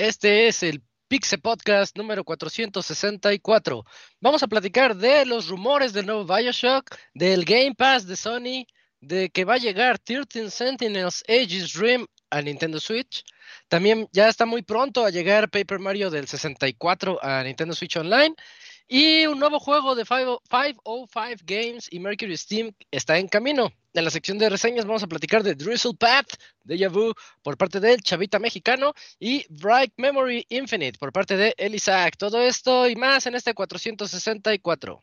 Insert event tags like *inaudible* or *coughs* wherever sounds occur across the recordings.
Este es el Pixe Podcast número 464. Vamos a platicar de los rumores del nuevo Bioshock, del Game Pass de Sony, de que va a llegar 13 Sentinels Aegis Dream a Nintendo Switch. También ya está muy pronto a llegar Paper Mario del 64 a Nintendo Switch Online. Y un nuevo juego de 505 Games y Mercury Steam está en camino. En la sección de reseñas vamos a platicar de Drizzle Path, de Vu por parte del Chavita Mexicano y Bright Memory Infinite por parte de Elisac. Todo esto y más en este 464.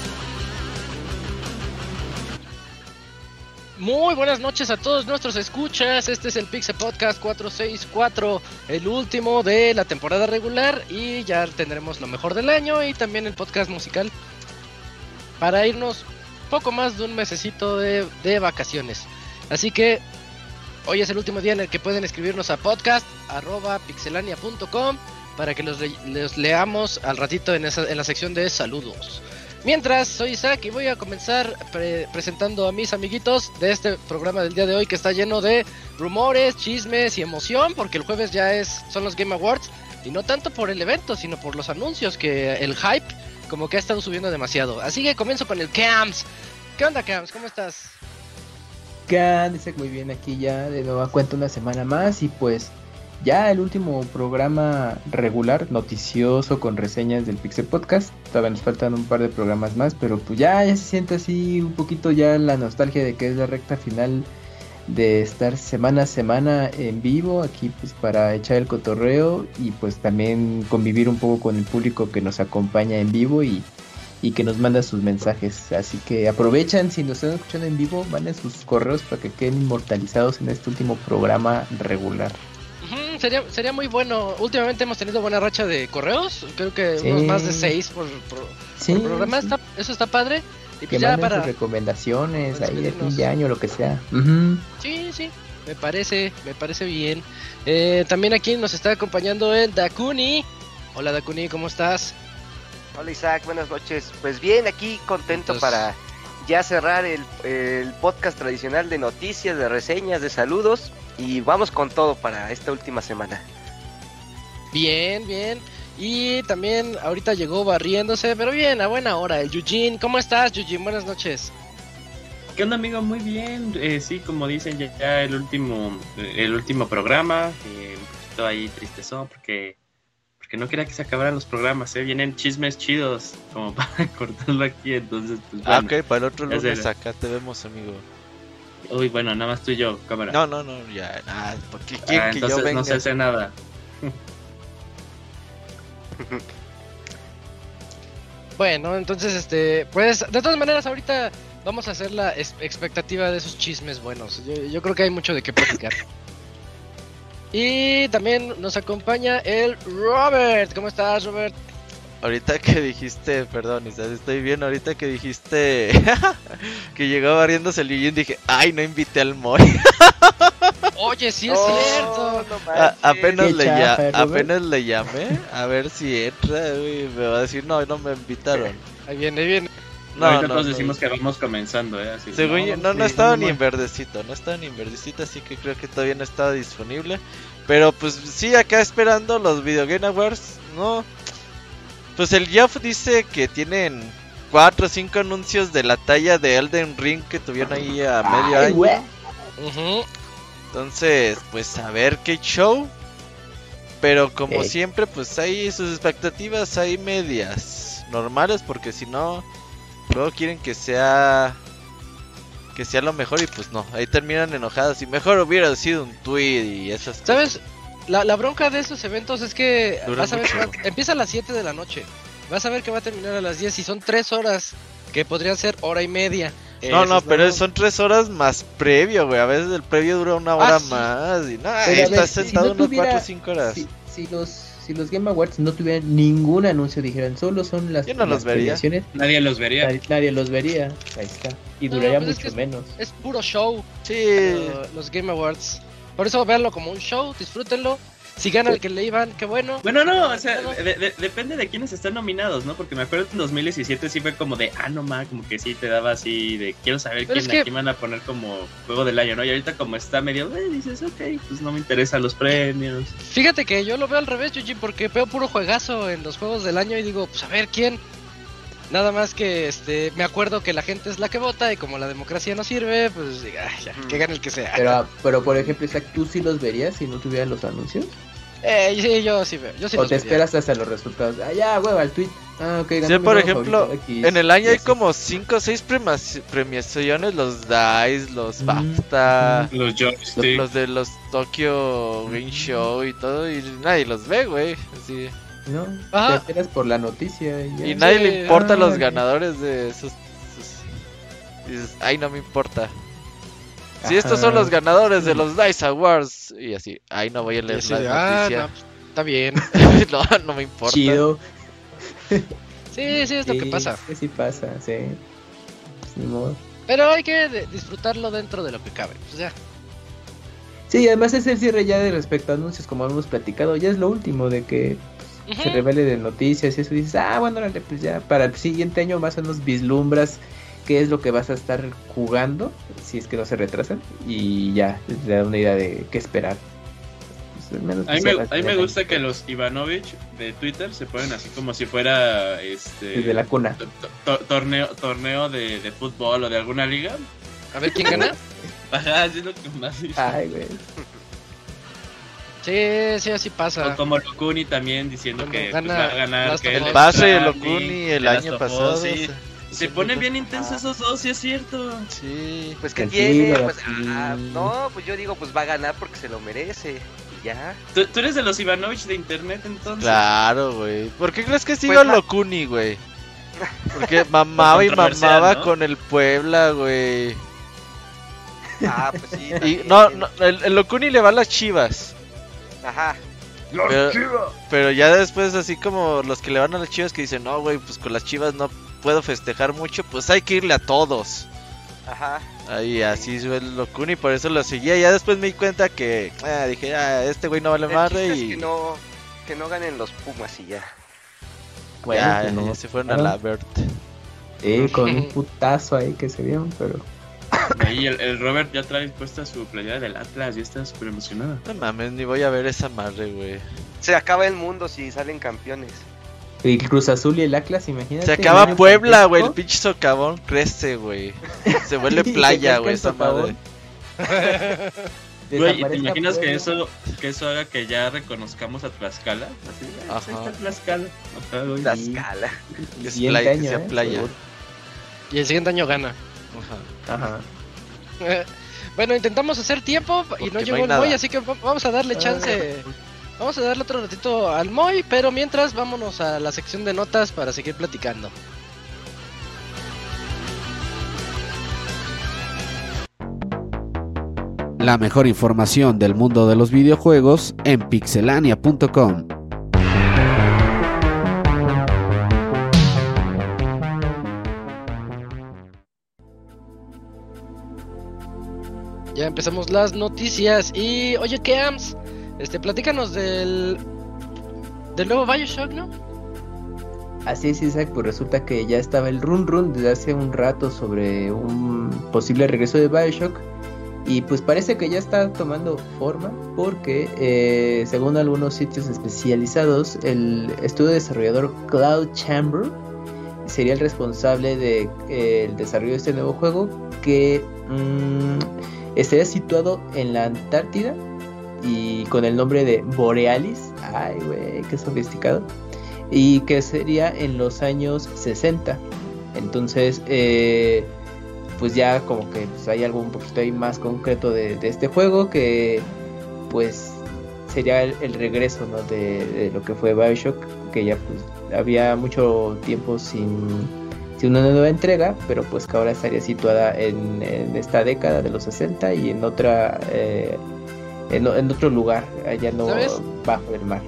Muy buenas noches a todos nuestros escuchas. Este es el Pixel Podcast 464, el último de la temporada regular. Y ya tendremos lo mejor del año y también el podcast musical para irnos poco más de un mesecito de, vacaciones. Así que hoy es el último día en el que pueden escribirnos a podcast.pixelania.com para que los, leamos al ratito en, esa, en la sección de saludos. Mientras, soy Isaac y voy a comenzar presentando a mis amiguitos de este programa del día de hoy que está lleno de rumores, chismes y emoción, porque el jueves ya es son los Game Awards y no tanto por el evento, sino por los anuncios que el hype como que ha estado subiendo demasiado. Así que comienzo con el Cams. ¿Qué onda, Cams? ¿Cómo estás? ¿Qué Dice muy bien aquí ya de nueva cuenta una semana más y pues ya el último programa regular, noticioso, con reseñas del Pixel Podcast. Todavía nos faltan un par de programas más, pero pues ya, ya se siente así un poquito ya la nostalgia de que es la recta final de estar semana a semana en vivo aquí pues para echar el cotorreo y pues también convivir un poco con el público que nos acompaña en vivo y, que nos manda sus mensajes. Así que aprovechan si nos están escuchando en vivo, manden sus correos para que queden inmortalizados en este último programa regular sería, sería muy bueno. Últimamente hemos tenido buena racha de correos. Creo que unos más de seis por, programa. eso está padre. Y pues que ya para recomendaciones ahí de fin de año, lo que sea. Sí, sí. Me parece, me parece bien. Eh, también aquí nos está acompañando el Dakuni. Hola Dakuni, ¿cómo estás? Hola Isaac, buenas noches. Pues bien, aquí contento para ya cerrar el, el, podcast tradicional de noticias, de reseñas, de saludos. Y vamos con todo para esta última semana. Bien, bien. Y también ahorita llegó barriéndose, pero bien, a buena hora. El Eugene, ¿cómo estás, Eugene? Buenas noches. ¿Qué onda, amigo? Muy bien. Eh, sí, como dicen, ya, el último el último programa. Eh, un poquito ahí tristezón porque, porque no quería que se acabaran los programas. ¿eh? Vienen chismes chidos como *laughs* para cortarlo aquí. Entonces, pues, ah, ok, para el otro lunes acá te vemos, amigo. Uy, bueno, nada más tú y yo, cámara. No, no, no, ya, nada, porque quién ah, que yo venga. No se hace nada. *laughs* bueno, entonces, este, pues, de todas maneras, ahorita vamos a hacer la expectativa de esos chismes buenos. Yo, yo creo que hay mucho de qué platicar. *laughs* y también nos acompaña el Robert. ¿Cómo estás, Robert? Ahorita que dijiste, perdón, estoy bien, ahorita que dijiste *laughs* que llegaba riéndose el Yuyin, dije, ay, no invité al Moy. *laughs* Oye, sí es cierto. apenas, le apenas le llamé, a ver si entra, me va a decir, no, no me invitaron. Ahí viene, ahí viene. No, nosotros decimos que vamos comenzando, ¿eh? Así Según no, no, estaba ni en verdecito, no estaba ni en verdecito, así que creo que todavía no estaba disponible. Pero pues sí, acá esperando los Video Game Awards, no, pues el Jeff dice que tienen cuatro o cinco anuncios de la talla de Elden Ring que tuvieron ahí a medio año. Entonces, pues a ver qué show. Pero como siempre, pues hay sus expectativas hay medias normales porque si no, luego quieren que sea que sea lo mejor y pues no, ahí terminan enojadas y mejor hubiera sido un tweet y esas cosas. La, la bronca de estos eventos es que Dura vas a ver que va- empieza a las 7 de la noche. Vas a ver que va a terminar a las 10 y son 3 horas que podrían ser hora y media. No, Eso no, es pero son tres horas más previo, güey. A veces el previo dura una hora Ah, sí. más. Y no, Pero a ahí ver, estás si sentado no unas tuviera- cuatro o cinco horas. Si, si los, si los Game Awards no tuvieran ningún anuncio, dijeran solo son las, Yo no las los vería. Nadie los vería. nadie, nadie los vería. Ahí está. Y No, duraría pues es mucho que es- menos. Es puro show. Sí. uh, los Game Awards. Por eso véanlo como un show, disfrútenlo. Si gana el que le iban, qué bueno. Bueno, no, o sea, de- de- depende de quiénes están nominados, ¿no? Porque me acuerdo que en 2017 sí fue como de, ah, no más, como que sí te daba así de, quiero saber Pero quién es que- aquí van a poner como juego del año, ¿no? Y ahorita como está medio, eh, dices, ok, pues no me interesan los premios. Fíjate que yo lo veo al revés, Yuji, porque veo puro juegazo en los juegos del año y digo, pues a ver quién. Nada más que este me acuerdo que la gente es la que vota y como la democracia no sirve, pues diga, "Ay, ya, que gane el que sea. Pero, pero por ejemplo, Isaac, ¿tú sí los verías si no tuvieran los anuncios? Eh, sí, yo sí veo. Yo sí ¿O los te vería. esperas hasta los resultados? Ah, ya, hueva, el tweet. Ah, ok, ganó Sí, por ejemplo. En el año hay como cinco o seis premas- premiaciones, los DICE, los Mm. BAFTA, Los los, joysticks. los de los Tokyo Game Show y todo, y nadie los ve, güey. Así. ¿No? Ajá. Te esperas por la noticia y ya. Y nadie Sí. le importa Ah, los ganadores de esos. esos- Dices, ay, no me importa. Si estos son los ganadores de los DICE Awards, y así, ay, no voy a leer la de, ah, noticia. no, pues, está bien. *laughs* no, no me importa. Chido. Sí, sí, es lo que Sí, pasa. que sí pasa, sí. Pues. Pero hay que de- disfrutarlo dentro de lo que cabe. Pues ya. Sí, además es el cierre ya de respecto a anuncios, como hemos platicado. Ya es lo último de que Se revele de noticias y eso. Dices, ah, bueno, pues ya para el siguiente año más o menos vislumbras qué es lo que vas a estar jugando, si es que no se retrasan. Y ya, te da una idea de qué esperar. Pues, menos A mí, me, sepas a mí me ya gusta que los Ivanovich de Twitter se ponen así como si fuera este Desde la cuna. to- to- torneo torneo de, de fútbol o de alguna liga. A ver quién gana. *laughs* Ajá, así es lo que más dice. Ay, güey. Sí, sí, así pasa. O como Locuni también diciendo Cuando que gana pues, va a ganar. Que es Pase de Locuni el año pasado. Sí. se- Se ponen bien intensos esos dos, sí es cierto. Sí. Pues que tiene, pues, ah, no, pues yo digo, pues va a ganar porque se lo merece. Y ya. ¿Tú, tú eres de los Ivanovich de internet entonces. Claro, güey. ¿Por qué crees que sigo Pues a Locuni, güey? Porque *laughs* mamaba y controversial, mamaba ¿no? con el Puebla, güey. Ah, pues sí. Y no, no el, el Locuni le va a las chivas. Ajá. Pero, pero ya después, así como los que le van a las chivas que dicen, no, güey, pues con las chivas no puedo festejar mucho, pues hay que irle a todos. Ajá. Ahí así fue el Locuni, por eso lo seguía. Ya después me di cuenta que, ah, dije, ah, este güey no vale madre es y que no, que no ganen los Pumas y ya. Bueno, ya, no. ya se fueron a la Bert. Sí, con un *laughs* putazo ahí que se dieron, pero. *coughs* Ahí el, el Robert ya trae puesta su playera del Atlas y está súper emocionado. No mames, ni voy a ver esa madre, güey. Se acaba el mundo si salen campeones. Y el Cruz Azul y el Atlas, imagínate. Se acaba. Puebla, güey. El pinche socavón crece, güey. *laughs* Se vuelve *laughs* playa, güey, esa madre. *laughs* Güey, ¿y ¿te imaginas que eso, que eso haga que ya reconozcamos a Tlaxcala? Así, "Ah, Ajá. ahí está Tlaxcala. Ajá, güey. La Sí. escala. Que es playa, que sea ¿eh? playa. Y el siguiente año gana. Ajá. Ajá. *laughs* Bueno, intentamos hacer tiempo y Porque no no llegó el nada. Moy, así que va- vamos a darle chance. Vamos a darle otro ratito al Moy, pero mientras vámonos a la sección de notas para seguir platicando. La mejor información del mundo de los videojuegos en pixelania.com. Ya empezamos las noticias y oye, Keams, este platícanos del del nuevo BioShock, ¿no? Así es, Isaac, pues resulta que ya estaba el run run desde hace un rato sobre un posible regreso de Bioshock. Y pues parece que ya está tomando forma porque eh, según algunos sitios especializados, el estudio desarrollador Cloud Chamber sería el responsable del de, el desarrollo de este nuevo juego que mm, estaría situado en la Antártida y con el nombre de Borealis. Ay, güey, qué sofisticado y que sería en los años 60. Entonces, eh, pues ya como que pues, hay algo un poquito ahí más concreto de, de este juego que pues sería el, regreso ¿no? de, lo que fue Bioshock, que ya pues había mucho tiempo sin, sin una nueva entrega, pero pues que ahora estaría situada en, esta década de los 60 y en otra eh, en, otro lugar, allá no bajo el mar.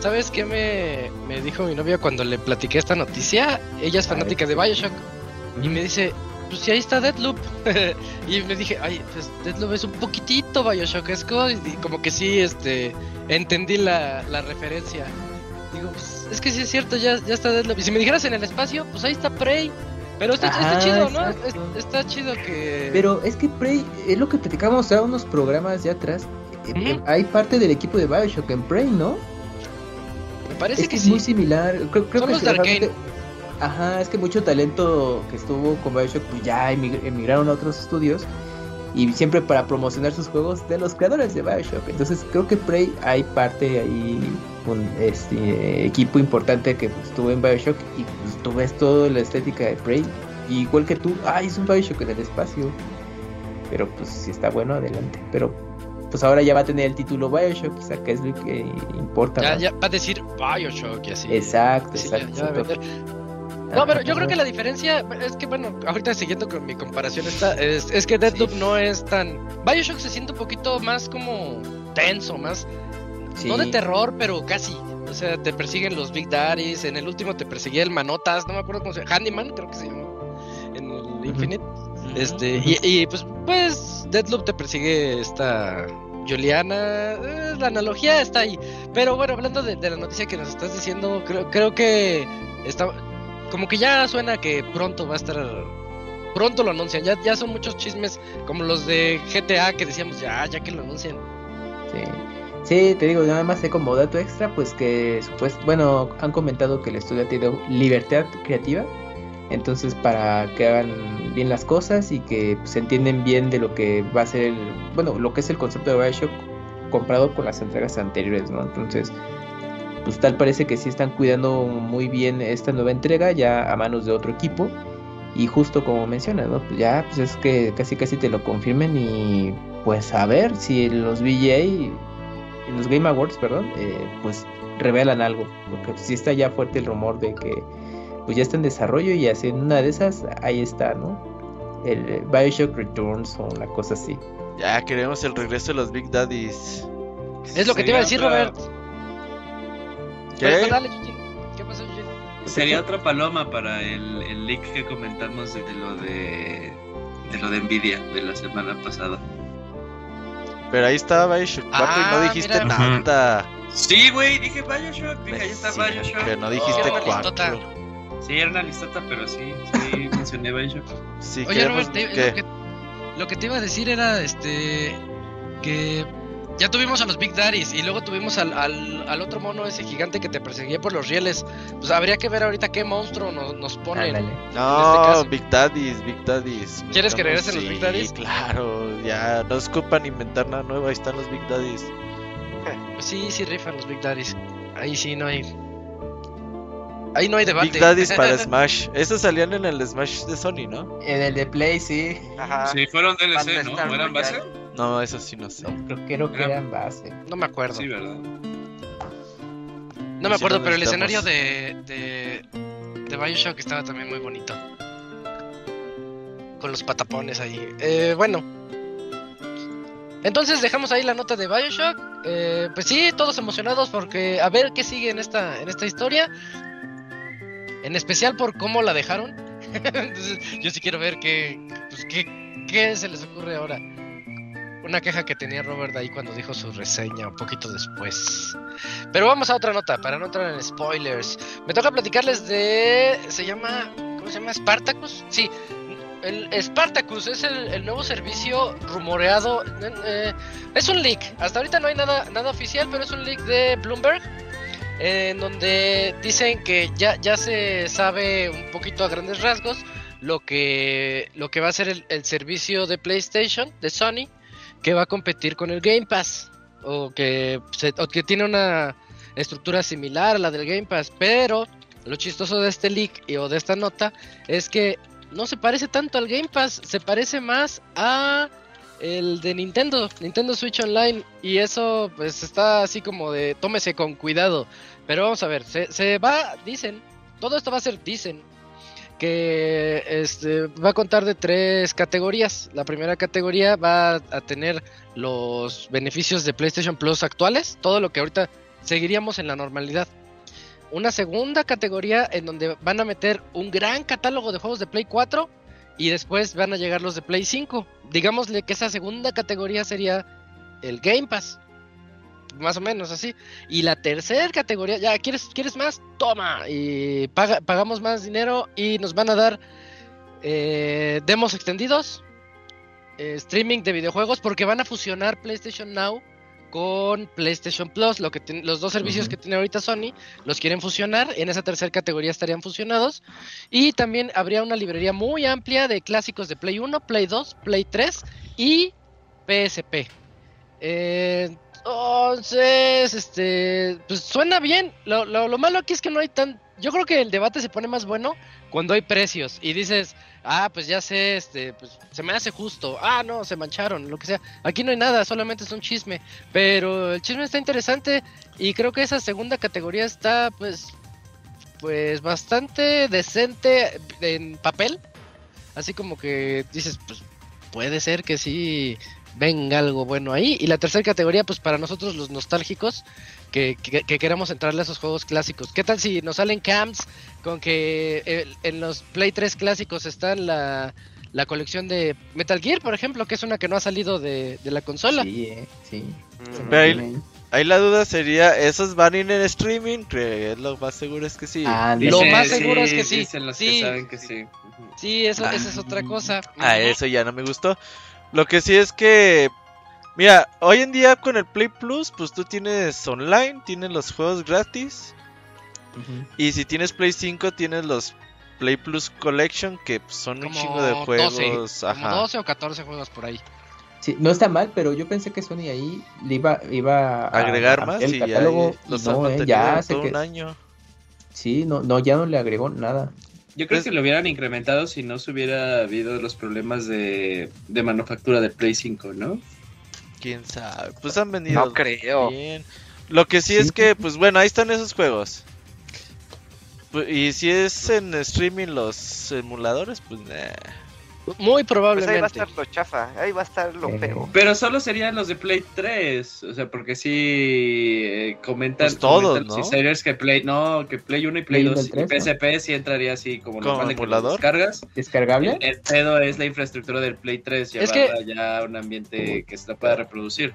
¿Sabes qué me, me, dijo mi novia cuando le platiqué esta noticia? Ella es fanática de Bioshock y me dice, pues si ahí está Deadloop. *laughs* y me dije, ay, pues Deadloop es un poquitito Bioshockesco. Y como que sí, este, entendí la, la referencia. Digo, pues es que sí es cierto, ya, ya está Deadloop. Y si me dijeras en el espacio, pues ahí está Prey. Pero está, está chido, ¿no? está chido que. Pero es que Prey, es lo que platicamos a unos programas ya atrás. Eh, hay parte del equipo de Bioshock en Prey, ¿no? Me parece es que, es muy similar. Creo, creo que de Ajá, es que mucho talento que estuvo con Bioshock pues ya emigraron a otros estudios y siempre para promocionar sus juegos de los creadores de Bioshock. Entonces creo que Prey hay parte ahí, un este, equipo importante que pues, estuvo en Bioshock y pues, tú ves toda la estética de Prey. igual que tú, ay, es un Bioshock en el espacio. Pero pues si está bueno, adelante. Pero pues ahora ya va a tener el título Bioshock, quizá que es lo que importa. Ya, va a decir Bioshock y así. Exacto, exacto. No, pero yo creo que la diferencia es que, bueno, ahorita siguiendo con mi comparación, esta, es, es que Deadloop no es tan. Bioshock se siente un poquito más como tenso, más. No de terror, pero casi. O sea, te persiguen los Big Daddies. En el último te perseguía el Manotas, no me acuerdo cómo se llama. Handyman, creo que se llama. En el Infinite. Este, y, pues, pues, Deadloop te persigue esta. Juliana, eh, la analogía está ahí. Pero bueno, hablando de, de, la noticia que nos estás diciendo, creo, creo que está, como que ya suena que pronto va a estar pronto lo anuncian. Ya, ya son muchos chismes como los de GTA que decíamos ya, ya que lo anuncian. Sí. Sí, te digo, nada más sé como dato extra, pues que pues, bueno, han comentado que el estudio ha tenido libertad creativa, entonces para que hagan bien las cosas y que pues, se entienden bien de lo que va a ser el, bueno, lo que es el concepto de Bioshock comprado con las entregas anteriores, ¿no? Entonces, pues tal parece que sí están cuidando muy bien esta nueva entrega ya a manos de otro equipo. Y justo como mencionas, ¿no? Pues ya pues es que casi casi te lo confirmen y pues a ver si los VGA, en los Game Awards, perdón, eh, pues revelan algo. Porque sí está ya fuerte el rumor de que pues ya está en desarrollo y así en una de esas ahí está, ¿no? El Bioshock Returns o una cosa así. Ya queremos el regreso de los Big Daddies. Es lo que te iba a decir, Robert. ¿Qué? pasó, Sería otra paloma para el, el leak que comentamos de lo de, de lo de Nvidia de la semana pasada. Pero ahí estaba Bioshock 4 y no ah, dijiste nada. Sí, güey, dije Bioshock, dije ahí está Bioshock. Pero no dijiste 4. Sí, era una listota, pero sí, sí *laughs* mencioné Bioshock. Sí, Oye, Robert, lo, que, lo que te iba a decir era este que ya tuvimos a los Big Daddies y luego tuvimos al, al, otro mono ese gigante que te perseguía por los rieles. Pues habría que ver ahorita qué monstruo nos, nos ponen. No, este Big Daddies, Big Daddies. ¿Quieres que regresen los Big Daddies? claro, ya no ocupan inventar nada nuevo, ahí están los Big Daddies. Pues sí, sí rifan los Big Daddies. Ahí sí no hay. Ahí no hay debate. Big Daddies para *laughs* Smash. Esos salían en el Smash de Sony, ¿no? En el de Play, sí. Ajá. Sí, fueron DLC, ¿no? ¿No eran base? No, eso sí no sé. creo, que eran base. No me acuerdo. Sí, ¿verdad? No me acuerdo, pero el escenario de, de, de Bioshock estaba también muy bonito. Con los patapones ahí. Eh, bueno. Entonces dejamos ahí la nota de Bioshock. Eh, pues sí, todos emocionados porque a ver qué sigue en esta, en esta historia. En especial por cómo la dejaron. *laughs* Entonces, yo sí quiero ver qué, pues, qué, qué se les ocurre ahora una queja que tenía Robert ahí cuando dijo su reseña un poquito después. Pero vamos a otra nota, para no entrar en spoilers. Me toca platicarles de... Se llama... ¿Cómo se llama? ¿Spartacus? Sí. El Spartacus es el, nuevo servicio rumoreado. Eh, es un leak. Hasta ahorita no hay nada, nada oficial, pero es un leak de Bloomberg. En donde dicen que ya, ya se sabe un poquito a grandes rasgos lo que, lo que va a ser el servicio de PlayStation de Sony que va a competir con el Game Pass o que, que tiene una estructura similar a la del Game Pass, pero lo chistoso de este leak y, o de esta nota es que no se parece tanto al Game Pass, se parece más a el de Nintendo, Nintendo Switch Online, y eso pues está así como de tómese con cuidado. Pero vamos a ver, se, se va, dicen, todo esto va a ser, dicen, que este, va a contar de tres categorías. La primera categoría va a tener los beneficios de PlayStation Plus actuales, todo lo que ahorita seguiríamos en la normalidad. Una segunda categoría en donde van a meter un gran catálogo de juegos de Play 4 y después van a llegar los de Play 5. Digámosle que esa segunda categoría sería el Game Pass. Más o menos así. Y la tercera categoría, ya, ¿quieres, ¿quieres más? Toma. Y paga, pagamos más dinero y nos van a dar eh, demos extendidos, eh, streaming de videojuegos, porque van a fusionar PlayStation Now con PlayStation Plus, lo que los dos servicios que tiene ahorita Sony, los quieren fusionar, en esa tercera categoría estarían fusionados y también habría una librería muy amplia de clásicos de Play 1, Play 2, Play 3 y PSP. Eh, entonces, este, pues suena bien. Lo, lo, lo, malo aquí es que no hay tan. Yo creo que el debate se pone más bueno cuando hay precios y dices, ah, pues ya sé, este, pues se me hace justo. Ah, no, se mancharon, lo que sea. Aquí no hay nada, solamente es un chisme. Pero el chisme está interesante y creo que esa segunda categoría está, pues, pues bastante decente en papel. Así como que dices, pues puede ser que sí venga algo bueno ahí. Y la tercera categoría, pues para nosotros los nostálgicos, que, que, que, queramos entrarle a esos juegos clásicos. ¿Qué tal si nos salen camps con que eh, en los Play 3 clásicos están la, la, colección de Metal Gear, por ejemplo, que es una que no ha salido de, de la consola? Sí, eh, sí. Mm. Ahí, ahí, la duda sería, ¿esos van en streaming? Que lo más seguro es que sí. Ah, lo más seguro es que sí. Dicen los sí. que saben que sí. Sí, eso, ah. esa es otra cosa. Ah, eso ya no me gustó. Lo que sí es que, mira, hoy en día con el Play Plus, pues tú tienes online, tienes los juegos gratis. Uh -huh. Y si tienes Play 5, tienes los Play Plus Collection, que son como un chingo de juegos. 12, Ajá. Como 12 o 14 juegos por ahí. Sí, no está mal, pero yo pensé que Sony ahí le iba, iba a agregar a, más el y catálogo. ya, los no, han eh, ya todo que... un año. Sí, no, no, ya no le agregó nada. Yo creo que lo hubieran incrementado si no se hubiera habido los problemas de, de manufactura del Play 5, ¿no? Quién sabe. Pues han venido No creo. bien. Lo que sí, sí, es que, pues bueno, ahí están esos juegos. Pues, Y si es en streaming los emuladores, pues nah. Muy Pues probablemente. ahí va a estar lo chafa, ahí va a estar lo Eh, feo. Pero solo serían los de Play 3, o sea, porque sí eh, comentan, Pues todos, comentan ¿no? los insiders que Play, no, que Play 1 y Play Play 2 del 3, y PSP sí entraría así como ¿Como normal que emulador? descargas. ¿Descargable? El, el pedo es la infraestructura del Play 3 Es llevarla ya a un ambiente que se la pueda reproducir.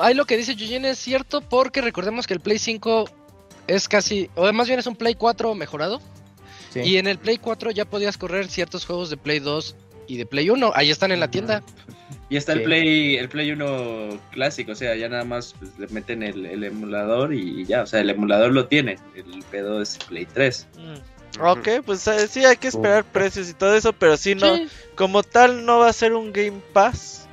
Ahí lo que dice Eugene es cierto porque recordemos que el Play 5 es casi, o más bien es un Play 4 mejorado. Sí. Y en el Play 4 ya podías correr ciertos juegos de Play 2 y de Play 1. Ahí están en la tienda. Y está Sí. el Play el Play 1 clásico, o sea, ya nada más pues, le meten el, el emulador y ya, o sea, el emulador lo tiene, el pedo es Play 3. Mm. Ok, pues eh, sí hay que esperar precios y todo eso, pero sí no, Sí. como tal no va a ser un Game Pass.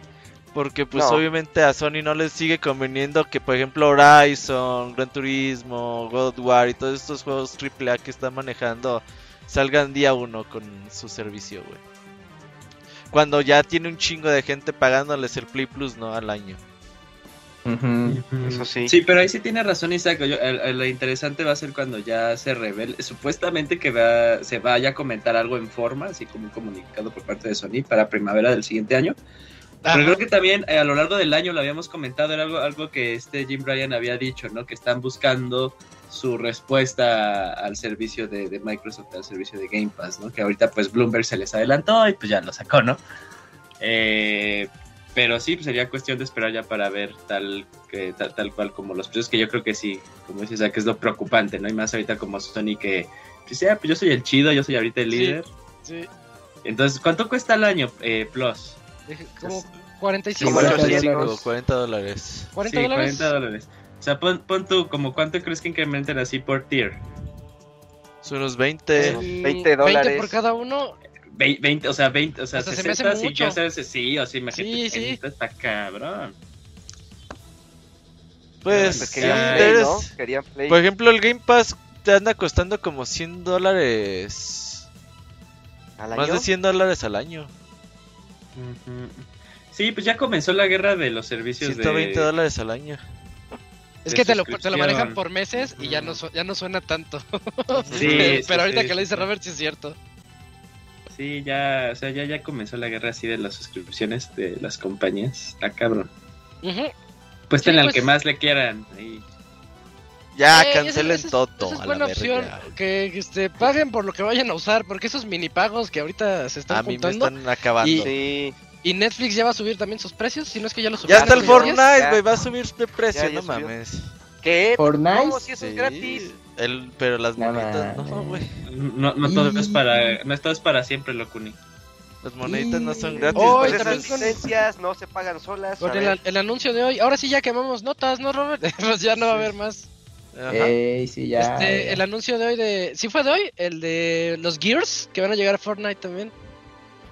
Porque pues No. obviamente a Sony no les sigue conveniendo que por ejemplo Horizon, Gran Turismo, God of War y todos estos juegos AAA que están manejando salgan día uno con su servicio, güey. Cuando ya tiene un chingo de gente pagándoles el Play Plus, ¿no? Al año. Eso sí. Sí, pero ahí sí tiene razón Isaac. Yo, el- el- lo interesante va a ser cuando ya se revele, supuestamente que va, se vaya a comentar algo en forma, así como un comunicado por parte de Sony para primavera del siguiente año. Pero creo que también eh, a lo largo del año lo habíamos comentado, era algo, algo que este Jim Ryan había dicho, ¿no? Que están buscando su respuesta al servicio de, de Microsoft, al servicio de Game Pass, ¿no? Que ahorita pues Bloomberg se les adelantó y pues ya lo sacó, ¿no? Eh, pero sí, pues sería cuestión de esperar ya para ver tal, que, tal, tal cual como los precios, que yo creo que sí, como dices, que es lo preocupante, ¿no? Y más ahorita como Sony que, pues, pues yo soy el chido, yo soy ahorita el líder. Sí. Entonces, ¿cuánto cuesta al año eh, Plus? Como 45 Como dólares. 800. dólares. 40 dólares. 40 sí, dólares. 40 dólares. O sea, pon, pon tú, como cuánto crees que incrementen así por tier? Son unos 20. Mm, 20 dólares. por cada uno. Ve- 20, o sea, 20, o sea, O sea, se me hace 60, sí, mucho. ya sabes, sí, o sea, imagínate, Sí, sí. está cabrón. Pues, Pues si querían Play, eres- ¿no? Querían Play. por ejemplo, el Game Pass te anda costando como 100 dólares ¿Al Más año? de 100 dólares al año. Ujú. Sí, pues ya comenzó la guerra de los servicios 120 de... dólares al año. Es que te lo, te lo manejan por meses y ya no, su- ya no suena tanto. *laughs* Sí, pero sí, ahorita sí, que lo dice. Robert, sí es cierto. Sí, ya, o sea, ya, ya comenzó la guerra así de las suscripciones de las compañías. Está cabrón. Ujú. Pues Sí, al pues- que más le quieran. ahí. Ya, Eh, cancelen esa- esa es- todo. esa es a la buena opción. verga. Que, que, este, paguen por lo que vayan a usar, porque esos mini pagos que ahorita se están A mí me están acabando. Y- Sí, Y Netflix ya va a subir también sus precios, si no es que ya los subió. Ya está el Fortnite, güey. Va a subir de precio, Ya, ya no subió. mames. ¿qué? Fortnite. No, si eso es gratis. El, pero las No moneditas no, güey. No, no todo Y- es para, no todo es para siempre, Locuni. Las moneditas no son gratis. Oh, Pues esas con- licencias no se pagan solas. Con el, el anuncio de hoy. Ahora sí ya quemamos notas, ¿no, Robert? *laughs* pues ya no va a haber más. Ey, sí, ya. Este, ya. el anuncio de hoy de. ¿Sí fue de hoy? El de los Gears, que van a llegar a Fortnite también.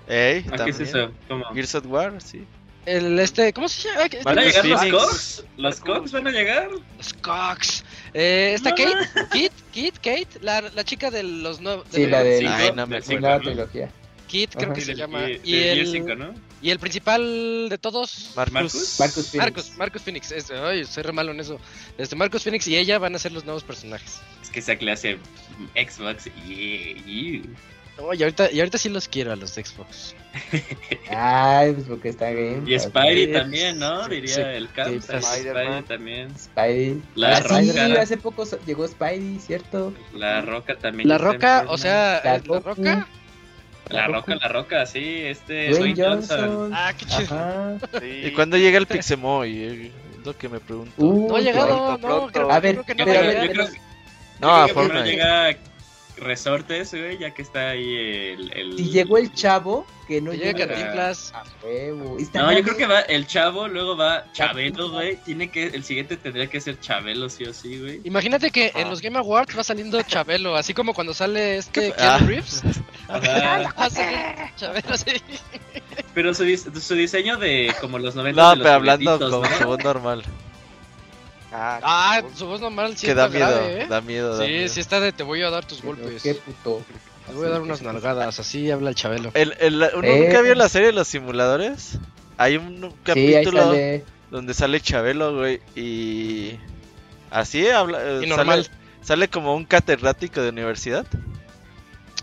Ey, ¿A ¿Qué es eso? ¿Cómo? Gears of War, sí. El este. ¿Cómo se llama? ¿Van a llegar los. Cox? ¿Los Cox van a llegar? Los Cox. Eh, ¿Está No. Kate? Kate, Kate, Kate, la, la chica de los nuevos. Sí, la de- Ay, no me ¿no? trilogía. Kate, creo Ajá. que se llama. y- el, 5, ¿no? y el principal de todos. Marcus. Marcus. Phoenix. Marcus, Marcus Phoenix. Es, ay, soy re malo en eso. Este, Marcus Phoenix y ella van a ser los nuevos personajes. Es que esa clase Xbox y... y- No, y ahorita, y ahorita sí los quiero a los de Xbox. *laughs* Ay, pues porque está bien. Y Spidey Sí, también, ¿no? sí, Diría sí. el Camp. Sí, Spidey Spider-Man. también. Spidey. La ah, sí, Roca. hace poco so- llegó Spidey, ¿cierto? La Roca también. La Roca, o sea, La. Roca. La Roca, la Roca, sí. Este Dwayne Dwayne Johnson. Johnson. Ah, qué chido. Ajá. Sí. ¿Y cuándo llega el Pixemoy? Eh, Es lo que me pregunto. Uh, No ha llegado, no, pronto. creo, A ver, creo que no a pero a ver, yo creo- No, yo a creo que primero Fortnite. llega Resortes, güey, ya que está ahí el... el- Si llegó el chavo, que no llega Cantinflas. a huevo. No, yo creo que va el Chavo, luego va Chabelo, güey. Tiene que... El siguiente tendría que ser Chabelo, sí o sí, güey. Imagínate que en Ah. los Game Awards va saliendo Chabelo, así como cuando sale este Ah. Reeves. Ajá. Va a salir Chabelo, sí. Pero su, dis- su diseño de como los 90 No, de los pero hablando con ¿no? su voz normal. Ah, Ah, qué su voz normal sí que da está miedo, grave, ¿eh? da miedo, da Sí, miedo. sí está de te voy a dar tus pero golpes. Qué puto. Te voy a dar unas *laughs* nalgadas, así habla el Chabelo. El, el, ¿Uno Eh. nunca vio la serie de los simuladores? Hay un Sí, capítulo sale. donde sale Chabelo, güey, y... Así habla... eh, Y normal. Sale, sale como un catedrático de universidad.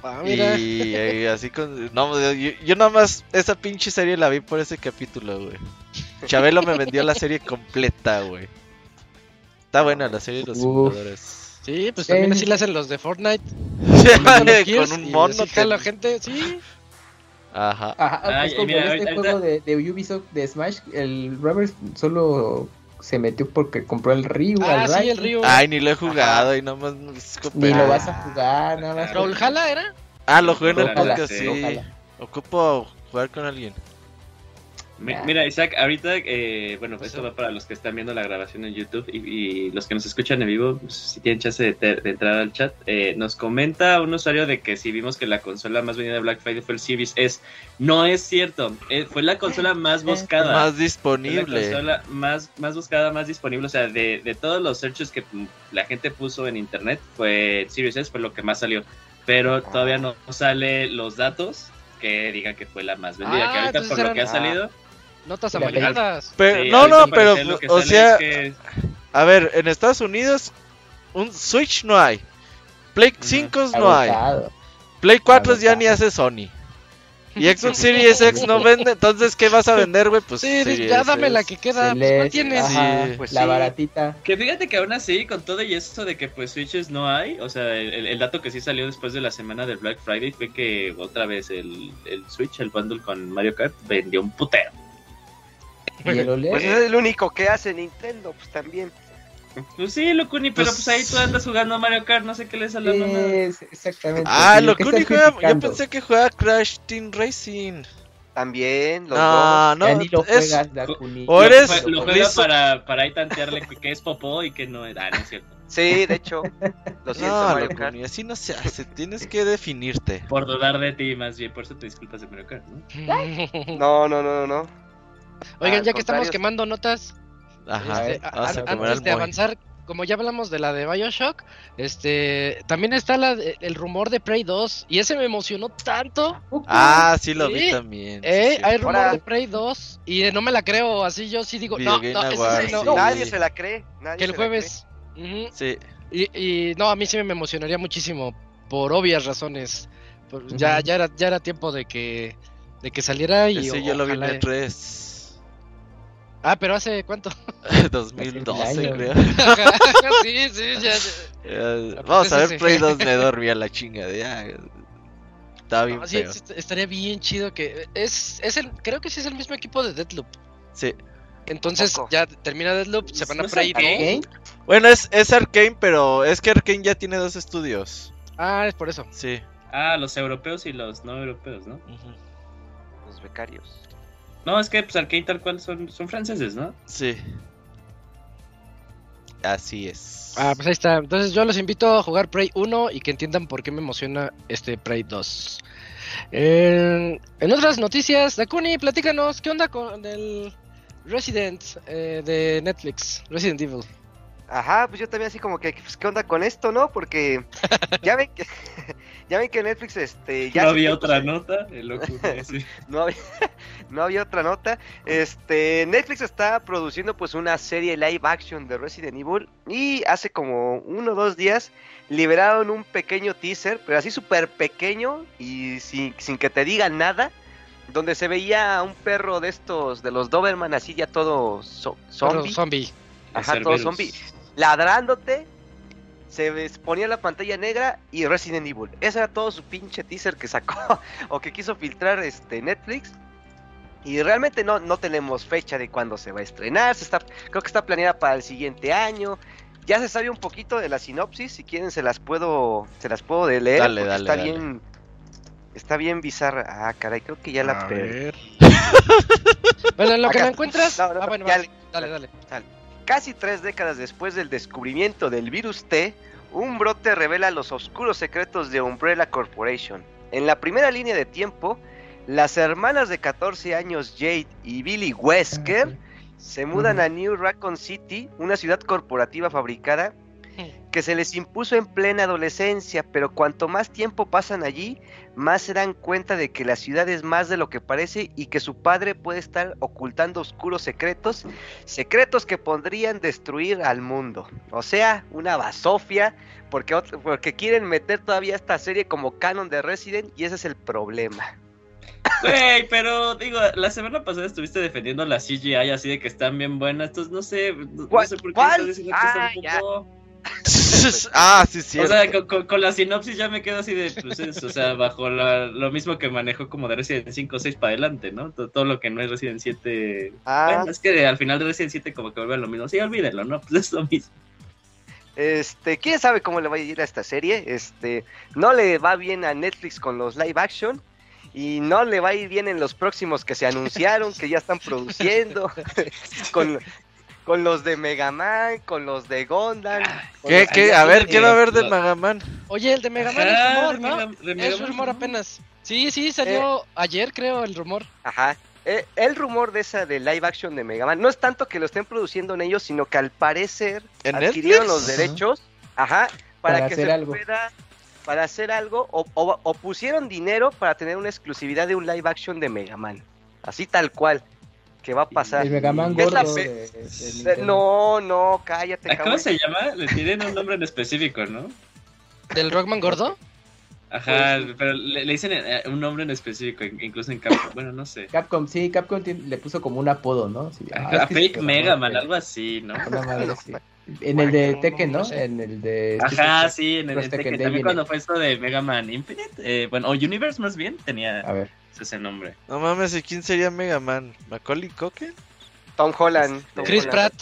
Ah, mira. Y, eh, así con... No, yo, yo nada más esa pinche serie la vi por ese capítulo, güey. Chabelo me vendió la serie completa, güey. Está buena la serie de los Uf. simuladores. Sí, pues también Sí. así le hacen los de Fortnite. Con un y mono. así que- jala gente, sí. Ajá. Ajá, Ay, es como mira, este ahorita- juego de, de Ubisoft de Smash. El Robert solo se metió porque compró el Ryu. Ah, al sí, el río. Ay, ni lo he jugado y nomás... es Ni lo vas a jugar, nada más. ¿Raúl Jala era? Ah, lo jugué en el podcast, sí. ojalá. Ocupo jugar con alguien. Mira, Isaac, ahorita, eh, bueno, esto va para los que están viendo la grabación en YouTube y, y los que nos escuchan en vivo, pues, si tienen chance de, te- de entrar al chat, eh, nos comenta un usuario de que si vimos que la consola más vendida de Black Friday fue el Series S. No es cierto, eh, fue la consola más *laughs* buscada. Más Fue la disponible. consola más, más buscada, más disponible. O sea, de, de todos los searches que la gente puso en internet, fue el Series S, fue lo que más salió. Pero todavía no sale los datos que digan que fue la más vendida. Ah, que ahorita por lo que ha salido. Notas. Pero, sí, no, no, pero, o sea, es que- a ver, en Estados Unidos, un Switch no hay. Play 5 no hay. Play 4 ya ni hace Sony. Y *laughs* Xbox Series X no vende, entonces, ¿qué vas a vender, güey? Pues Sí, Series ya dame la que queda. Pues, ¿Cuál les- tienes? ajá, Sí. Pues la sí. baratita. Que fíjate que aún así, con todo y eso de que pues Switches no hay, o sea, el dato que sí salió después de la semana del Black Friday fue que otra vez el, el Switch, el bundle con Mario Kart, vendió un putero. *laughs* Y el OLED. Pues es el único que hace Nintendo, pues también. Pues sí, Locuni, pero Pues- pues ahí tú andas jugando Mario Kart, no sé qué le sale a la mamá. Es, exactamente. Ah, sí, lo ¿qué que estás juega, yo pensé que juega Crash Team Racing. También, los No, no, lo es, juegas, Dakuni. o Lo eres- Lo, juega para, para ahí tantearle que, que es popó y que no es. Ah, no es cierto. Sí, de hecho. Lo siento, No, Mario Kart. así no se hace, tienes que definirte. Por dudar de ti, más bien, por eso te disculpas de Mario Kart, ¿no? No, no, no, no, no. Oigan, ya que estamos quemando notas, Ajá, este, a- antes de avanzar como ya hablamos de la de Bioshock, este, también está la de- el rumor de Prey 2 y ese me emocionó tanto. Ah, sí lo vi Sí. también. sí, Eh, sí. hay rumor Ahora- de Prey 2 y eh, no me la creo, así yo sí digo, Video no, no, ese sí Awards, no. sí. Nadie se la cree. nadie que el jueves. Ujú. Sí. Y, y no, a mí sí me emocionaría muchísimo por obvias razones. Por- ya, ya era, ya era tiempo de que de que saliera y Ese yo lo vi en ojalá- el 3. Ah, pero hace cuánto? *laughs* 2012, año. creo. *laughs* sí, sí, ya. ya. *laughs* Vamos a ver. Play 2 me dormía la chinga de ya. Estaba bien No, sí, feo. sí, estaría bien chido que es es el creo que sí es el mismo equipo de Deadloop. Sí. Entonces Poco. ya termina Deadloop, se van a ¿No es Prey Arcane? 2. Bueno, es, es Arkane, pero es que Arkane ya tiene dos estudios. Ah, es por eso. Sí. Ah, los europeos y los no europeos, ¿no? Los becarios. No, es que pues Arkane tal cual son, son franceses, ¿no? Sí. Así es. Ah, pues ahí está. Entonces yo los invito a jugar Prey 1 y que entiendan por qué me emociona este Prey 2. En, en otras noticias, Dakuni, platícanos, ¿qué onda con el Resident eh, de Netflix? Resident Evil. Ajá, pues yo también así como que, pues, ¿qué onda con esto, no? Porque *laughs* ya ven que, *laughs* ya ven que Netflix, este, ya no había tiempo otra nota. El loco, *laughs* sí. no había, no había otra nota. Este, Netflix está produciendo pues una serie live action de Resident Evil y hace como uno o dos días liberaron un pequeño teaser, pero así súper pequeño y sin, sin que te digan nada, donde se veía a un perro de estos, de los Doberman, así ya todo Perro zombie, zombie. ajá, todo zombie, ladrándote. Se ponía la pantalla negra y Resident Evil. Ese era todo su pinche teaser que sacó *laughs* o que quiso filtrar este Netflix. Y realmente no, no tenemos fecha de cuándo se va a estrenar. Se está, creo que está planeada para el siguiente año. Ya se sabe un poquito de la sinopsis. Si quieren se las puedo, se las puedo de leer. Dale, dale, está dale. bien. Está bien bizarra. Ah, caray, creo que ya la A perdí. ver. *laughs* bueno, en lo que la encuentras. No, no, ah, bueno, ya va, le- dale, dale. Casi tres décadas después del descubrimiento del virus T, un brote revela los oscuros secretos de Umbrella Corporation. En la primera línea de tiempo, las hermanas de 14 años Jade y Billy Wesker se mudan a New Raccoon City, una ciudad corporativa fabricada que se les impuso en plena adolescencia, pero cuanto más tiempo pasan allí, más se dan cuenta de que la ciudad es más de lo que parece y que su padre puede estar ocultando oscuros secretos, secretos que podrían destruir al mundo. O sea, una basofia, porque, porque quieren meter todavía esta serie como canon de Resident y ese es el problema. Güey, pero digo, la semana pasada estuviste defendiendo la CGI así de que están bien buenas. Entonces no sé, no, no ¿Cuál- sé por qué estás diciendo que Ah, están un ya. Ah, sí, O cierto. sea, con, con- con la sinopsis ya me quedo así de, pues es, o sea, bajo la- lo mismo que manejó como de Resident 5 o 6 para adelante, ¿no? Todo, todo lo que no es Resident 7. Ah, Bueno, es que al final de Resident 7 como que vuelve a lo mismo. Sí, olvídenlo, ¿no? *laughs* Pues es lo mismo. Este, quién sabe cómo le va a ir a esta serie. Este, no le va bien a Netflix con los live action. Y no le va a ir bien en los próximos que se anunciaron, que ya están produciendo. *laughs* con, con los de Mega Man, con los de Gondam. con ¿Qué, los- qué? A ver, quiero ver de Magaman. Oye, el de Mega Man es rumor, de ¿no? Mega- de Mega Es Man, rumor apenas. Sí, sí, salió ayer, creo, el rumor. Ajá. Eh, el rumor de esa de live action de Mega Man no es tanto que lo estén produciendo en ellos, sino que al parecer ¿En adquirieron Netflix? los derechos, ajá, para, Para que hacer se algo. pueda, para hacer algo, o, o- o pusieron dinero para tener una exclusividad de un live action de Mega Man, así tal cual, que va a pasar. El Mega Man la gordo de- de. No, no, cállate, ¿A ¿Cómo cabrón. se llama? Le tienen un nombre en específico, ¿no? ¿Del Rockman gordo? Ajá, Pues, pero le, le dicen eh, un nombre en específico, in- incluso en Capcom. Bueno, no sé. Capcom, sí, Capcom tiene- le puso como un apodo, ¿no? Sí, ah, Fake sí, Mega ¿no? Man, algo así, ¿no? Una madre así. En el de Tekken, no ¿no? sé. En el de. Ajá, sí, en el en Tekken También viene. cuando fue esto de Mega Man Infinite, eh, bueno, o Universe más bien, tenía. A ver. ese nombre. No mames, ¿y quién sería Mega Man? ¿Macaulay Culkin? Tom Holland. Tom Chris Holland. Pratt.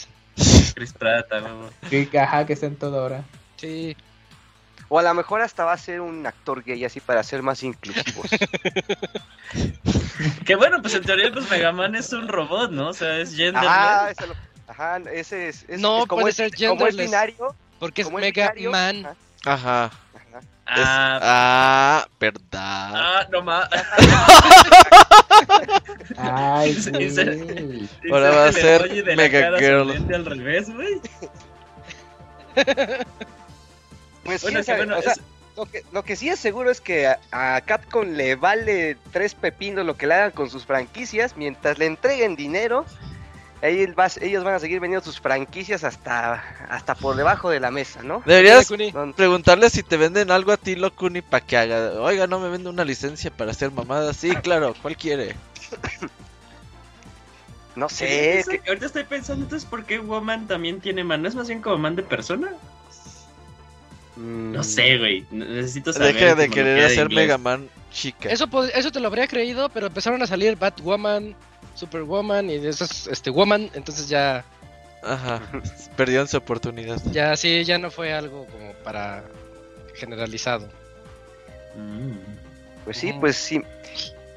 Chris Pratt, ah, no. Ajá, que está en todo ahora. Sí. O a lo mejor hasta va a ser un actor gay así para ser más inclusivos. *laughs* Que bueno, pues en teoría, pues Mega Man es un robot, ¿no? O sea, es genderless. Ajá, ese, lo- ajá, ese es, es- No, es como puede es, ser como es binario, Porque es Mega binario, Man. ajá, Ajá. ajá. Es- Ah, Ah, verdad. ah, no más. Ay, *laughs* güey. Ahora va a ser Mega Girl. al revés, güey. *laughs* Pues Bueno, quién que sabe, bueno, o sea, es- lo, que, lo que sí es seguro es que a, a Capcom le vale tres pepinos lo que le hagan con sus franquicias. Mientras le entreguen dinero, ellos, va- ellos van a seguir vendiendo sus franquicias hasta, hasta por debajo de la mesa, ¿no? Deberías preguntarle si te venden algo a ti, Locuni, para que haga. Oiga, no me vende una licencia para hacer mamadas. Sí, claro, ¿cuál quiere? No sé, Ahorita- que- Ahorita estoy pensando, entonces, ¿por qué Woman también tiene man? ¿No es más bien como man de persona? mm, No sé, güey. Necesito saber. Deja de querer hacer. Mega Man chica. Eso, eso te lo habría creído, pero empezaron a salir Batwoman, Superwoman y de esas, este, Woman, entonces ya, Ajá, *laughs* perdieron su oportunidad. ya sí, ya no fue algo como para generalizado. Mm. Pues sí, pues sí.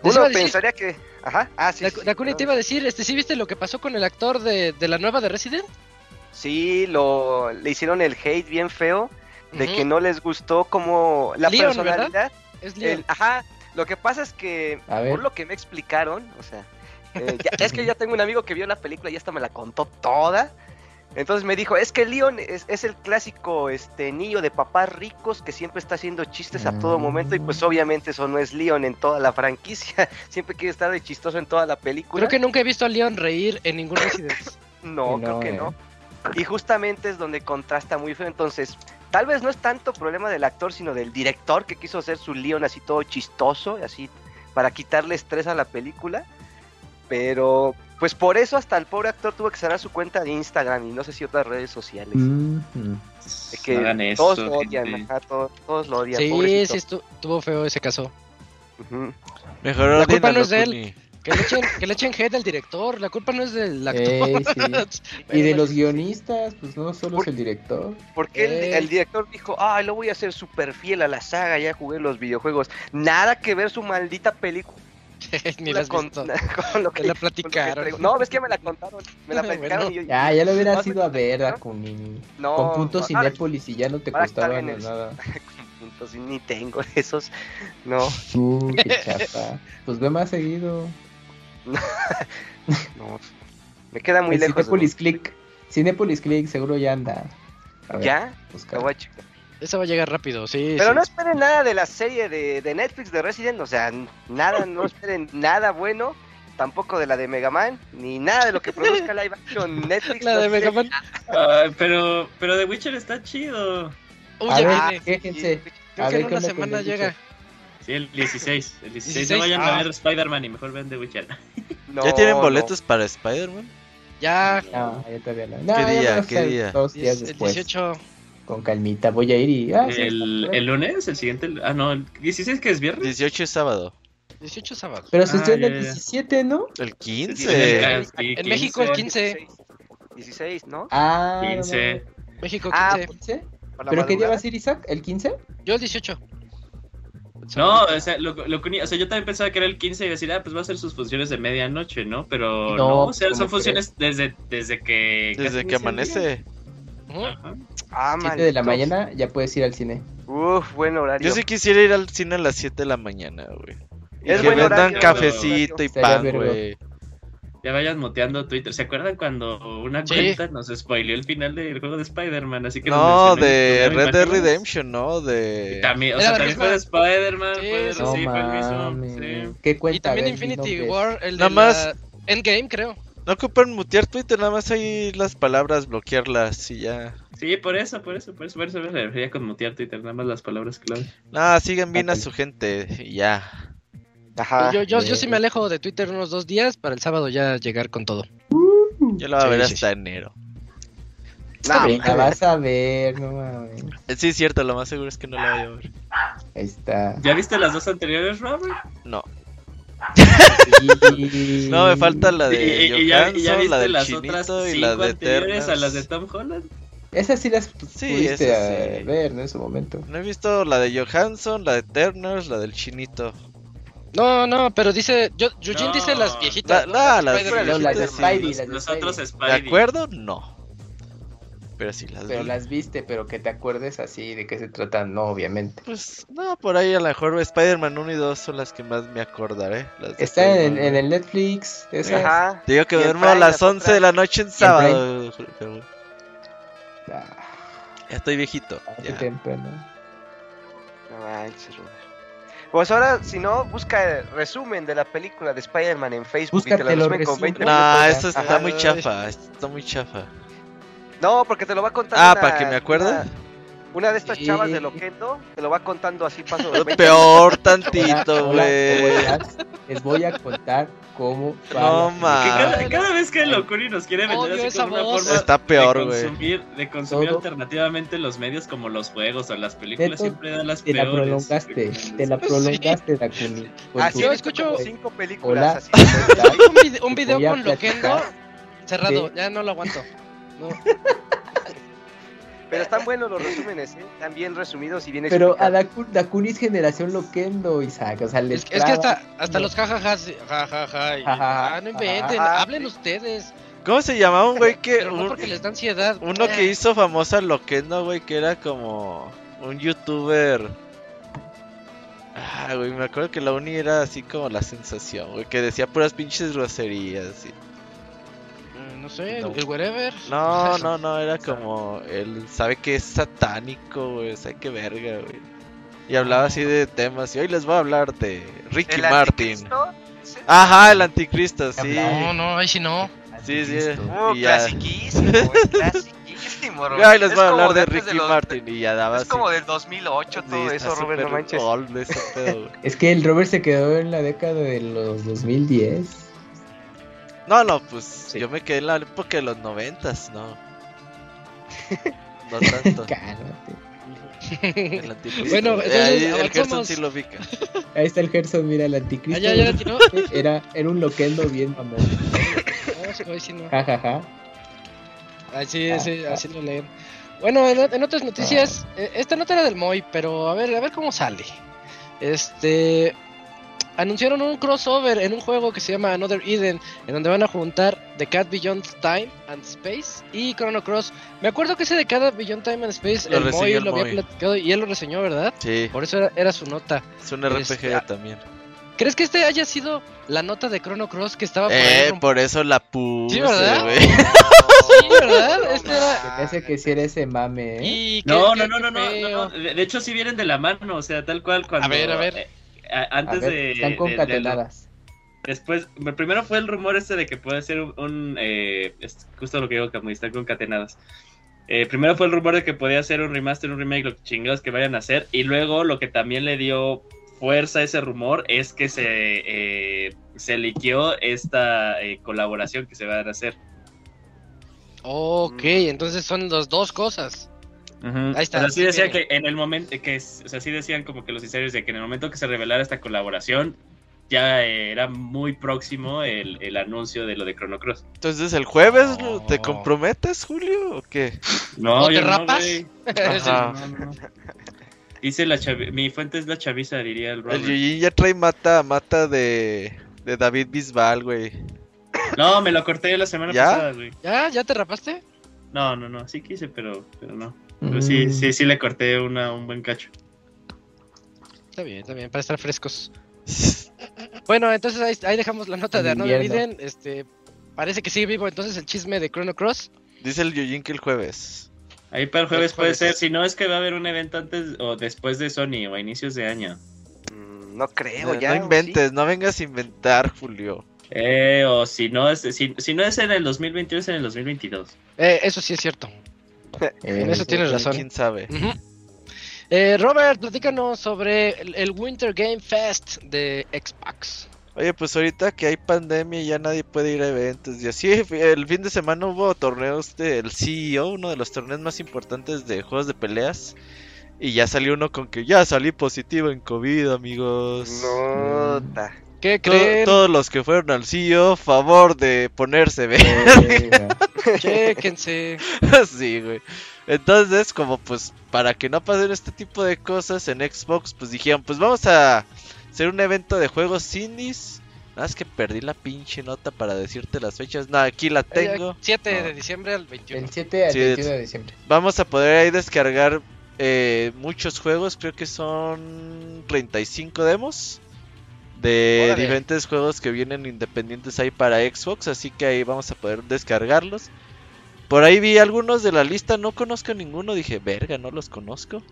Uno decir- pensaría que. Ajá, ah, sí. La, sí, la te iba a decir, este, ¿sí viste lo que pasó con el actor de, de la nueva de Resident? Sí, lo, le hicieron el hate bien feo de que no les gustó como la Leon, ¿verdad? personalidad. Es Leon. el- ajá, lo que pasa es que, por lo que me explicaron, o sea, eh, ya- es que yo tengo un amigo que vio la película y hasta me la contó toda. Entonces me dijo, es que Leon es, es el clásico este niño de papás ricos que siempre está haciendo chistes a todo momento y pues obviamente eso no es Leon en toda la franquicia. *laughs* Siempre quiere estar de chistoso en toda la película. Creo que nunca he visto a Leon reír en ningún Resident. *laughs* No, creo que eh. no. Y justamente es donde contrasta muy feo. Entonces, tal vez no es tanto problema del actor, sino del director que quiso hacer su Leon así todo chistoso, así para quitarle estrés a la película. Pero, pues por eso hasta el pobre actor tuvo que cerrar su cuenta de Instagram y no sé si otras redes sociales. Mm, Es que todos lo odian, ajá, todos, todos lo odian. sí, pobrecito. sí, estu- estuvo feo ese caso. Ujú. Mejor La culpa no es de él. Que le echen, que le echen hate al director, la culpa no es del actor. Ey, sí. *laughs* Y de los guionistas, pues no solo es el director. Porque el, Ey. el director dijo, ay, lo voy a hacer súper fiel a la saga, ya jugué los videojuegos. Nada que ver su maldita película *laughs* Ni las con, *laughs* con lo Te que la *laughs* con lo que platicaron. No, ves que me la contaron. Me la Bueno. platicaron y yo. Ya, ya lo hubieras No, ido a ver, ¿no? No, Con puntos Cinépolis y ya no te costaba bien el- nada. Entonces ni tengo esos. No, Uh, qué chafa. Pues ve más seguido. no. Me queda muy El lejos. Cinépolis Click. Cinépolis Click seguro ya anda. A ver, ¿Ya? Lo voy a checar. Esa va a llegar rápido, sí. Pero sí. no esperen nada de la serie de, de Netflix de Resident. O sea, nada, no esperen nada bueno. Tampoco de la de Mega Man, ni nada de lo que produzca live action Netflix. *laughs* La de no sé. Mega Man. Pero, pero The Witcher está chido. Uy, A ya ver, viene. quéjense. Creo a que ver, en ¿qué una semana llega. Sí, el 16. El 16. 16, No vayan ah. a ver Spider-Man y mejor ven The Witcher. *laughs* No, ¿Ya tienen no. boletos para Spider-Man? Ya, No, ya todavía no. No, ¿Qué ya día? ¿Qué día? Dos días el después. 18. Con calmita. Voy a ir y. Ah, El, el lunes, el siguiente. Ah, no, el 16 que es viernes. 18 es sábado. 18 sábado. Pero se Ah, estrena el ya, ya. 17, ¿no? El Sí, 15. ah, sí, En México el 15. 15. 16, ¿no? Ah, no, 15. México Ah, 15. no, 15. Por la ¿Pero qué día vas a ir, Isaac? ¿El 15? Yo el 18. No, o sea, lo, lo o sea, yo también pensaba que era el 15 y decir, ah, pues va a hacer sus funciones de medianoche, ¿no? Pero No, no, o sea, ¿cómo son funciones desde, desde que... Desde que el amanece. Ajá. Ah, 7 de la mañana ya puedes ir al cine. Uf, buen horario. Yo sí quisiera ir al cine a las 7 de la mañana, güey. Y Es que buen vendan horario, cafecito y pan, güey. Ya vayan moteando Twitter. ¿Se acuerdan cuando una Sí. cuenta nos spoileó el final del juego de Spider-Man? Así que No, de Red Dead. Redemption, ¿no? De... También, o sea, también fue de Spider-Man, Sí, fue No sí, fue el mismo. sí. ¿Qué Y cuenta? A también ver, Infinity. War, el de más- la Endgame, creo. No ocupan mutear Twitter, nada más ahí las palabras, bloquearlas y ya. Sí, por eso, por eso, por eso, por eso me refería con mutear Twitter, nada más las palabras clave. No, sigan bien a su gente y ya. Ajá. yo, yo, yo sí bien. me alejo de Twitter unos dos días para el sábado ya llegar con todo. Yo lo voy a ver sí, hasta sí. enero. No, Venga, vas a ver, no mames. Eh, Sí, es cierto, lo más seguro es que no lo voy a ver. Ahí está. ¿Ya viste las dos anteriores, Robert? No. *laughs* No, me falta la de y- y ya, y ya Johansson, viste la del las otras Chinito y cinco la de anteriores a las de. Tom Holland. Esas sí las Sí, pudiste sí. ver, ¿no? En su momento. No he visto la de Johansson, la de Eternals, la del Chinito. No, no, pero dice, yo, Eugene No. dice las viejitas. La- la- las Spider-Man. No, las de sí. Spidey, Los, las de los Spidey. otros ¿De acuerdo? No. Pero sí las Pero vi. las viste, pero que te acuerdes así de qué se tratan, no, obviamente. Pues no, por ahí a lo mejor Spider-Man 1 y 2 son las que más me acordaré. las Está en, en el Netflix. Esas. Ajá. Te digo que duermo a las las 11 de la noche en sábado. Ah, Ya estoy viejito. Hace ya. temprano. No manches, Robert. Pues ahora, si no, busca el resumen de la película de Spider-Man en Facebook y te Búscate lo resumen con 20 resúmenes. No, minutos. esto está Ajá. muy chafa. esto está muy chafa. No, porque te lo va a contar. Ah, una- para que me acuerde. Una, una de estas Sí. chavas de Loquendo te lo va contando así paso de *laughs* 20 Peor tantito, güey. Les voy a contar cómo No, la ma. Que Ah. cada, cada vez que Locuri nos quiere vender así como una voz. forma Está peor, de güey. consumir, de consumir Todo. alternativamente los medios como los juegos o las películas Neto, siempre dan las Te la peores. prolongaste, te la Sí. prolongaste, Dakuni. Así Yo escucho- cinco películas Hola. así. *laughs* Un, vide- un video con Loquendo cerrado, de- ya no lo aguanto. No. *laughs* Pero están buenos los resúmenes, ¿eh? Están bien resumidos y bien Pero a explicados. Dakuni es generación Loquendo, Isaac. O sea, les Es, es que hasta, hasta los jajajas, jajaja, y- ah, no inventen, hablen ustedes. ¿Cómo se llamaba un güey que. Pero no un- porque les da ansiedad. uno que hizo famosa Loquendo, güey, que era como un youtuber. Ah, güey, me acuerdo que la uni era así como la sensación, güey, que decía puras pinches groserías. y- sé, No. el wherever. No, *laughs* no, no, era como él sabe que es satánico, güey, sabe que verga, güey. Y hablaba así de temas, y hoy les voy a hablar de Ricky ¿El Martin. anticristo? Sí. Ajá, el anticristo, sí. No, no, ahí sí no. Sí, sí. Uh, y ya. clasiquísimo, güey, *laughs* clasiquísimo, Robert. Ay, les Es voy a como hablar de Ricky los- Martin y ya daba Es así. como del 2008 todo Sí, eso, Robert, no manches. old ese pedo. Es que el Robert se quedó en la década de los 2010. No, no, pues Sí. yo me quedé en la época de los noventas, no. *laughs* No tanto. Cálmate. El anticristo. Bueno, Eh, entonces, ahí el avanzamos. Gerson sí lo ubica. Ahí está el Gerson, mira, el Ah, anticristo. ya, ya, ya, no. *laughs* Era, era un Loquendo bien mamón. No. Ja, ja, ja. Así, así, así lo leen. Bueno, en, en otras noticias, eh, esta nota era del Moy, pero a ver, a ver cómo sale. Este anunciaron un crossover en un juego que se llama Another Eden, en donde van a juntar The Cat Beyond Time and Space y Chrono Cross. Me acuerdo que ese de Cat Beyond Time and Space, Lo el Moy lo había platicado y él lo reseñó, ¿verdad? Sí, Por eso era, era su nota. es un RPG Este, ah, también. ¿Crees que este haya sido la nota de Chrono Cross que estaba por Eh, por eso la puse, ¿verdad? güey. *laughs* Sí, ¿verdad? Este era- Me parece que sí era ese mame, ¿eh? Y qué- No, qué- no, no, qué no, no, no, no. De de hecho, sí vienen de la mano, o sea, tal cual cuando. A ver, a ver. eh, a- A antes ver, de. están de- de- concatenadas. Después, primero fue el rumor este de que puede ser un, un, eh, es justo lo que digo, Camuy, están concatenadas. Eh, primero fue el rumor de que podía ser un remaster, un remake, lo que chingados que vayan a hacer. Y luego lo que también le dio fuerza a ese rumor es que se, eh, se liqueó esta eh, colaboración que se van a hacer. Ok, entonces son las dos cosas. Ahí está, Pero sí sí decían que en el momento que, es- o sea, sí decían como que los insiders de que en el momento que se revelara esta colaboración ya era muy próximo el, el anuncio de lo de Chrono Cross. Entonces, ¿el jueves te comprometes, Julio, o qué? No, ¿O te rapas? *laughs* No, no. Dice la mi fuente es la chaviza, diría el El Robert. Yuyin ya trae mata, mata de, de David Bisbal, güey. No, me lo corté la semana ¿Ya? pasada, güey. ¿Ya? ¿Ya te rapaste? No, no, no, sí quise, pero, pero no. Pero sí, Mm. sí, sí le corté una, un buen cacho. Está bien, está bien, para estar frescos. Bueno, entonces ahí, ahí dejamos la nota de Another invierno. Eden. Este, parece que sigue vivo entonces el chisme de Chrono Cross. Dice el Yuyin que el jueves. Ahí para el jueves El puede ser, si no es que va a haber un evento antes o después de Sony o a inicios de año. Mm, No creo, No, ya. no inventes, no vengas a inventar, Julio. Eh, o si no es, si, si no es en el 2021 es en el 2022. Eh, eso sí es cierto. En Eh, eso tienes ¿Quién- razón. ¿Quién sabe? Eh, Robert, platícanos sobre el, el Winter Game Fest de Xbox. Oye, pues ahorita que hay pandemia y ya nadie puede ir a eventos y así, el fin de semana hubo torneos del CEO, uno de los torneos más importantes de juegos de peleas. Y ya salió uno con que ya salí positivo en COVID, amigos. Nota. ¿Qué To- creen? todos los que fueron al CEO, favor de ponerse bien. eh, *laughs* Chéquense. *laughs* sí, güey. Entonces, como pues para que no pasen este tipo de cosas en Xbox, pues dijeron, pues vamos a hacer un evento de juegos indies. Nada más que perdí la pinche nota para decirte las fechas. No, aquí la tengo. 7 No. de diciembre al 21. Del 7 al Sí, 21 de diciembre. Vamos a poder ahí descargar eh, muchos juegos, creo que son 35 demos de Órale. diferentes juegos que vienen independientes ahí para Xbox, así que ahí vamos a poder descargarlos. por ahí vi algunos de la lista, no conozco ninguno, dije, verga, no los conozco.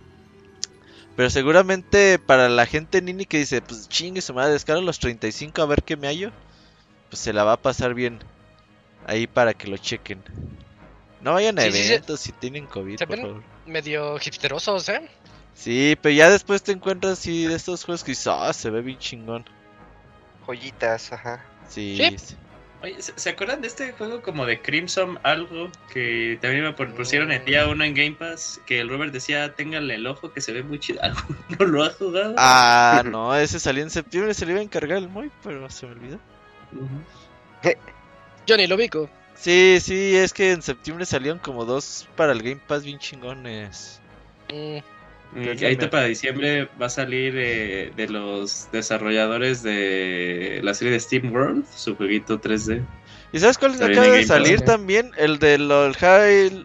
Pero seguramente para la gente nini que dice, pues chingue su madre, descargo los 35 a ver qué me hallo, pues se la va a pasar bien ahí para que lo chequen. No vayan a Sí, sí, sí. eventos si tienen COVID, Se por ven- favor. Medio hipsterosos, ¿eh? Sí, pero ya después te encuentras así de estos juegos que dices, ah, se ve bien chingón. Joyitas, ajá. Sí, Sí. Oye, ¿se, se acuerdan de este juego como de Crimson algo que también me pusieron el día uno en Game Pass? Que el Robert decía, ténganle el ojo que se ve muy chido. *laughs* ¿No lo ha jugado? Ah, *laughs* no, ese salió en septiembre, se le iba a encargar el Moy, pero se me olvidó. Ujú. Yo ni lo ubico. Sí, sí, es que en septiembre salieron como dos para el Game Pass bien chingones. Mm, Y ahorita para diciembre va a salir eh, de los desarrolladores de la serie de Steam World, su jueguito 3D. ¿Y sabes cuál acaba de salir también? El de los High...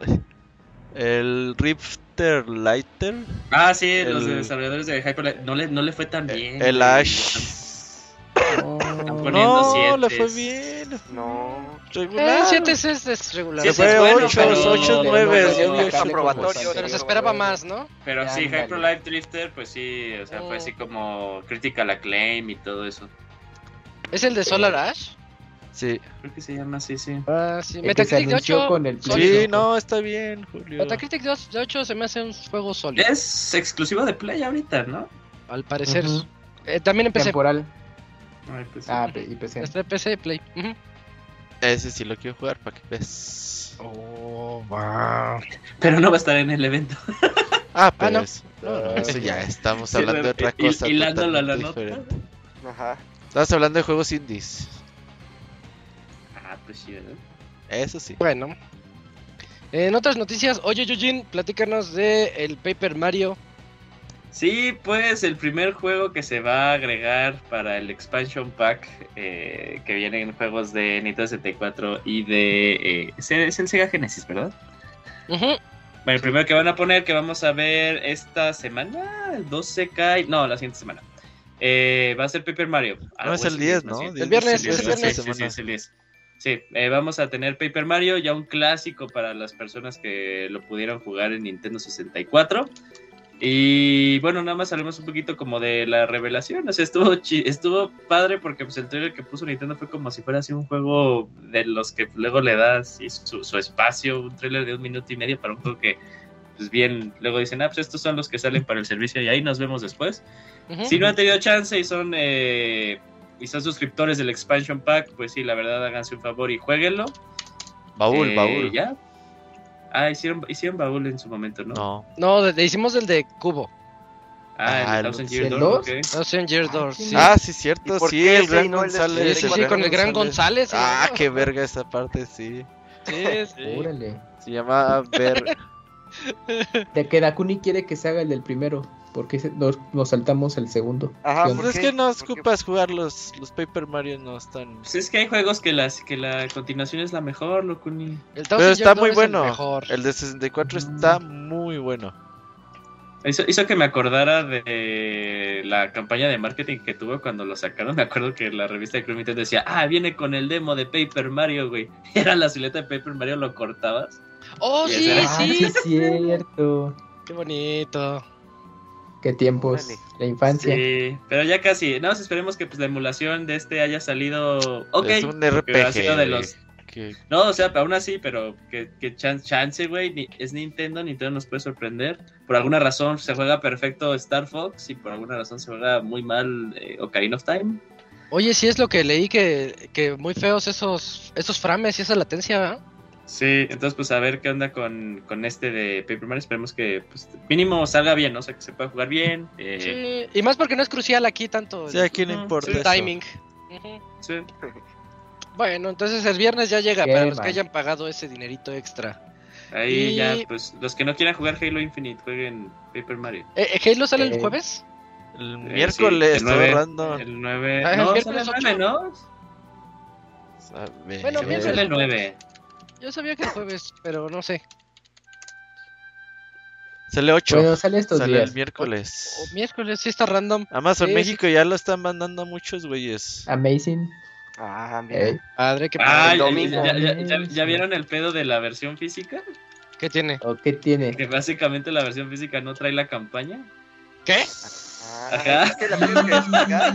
El Rifter Lighter. Ah, sí, los El- desarrolladores de Hyper Light. No le, no le fue tan bien. El. Ash. Están poniendo No, le fue bien. No. Eh, Regular. 7 es, es regular. Es bueno, 8, pero- 8, 9. pero Yo no vi le 8 sacan probatorio, Pero se esperaba bueno. más, ¿no? Pero sí, Ándale. Hyper Light Drifter, pues sí, o sea, fue así como critical acclaim y todo eso. ¿Es el de Solar Ash? Sí. Creo que se llama así, sí. Ah, sí. Metacritic de anunció 8. con el Sí, no, está bien, Julio. Metacritic de 8 se me hace un juego sólido. Es exclusivo de Play ahorita, ¿no? Al parecer. Ujú. Eh, también empecé. Temporal. Pues. Ah, y PC. Este PC y Play. Ujú. Ese sí lo quiero jugar para que veas. Oh, wow. Pero no va a estar en el evento. Ah, Ah, no. pues. No, no, eso ya *laughs* estamos Sí, hablando de otra cosa. hilándolo a la totalmente nota. diferente. Ajá. Estamos hablando de juegos indies. Ah, pues sí, ¿verdad? Eso sí. Bueno. En otras noticias, oye Yujin, platícanos de el Paper Mario. Sí, pues el primer juego que se va a agregar para el expansion pack eh, que vienen juegos de Nintendo 64 y de... eh, es es el Sega Genesis, ¿verdad? Bueno, el primero que van a poner, que vamos a ver esta semana, el 12 cae, no, la siguiente semana. Eh, va a ser Paper Mario. No, es el 10, ¿no? El viernes, Sí, es el sí, viernes. sí, sí, es el 10. Sí, eh, vamos a tener Paper Mario, ya un clásico para las personas que lo pudieran jugar en Nintendo 64. Y bueno, nada más hablemos un poquito como de la revelación. O sea, estuvo, chi- estuvo padre porque pues, el trailer que puso Nintendo fue como si fuera así un juego de los que luego le das y su, su espacio, un trailer de un minuto y medio para un juego que, pues bien, luego dicen, ah, pues estos son los que salen para el servicio y ahí nos vemos después. Si no han tenido chance y son eh, y son suscriptores del expansion pack, pues sí, la verdad háganse un favor y jueguenlo. Baúl, Eh, baúl. Ya. Ah, hicieron, hicieron baúl en su momento, ¿no? No. No, de- de- hicimos el de Cubo. Ah, Ah, el Thousand ¿el Year Door, dos? ok. Thousand Year Ah, Door, sí. sí. Ah, sí, cierto. ¿Y por Sí, el Gran no González. Sí, sí, con el Gran González. Ah, qué verga esa parte, sí. Sí, *laughs* sí. Órale. Se llama Ver. *laughs* De que Dakuni quiere que se haga el del primero. Porque nos, nos saltamos el segundo. Ajá, ¿Qué ¿por onda? Pues es que no ocupas jugar los, los Paper Mario, no están. Pues es que hay juegos que, las, que la continuación es la mejor, Locuni. Pero está muy es bueno. El. El de 64 está muy bueno. Hizo, hizo que me acordara de la campaña de marketing que tuvo cuando lo sacaron. *laughs* Me acuerdo que la revista de Club decía, ah, viene con el demo de Paper Mario, güey. *laughs* Era la silueta de Paper Mario, lo cortabas. Oh, sí, era- Ah, sí, *laughs* sí. es cierto. Qué bonito. Qué tiempos. La infancia. Sí, pero ya casi. Nada más esperemos que pues, la emulación de este haya salido. Ok. Es un RPG. sido de los- que- No, o sea, aún así, pero que, que chan- chance, güey. ni- Es Nintendo, Nintendo nos puede sorprender. Por alguna razón se juega perfecto Star Fox y por alguna razón se juega muy mal eh, Ocarina of Time. Oye, sí es lo que leí que, que muy feos esos, esos frames y esa latencia, ¿verdad? Sí, entonces pues a ver qué onda con, con este de Paper Mario. Esperemos que pues, mínimo salga bien, ¿no? O sea, que se pueda jugar bien. eh, Sí. Y más porque no es crucial aquí tanto Sí, aquí no importa. el eso. timing. Sí. Bueno, entonces el viernes ya llega Qué para los mal. que hayan pagado ese dinerito extra. Ahí Y- ya, pues los que no quieran jugar Halo Infinite, jueguen Paper Mario. Eh, eh, ¿Halo sale el Eh, jueves? El Eh, miércoles, sí, el estoy 9, ahorrando. El 9. Ah, el no, miércoles sale el 9, ¿no? Bueno, sale el 9. Yo sabía que el jueves, pero no sé. Sale 8. Bueno, sale estos Sale días. el miércoles. O miércoles, sí está random. Amazon Sí, México ya lo están mandando a muchos güeyes. Amazing. Ah, mira. Padre, que Ah, el domingo. ya, ya- ya- ya vieron el pedo de la versión física? ¿Qué tiene? ¿O qué tiene? Que básicamente la versión física no trae la campaña. ¿Qué? Ah, Ajá. ¿es que la tienes que descargar?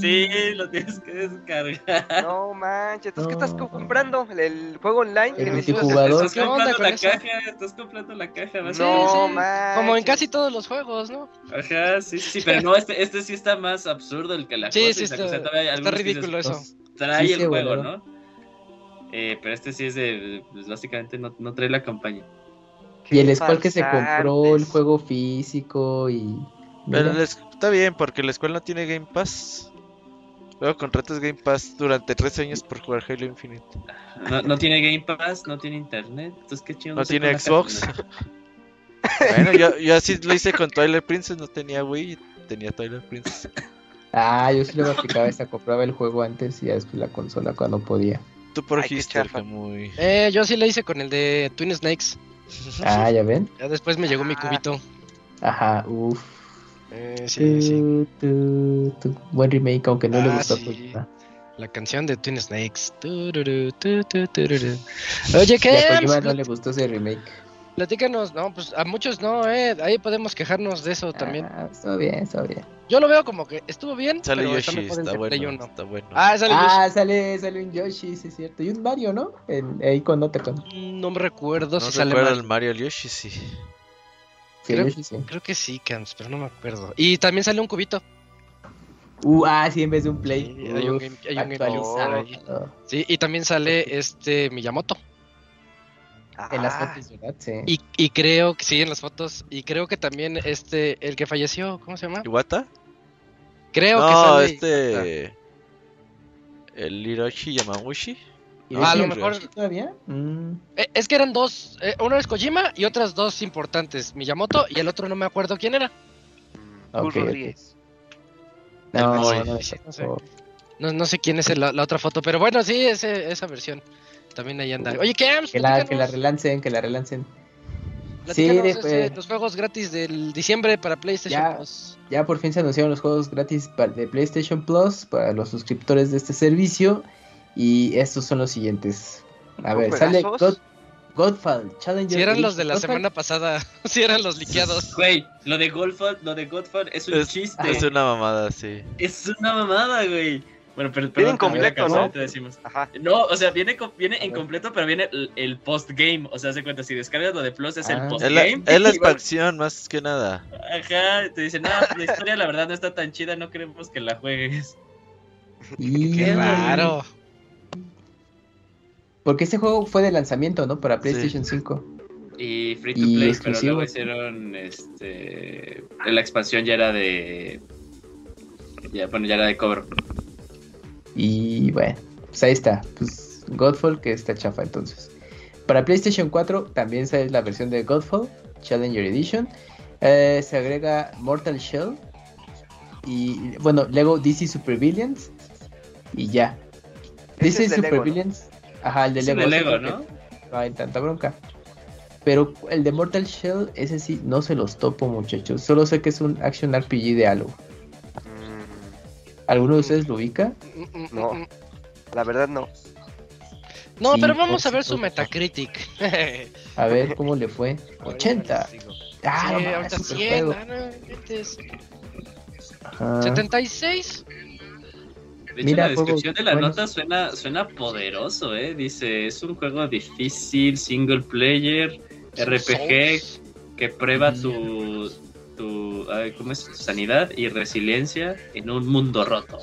Sí, lo tienes que descargar. No manches, ¿entonces qué estás No. comprando? ¿El juego online? El multijugador. Estás ¿Qué onda comprando la eso? caja, estás comprando la caja. No sí. manches. Como en casi todos los juegos, ¿no? Ajá, sí, sí, sí, pero no, este, este sí está más absurdo el que la Sí, cosa. sí, está, dices, ridículo eso. Pues, Trae Sí, el sí, juego, bueno. ¿no? Eh, pero este sí es de, pues básicamente no, no trae la campaña. Y el Squall que se compró el juego físico y. Pero Mira, la es- está bien, porque la escuela no tiene Game Pass. Luego contratas Game Pass durante tres años por jugar Halo Infinite. No, no tiene Game Pass, no tiene internet, entonces qué chido. No tiene Xbox. *laughs* bueno, yo, yo así lo hice con Twilight Princess, no tenía Wii, tenía Twilight Princess. Ah, yo sí le aplicaba esa, compraba el juego antes y ya después la consola cuando podía. Tú por Ay, qué Hister, muy... Eh, yo sí le hice con el de Twin Snakes. Ah, ya ven. Ya después me llegó mi Ah. cubito. Ajá, uff. Eh, sí, sí. Buen remake, aunque no le Ah, gustó. sí. pues. La canción de Twin Snakes. Tu, tu. Oye, Y a ¿qué? Kojima no le gustó ese remake. Platícanos. No, pues a muchos no, eh. Ahí podemos quejarnos de eso también. Ah, está bien, está bien. Yo lo veo como que estuvo bien, Sale pero Yoshi, está bueno, uno. está bueno. Ah, sale Ah, sale, sale un Yoshi, sí es cierto. Y un Mario, ¿no? En, ahí con Otacon. Yoshi. No me recuerdo no si sale recuerdo mal. el Mario el Yoshi, sí. Sí, Creo- sí. Creo que sí, Camps, pero no me acuerdo. Y también sale un cubito. Uh, ah, sí, en vez de un Play. Sí, hay un game- hay un game actualizado. ahí. Sí, y también sale este Miyamoto. En las Ah, fotos, ¿verdad? Sí. Y, y creo que sí, en las fotos. Y creo que también este, el que falleció, ¿cómo se llama? ¿Iwata? Creo que No, sale. este... El Hiroshi Yamauchi. ¿Y Ah, a lo mejor. todavía? Mm, Eh, Es que eran dos. eh, uno es Kojima y otras dos importantes. Miyamoto y el otro no me acuerdo quién era. mm, Gus Ok, ok. Rodríguez. No, no, no, no sé. No, no sé quién es el- la, la otra foto, pero bueno, sí, ese, esa versión. También ahí anda. Oye, Camps, Que la, que la relancen, que la relancen. Sí, este, de- los juegos gratis del diciembre para PlayStation Ya. Plus. Ya por fin se anunciaron los juegos gratis de PlayStation Plus para los suscriptores de este servicio. Y estos son los siguientes. A ¿Son ver, sale? God, Godfall Challenger. Si eran los de la Godfall, semana pasada, *laughs* si eran los liqueados. Güey, lo de Godfall, lo de Godfall es un Es, chiste. es una mamada, sí. Es una mamada, güey. Bueno, pero Viene incompleto, ¿no? te decimos. Ajá. No, o sea, viene, viene incompleto, pero viene el, el post-game. O sea, se cuenta, si descargas lo de Plus es Ah. el la, post-game. es la *laughs* expansión, más que nada. Ajá, te dicen, no, pues la historia la verdad no está tan chida, no queremos que la juegues. Y- *laughs* Qué raro. Porque este juego fue de lanzamiento, ¿no? Para PlayStation 5. Y free to Y play, exclusivo. pero luego hicieron, este, la expansión ya era de, ya, bueno, ya era de cover. Y bueno, pues ahí está. Pues Godfall, que está chafa entonces. Para PlayStation 4 también sale la versión de Godfall, Challenger Edition. Eh, se agrega Mortal Shell. Y bueno, Lego DC Super Villains. Y ya. Ese DC Super Lego, ¿no? Villains. Ajá, el de Es Lego. de sí, Lego, ¿no? No hay tanta bronca. Pero el de Mortal Shell, ese sí, no se los topo, muchachos. Solo sé que es un action RPG de. Mm, ¿Alguno de ustedes lo ubica? Mm, mm, No. mm. La verdad no. No, Sí, pero vamos a ver su. Metacritic. *laughs* A ver cómo le fue. *laughs* 80. Sí, Ah, no mames, ahorita super 100, juego. ah, no inventes. Ajá. 76. De hecho, Mira, la descripción de la buenos. nota suena, suena poderoso, ¿eh? Dice, es un juego difícil, single player, RPG, que prueba tu, tu, ay, ¿cómo es? tu sanidad y resiliencia en un mundo roto.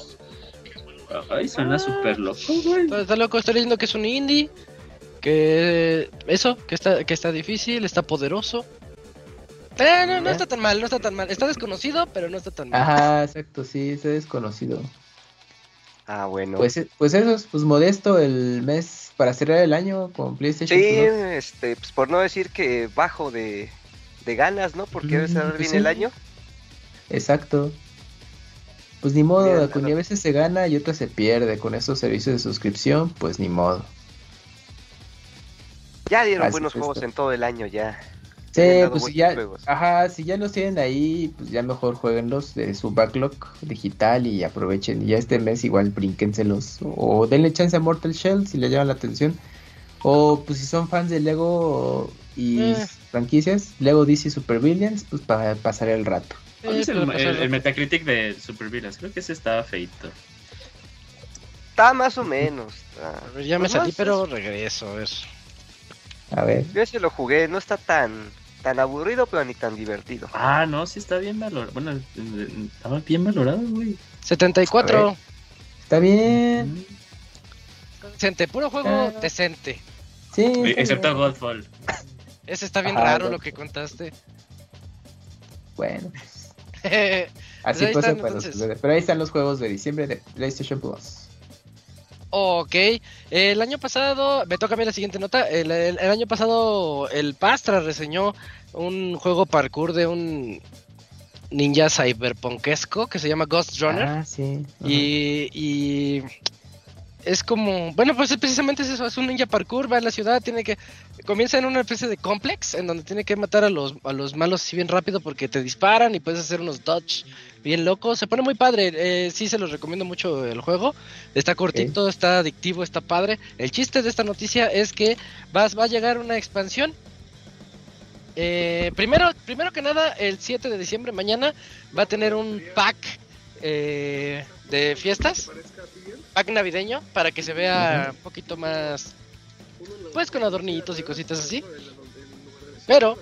Ay, suena Ah. súper loco, güey. Está, está loco, estoy leyendo que es un indie. Que eso, que está, que está difícil, está poderoso. Eh, no, no está tan mal, no está tan mal. Está desconocido, pero no está tan mal. Ajá, exacto, sí, ese desconocido. Ah, bueno. Pues, eh, pues eso, es, pues modesto el mes para cerrar el año con PlayStation sí, Plus. este, pues por no decir que bajo de, de ganas, ¿no? Porque debe Mm, cerrar pues bien sí. el año. Exacto. Pues ni modo, Bien, a veces se gana y otras se pierde con estos servicios de suscripción, pues ni modo. Ya dieron Así buenos juegos esto. en todo el año ya. Sí, pues si ya, juegos. ajá, si ya los tienen ahí, pues ya mejor jueguenlos de su backlog digital y aprovechen. Y ya este mes igual brínquenselos. O denle chance a Mortal Shell si le llama la atención. O pues si son fans de Lego y Eh. franquicias, Lego DC Super Villains, pues para pasar el rato. ¿Cuál es el. Metacritic de Super Villains? Creo que ese estaba feito. Está más o menos. está- A ver, ya me Pues salí, pero regreso, a ver. A ver. Yo ese lo jugué, no está tan tan aburrido, pero ni tan divertido. Ah, no, sí está bien valorado. Bueno, eh, estaba bien valorado, güey. 74. Está bien. Decente, puro juego Ah. decente. Sí. Eh, Excepto bien. Godfall. Ese está bien raro lo que contaste. Bueno, *laughs* pues, así están, pasa para los entonces. Pero ahí están los juegos de diciembre de PlayStation Plus. Ok, el año pasado, me toca a mí la siguiente nota. El, el- el año pasado, el Pastra reseñó un juego parkour de un ninja cyberpunkesco que se llama Ghost Runner. Ah, sí. Y, y es como, bueno, pues es precisamente es eso, es un ninja parkour, va a la ciudad, tiene que, comienza en una especie de complex, en donde tiene que matar a los, a los malos así bien rápido porque te disparan y puedes hacer unos dodge bien locos, se pone muy padre, eh, sí se los recomiendo mucho el juego, está cortito, está adictivo, está padre, el chiste de esta noticia es que vas, va a llegar una expansión, eh, primero, primero que nada, el 7 de diciembre, mañana, va a tener un pack eh, de fiestas, pack navideño, para que se vea un poquito más, pues con adornitos y cositas así. Pero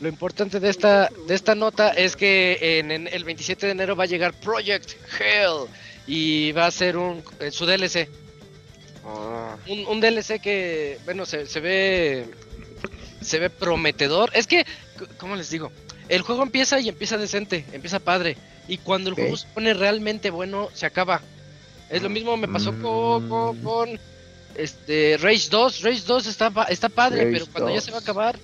lo importante de esta, de esta nota es que en, en el 27 de enero va a llegar Project Hell y va a ser un, eh, su DLC. Ah, Un, un DLC que, bueno, se, se ve se ve prometedor. Es que, ¿cómo les digo? El juego empieza y empieza decente, empieza padre. Y cuando el juego se pone realmente bueno, se acaba. Es lo mismo me pasó con, con, Mm. con, este Rage 2. Rage 2 está, está padre, Rage pero cuando ya se va a 2. acabar,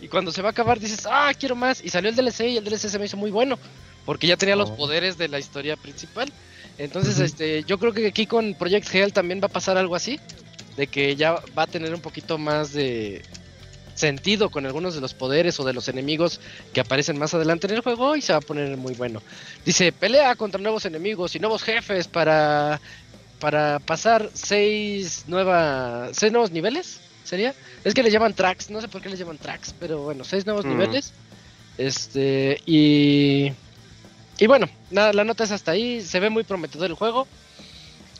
y cuando se va a acabar dices, ah, quiero más. Y salió el DLC y el DLC se me hizo muy bueno, porque ya tenía los Oh. poderes de la historia principal. Entonces, este, yo creo que aquí con Project Hell también va a pasar algo así, de que ya va a tener un poquito más de sentido con algunos de los poderes o de los enemigos que aparecen más adelante en el juego y se va a poner muy bueno. Dice, pelea contra nuevos enemigos y nuevos jefes para para pasar seis nueva seis nuevos niveles, ¿sería? Es que le llaman tracks, no sé por qué les llaman tracks, pero bueno, seis nuevos Mm. niveles. Este, y y bueno, nada, la nota es hasta ahí, se ve muy prometedor el juego.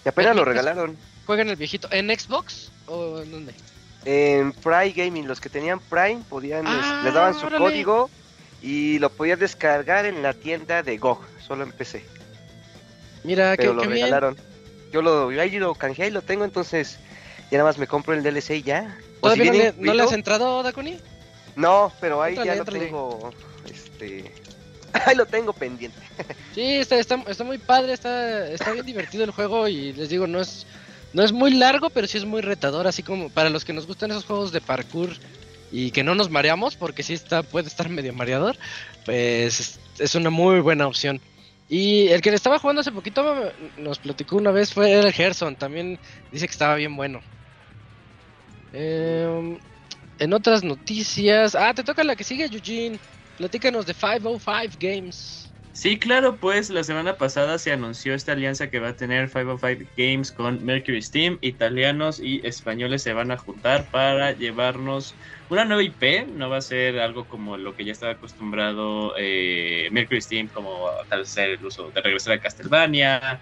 y apenas lo regalaron. Jueguen el viejito en Xbox o en dónde? En Prime Gaming, los que tenían Prime podían, Ah, les daban su órale. código y lo podías descargar en la tienda de GOG, solo en PC. Mira, pero qué, lo qué bien. regalaron. Yo lo, yo ahí lo canjeé y lo tengo, entonces ya nada más me compro el DLC y ya. O si ¿Todavía no, le, no le has entrado, Dakuni? No, pero ahí ya lo tengo, este, *laughs* ahí lo tengo pendiente. *laughs* Sí, está, está, está muy padre, está, está bien divertido el juego y les digo, no es, no es muy largo, pero sí es muy retador, así como para los que nos gustan esos juegos de parkour y que no nos mareamos, porque sí está, puede estar medio mareador, pues es, es una muy buena opción. Y el que le estaba jugando hace poquito nos platicó una vez fue el Gerson, también dice que estaba bien bueno. Em, en otras noticias, ah, te toca la que sigue, Eugene. Platícanos de 505 Games. Sí, claro, pues la semana pasada se anunció esta alianza que va a tener 505 Games con Mercury Steam. Italianos y españoles se van a juntar para llevarnos una nueva IP. No va a ser algo como lo que ya estaba acostumbrado eh, Mercury Steam, como tal vez el uso de regresar a Castlevania.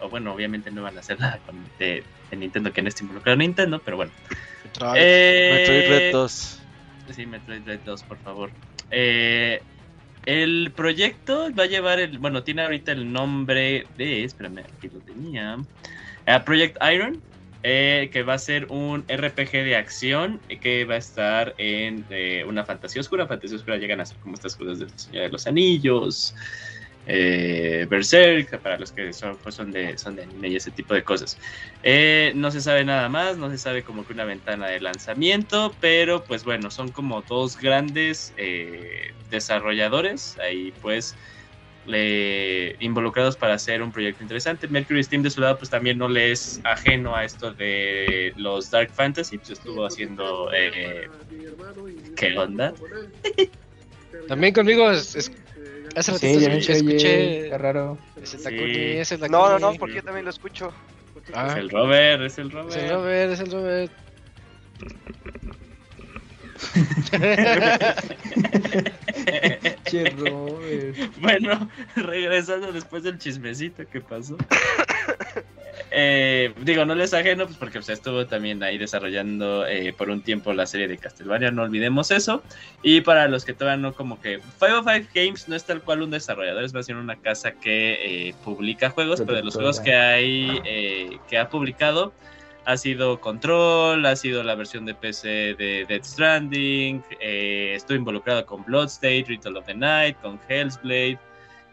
O bueno, obviamente no van a hacer nada con de, de Nintendo que no esté involucrado a Nintendo, pero bueno. Eh, Metroid Red 2. Sí, Metroid Red 2, por favor. Eh, el proyecto va a llevar el. Bueno, tiene ahorita el nombre de. Espérame, aquí lo tenía. Ah, Project Iron. eh, que va a ser un RPG de acción eh, que va a estar en eh, una fantasía oscura. Fantasía oscura llegan a ser como estas cosas del Señor de los Anillos, eh, Berserk, para los que son, pues son, de, son de anime y ese tipo de cosas. Eh, no se sabe nada más, no se sabe como que una ventana de lanzamiento, pero pues bueno, son como dos grandes eh, desarrolladores ahí pues involucrados para hacer un proyecto interesante. Mercury Steam de su lado pues también no le es ajeno a esto de los Dark Fantasy, pues estuvo haciendo... Eh, ¿Qué onda? *laughs* También conmigo es- hace ratito Sí, escuché, raro. ese Sí. Takuni, No, no, no, porque yo también lo escucho. Ah, Es el Robert, es el Robert. es el Robert, es el Robert. *laughs* Che, Robert. Bueno, *laughs* regresando después del chismecito que pasó. *laughs* Eh, digo, no les ajeno, pues porque pues, estuvo también ahí desarrollando eh, por un tiempo la serie de Castlevania, no olvidemos eso. Y para los que todavía no, como que 505 Games no es tal cual un desarrollador, es más bien una casa que eh, publica juegos, pero de los juegos que hay, que ha publicado, ha sido Control, ha sido la versión de PC de Dead Stranding, estuvo involucrado con Bloodstate, Ritual of the Night, con Hellsblade.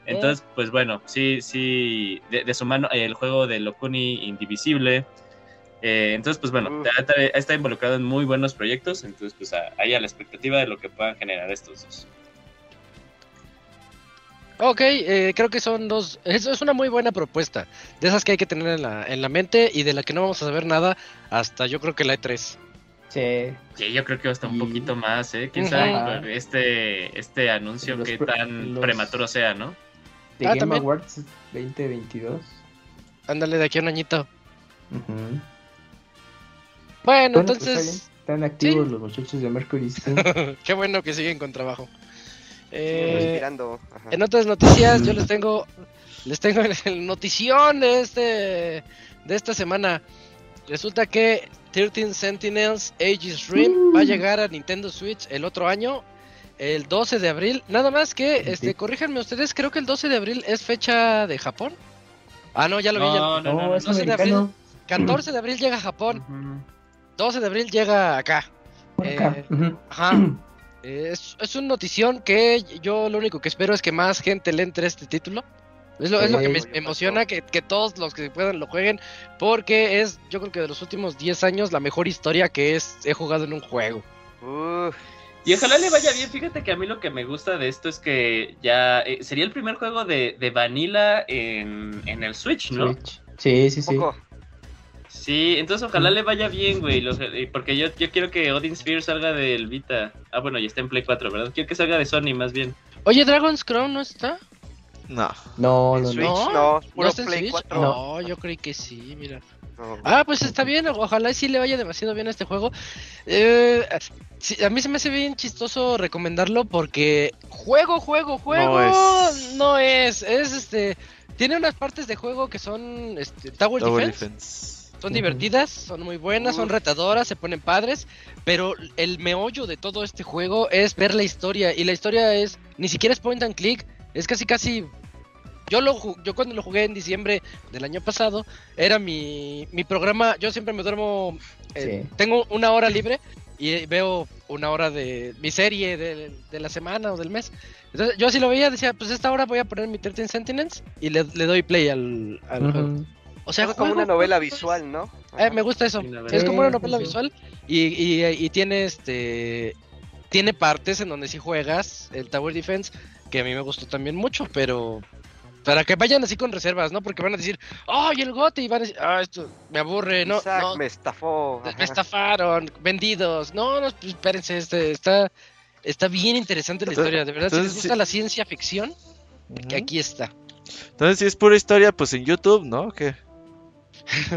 Entonces, pues bueno, sí, sí, de, de su mano eh, el juego de Locuni Indivisible. Eh, entonces, pues bueno, ha- está involucrado en muy buenos proyectos. Entonces, pues a- ahí a la expectativa de lo que puedan generar estos dos. Ok, eh, creo que son dos. Es, es una muy buena propuesta. De esas que hay que tener en la, en la mente y de la que no vamos a saber nada hasta yo creo que la E E3. Sí. Sí, yo creo que hasta un Y- poquito más, ¿eh? Quién sabe este, este anuncio Los qué pre- tan los- prematuro sea, ¿no? The Ah, Game también. Awards 2022. Ándale de aquí a un añito. Bueno, Bueno, pues, entonces, Están activos los muchachos de Mercury *laughs* Steam. qué bueno que siguen con trabajo. Eh, en otras noticias, yo les tengo, les tengo el notición de este, de esta semana. Resulta que 13 Sentinels Aegis Rim va a llegar a Nintendo Switch el otro año, el 12 de abril. Nada más que, este, corríjanme ustedes, creo que el 12 de abril es fecha de Japón. Ah, no, ya lo vi. ya- No, no, No, no. es no sé de americano. 14 de abril llega a Japón, Ujú. 12 de abril llega acá. Por acá. Eh. Ajá. Eh, Es, es una notición que yo lo único que espero es que más gente le entre este título. Es lo, es lo que me emociona, que, que todos los que puedan lo jueguen, porque es, yo creo que de los últimos 10 años, la mejor historia que es, he jugado en un juego. Uf, Y ojalá le vaya bien. Fíjate que a mí lo que me gusta de esto es que ya eh, sería el primer juego de, de Vanilla en, en el Switch, ¿no? Switch. Sí, sí, sí. poco. Sí, entonces ojalá le vaya bien, güey. los- eh, porque yo, yo quiero que Odin Sphere salga del Vita. Ah, bueno, ya está en Play 4, ¿verdad? Quiero que salga de Sony más bien. Oye, Dragon's Crown no está. No. No, En no, Switch no. no, ¿No está en Play Switch? 4. No, yo creí que sí, mira. No. Ah, pues está bien, ojalá y sí le vaya demasiado bien a este juego. Eh, sí, a mí se me hace bien chistoso recomendarlo porque juego, juego, juego No es. no es, es este tiene unas partes de juego que son este, Tower, Tower Defense, Defense. son divertidas, son muy buenas, son retadoras, se ponen padres, pero el meollo de todo este juego es ver la historia y la historia es ni siquiera es point and click, es casi casi yo lo ju- yo cuando lo jugué en diciembre del año pasado era mi, mi programa, yo siempre me duermo eh, Sí. tengo una hora libre y veo una hora de mi serie de, de la semana o del mes. Entonces yo así lo veía, decía, pues esta hora voy a poner mi 13 Sentinels y le, le doy play al, al juego. O sea, Es como una novela visual, ¿no? eh, me gusta eso. Es como una novela sí. visual y, y, y tiene este tiene partes en donde sí juegas el Tower Defense que a mí me gustó también mucho, pero para que vayan así con reservas, ¿no? Porque van a decir, ¡ay, el gote! Y van a decir, ¡ah, esto me aburre! No, Isaac no, me estafó. me estafaron, vendidos. No, no, pues, espérense, este, está, está bien interesante la historia. De verdad, si les gusta sí- la ciencia ficción, que aquí está. Entonces, si es pura historia, pues en YouTube, ¿no? ¿Qué? *laughs*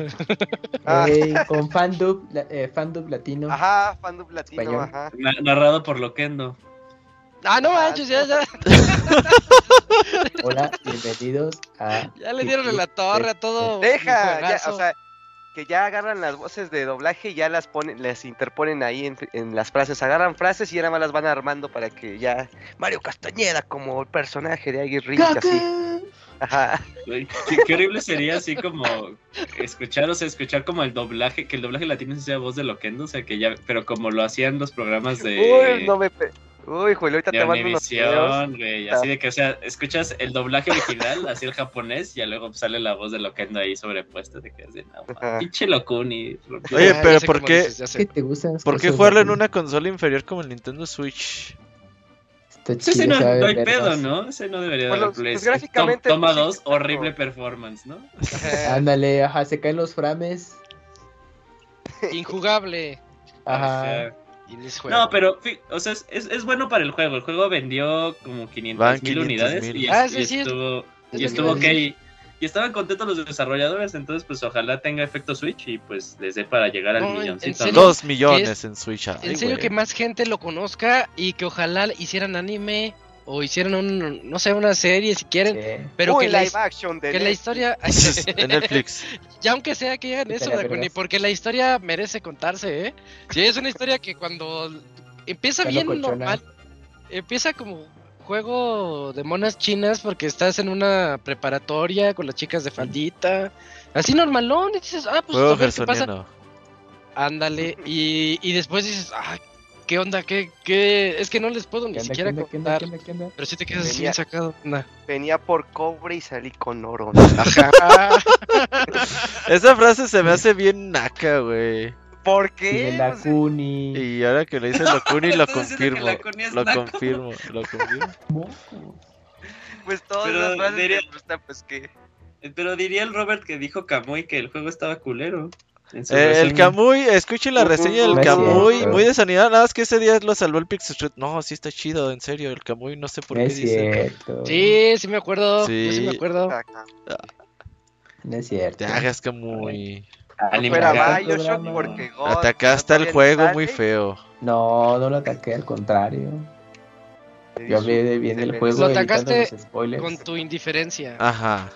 Ah. Ey, con fandub, eh, fandub latino. Ajá, fandub latino, Español. ajá. Na- narrado por Loquendo. Ah, no Ah, manches, ya, ya, *laughs* Hola, bienvenidos a. ya le dieron en la torre a todo. Deja, ya, o sea, que ya agarran las voces de doblaje y ya las ponen, las interponen ahí en, en las frases. Agarran frases y ya nada más las van armando para que ya Mario Castañeda como el personaje de Aguirre así. Ajá. Qué, qué horrible sería así como escuchar, o sea, escuchar como el doblaje, que el doblaje latino sea voz de Loquendo, o sea, que ya, pero como lo hacían los programas de, Uy, no me pe- Uy, Julio, ahorita de te mando unos videos. Univisión, güey, así de que, o sea, escuchas el doblaje original, así el japonés, y ya luego sale la voz de Loquendo ahí sobrepuesta, te quedas de, Ajá. pinche Locuni. Oye, Ah, pero ¿por qué- ¿Por qué jugarlo en una consola inferior como el Nintendo Switch? Está Ese no, no hay pedo, ¿no? Ese no debería Bueno, dar play. pues, gráficamente, Toma pues, sí, 2, exacto. horrible performance, ¿no? Ándale, ajá, se caen los frames. *laughs* Injugable. Ajá. Y. No, pero, o sea, es, es, bueno para el juego. El juego vendió como 500 Van mil 500,000. unidades y, Ah, es- sí, y sí. estuvo, Es y estuvo ok. Y estaban contentos los desarrolladores, entonces pues ojalá tenga efecto Switch y pues les dé para llegar al No, milloncito. Dos millones en Switch. ay, en serio güey. que más gente lo conozca y que ojalá hicieran anime o hicieran un, no sé, una serie si quieren, Sí. pero Uy, que la, live action de que la Netflix. historia, *laughs* en Netflix. *laughs* ya aunque sea que hagan eso, vergas. porque la historia merece contarse, ¿eh? Sí, es una historia que cuando empieza Está bien normal, empieza como juego de monas chinas porque estás en una preparatoria con las chicas de faldita, así normalón, y dices, ah, pues Juego a ver qué pasa. Ándale, y, y después dices, ah, ¿qué onda? ¿Qué, qué? Es que no les puedo ni ¿Qué onda, siquiera qué onda, qué onda, contar. qué onda, qué onda? Pero si te quedas así Venía- bien sacado. Nah. Venía por cobre y salí con oro. *laughs* Ajá. *laughs* Esa frase se me hace bien naca, güey. ¿Por Y qué? de sea, Kuni. Y ahora que le dice Locuni *laughs* lo diciendo que confirmo. Lo confirmo, *laughs* lo confirmo. Pues todas Pero las frases diría- que gustan, pues que... Pero diría el Robert que dijo Kamui que el juego estaba culero. Eh, el. Camuy, escuchen la reseña del No Camuy, cierto. muy desanimado, nada más que ese día lo salvó el Pixel Street. No, sí está chido, en serio, el Camuy, no sé por No qué es dice. cierto. Sí, sí me acuerdo. Sí. yo sí me acuerdo. No es cierto. Te hagas Camuy. Fuera. Bioshock porque... God, Atacaste al juego sale. muy feo. No, no lo ataqué, al contrario. Yo hablé bien del juego Lo atacaste los spoilers. Con tu indiferencia. Ajá.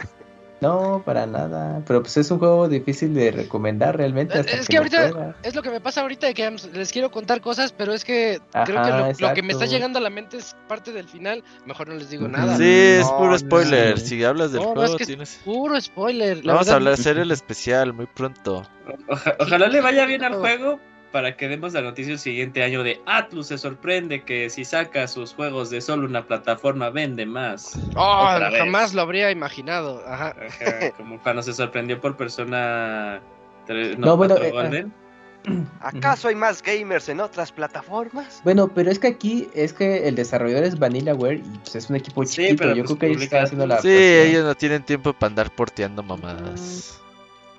No, para nada. Pero pues es un juego difícil de recomendar realmente. Hasta es que, ahorita-. Es lo que me pasa ahorita de que les quiero contar cosas, pero es que creo que lo, lo que me está llegando a la mente es parte del final. Mejor no les digo nada. Sí, es No, puro no. spoiler. Si hablas del No, no, juego, es que es tienes. Puro spoiler. la Vamos a hablar, hacer el especial muy pronto. Oja- ojalá le vaya bien al Oh. juego para que demos la noticia el siguiente año de Atlus se sorprende que si saca sus juegos de solo una plataforma vende más. Oh, vez. jamás lo habría imaginado. Ajá. Ajá, como cuando se sorprendió por Persona tre- No, bueno, 4 eh, Golden. *clears throat* ¿Acaso hay más gamers en otras plataformas? Bueno, pero es que aquí es que el desarrollador es Vanillaware y pues es un equipo Sí, chiquito. pero, Yo pues, creo que ellos están haciendo la. Sí, ellos no tienen tiempo para andar porteando mamadas.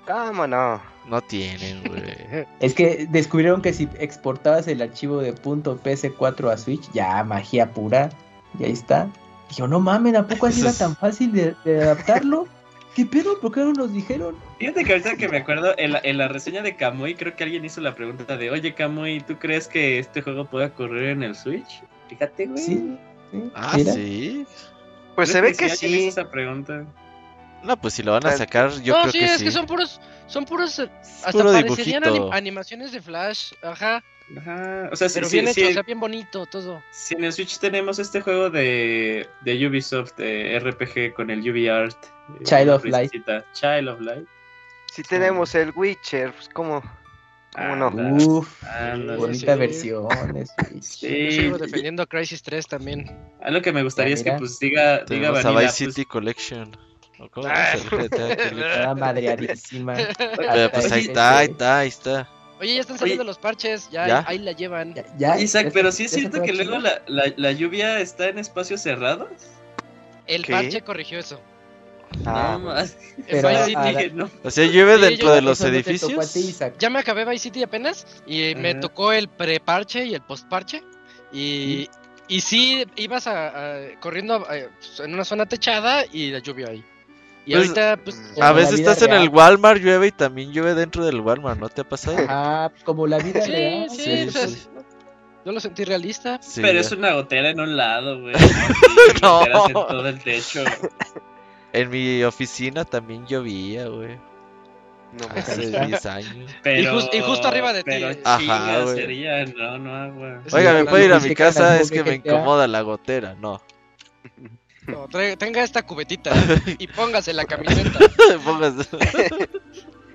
¿Cómo no? No tienen, güey. *laughs* Es que descubrieron que si exportabas el archivo de .ps4 a Switch, ya magia pura. Y ahí está. Dijo, no mamen, ¿a poco así era tan fácil de, de adaptarlo? *laughs* ¿Qué pedo? ¿Por qué no nos dijeron? Fíjate que ahorita que me acuerdo, en la, en la reseña de Kamui, creo que alguien hizo la pregunta de, oye Kamui, ¿tú crees que este juego pueda correr en el Switch? Fíjate, güey. Sí, sí. Ah, mira. sí. Pues se ve que alguien sí. hizo esa pregunta. No, pues si lo van a Pues- sacar, yo no, creo sí, que es sí. que son puros, son puros, eh, Es hasta puro parecerían anim- animaciones de Flash, ajá, Ajá. O sea, si, pero si- bien si- hecho, o sea, bien bonito todo. si en el Switch tenemos este juego de, de Ubisoft de RPG con el UbiArt. eh, Child of Light. Child of Light. Si tenemos el Witcher, pues cómo... ¿Cómo no? Bonita sí. versión. *laughs* Sí. Yo sigo defendiendo a Crisis 3 también. A lo que me gustaría Ya, es que pues diga, diga Vanilla, Vice pues, City Collection. ¿O cómo *laughs* Ah. es el GTA Collection? Toda madreadísima. *laughs* Pero pues ahí está, ahí está, ahí está. Oye, ya están saliendo los parches, ya, ¿Ya? ahí la llevan. Ya, ya, Isaac, pero sí es cierto que luego la, la, la lluvia está en espacios cerrados. El ¿Qué? parche corrigió eso. Ah, no, más. Pero sí dije, no. O sea, llueve Sí, dentro de los edificios. ti. Ya me acabé Vice City apenas y me tocó el pre-parche y el post-parche. Y, y sí, ibas a, a- corriendo a- pues, en una zona techada y la lluvia ahí. Y Pues, ahorita, pues. mm, A veces estás en el Walmart, llueve y también llueve dentro del Walmart, ¿no te ha pasado? *laughs* Ah, como la vida Sí, real. sí, Sí, sí. Yo lo sentí realista. Sí, Pero ya. es una gotera en un lado, güey. *laughs* No. Goteras en todo el techo. *laughs* En mi oficina también llovía, güey. no me Hace está. 10 años. Pero, y justo arriba de ti, Pero. Ajá, güey. sería, no, no. Es Oiga, ¿me puede ir a mi casa? Es que me incomoda la gotera. No. No, trae- tenga esta cubetita y póngase la camiseta. *laughs* Póngase-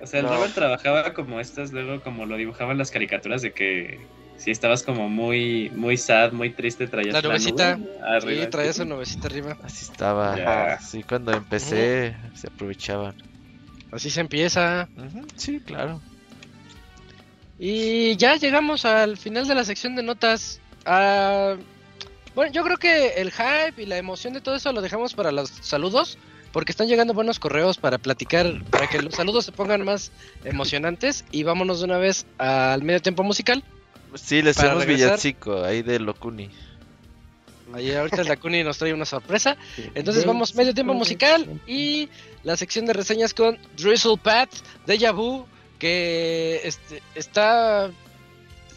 O sea, el No. Robert trabajaba como estas, luego como lo dibujaban las caricaturas de que si estabas como muy, muy sad, muy triste, traías La nubecita. nube arriba. Sí, trae esa nubecita arriba. Así estaba. Ya. Así cuando empecé se aprovechaban. Así se empieza. Ujú, Sí, claro. Y ya llegamos al final de la sección de notas. Ah, bueno, yo creo que el hype y la emoción de todo eso lo dejamos para los saludos. Porque están llegando buenos correos para platicar, para que los saludos se pongan más emocionantes. Y vámonos de una vez al medio tiempo musical. Sí, le Para hacemos villancico ahí de Locuni. Ahí ahorita Dakuni nos trae una sorpresa. Entonces vamos medio tiempo musical y la sección de reseñas con Drizzle Pat, Deja Vu, que este, está,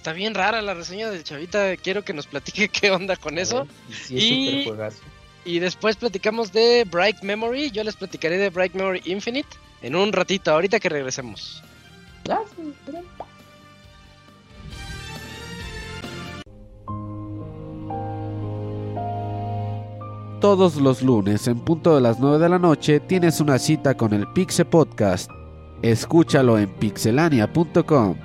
está bien rara la reseña del Chavita. Quiero que nos platique *laughs* qué onda con eso. Y sí, es Y- súper juegazo. Y después platicamos de Bright Memory. Yo les platicaré de Bright Memory Infinite en un ratito, ahorita que regresemos. Todos los lunes en punto de las 9 de la noche tienes una cita con el Pixe Podcast. Escúchalo en pixelania.com.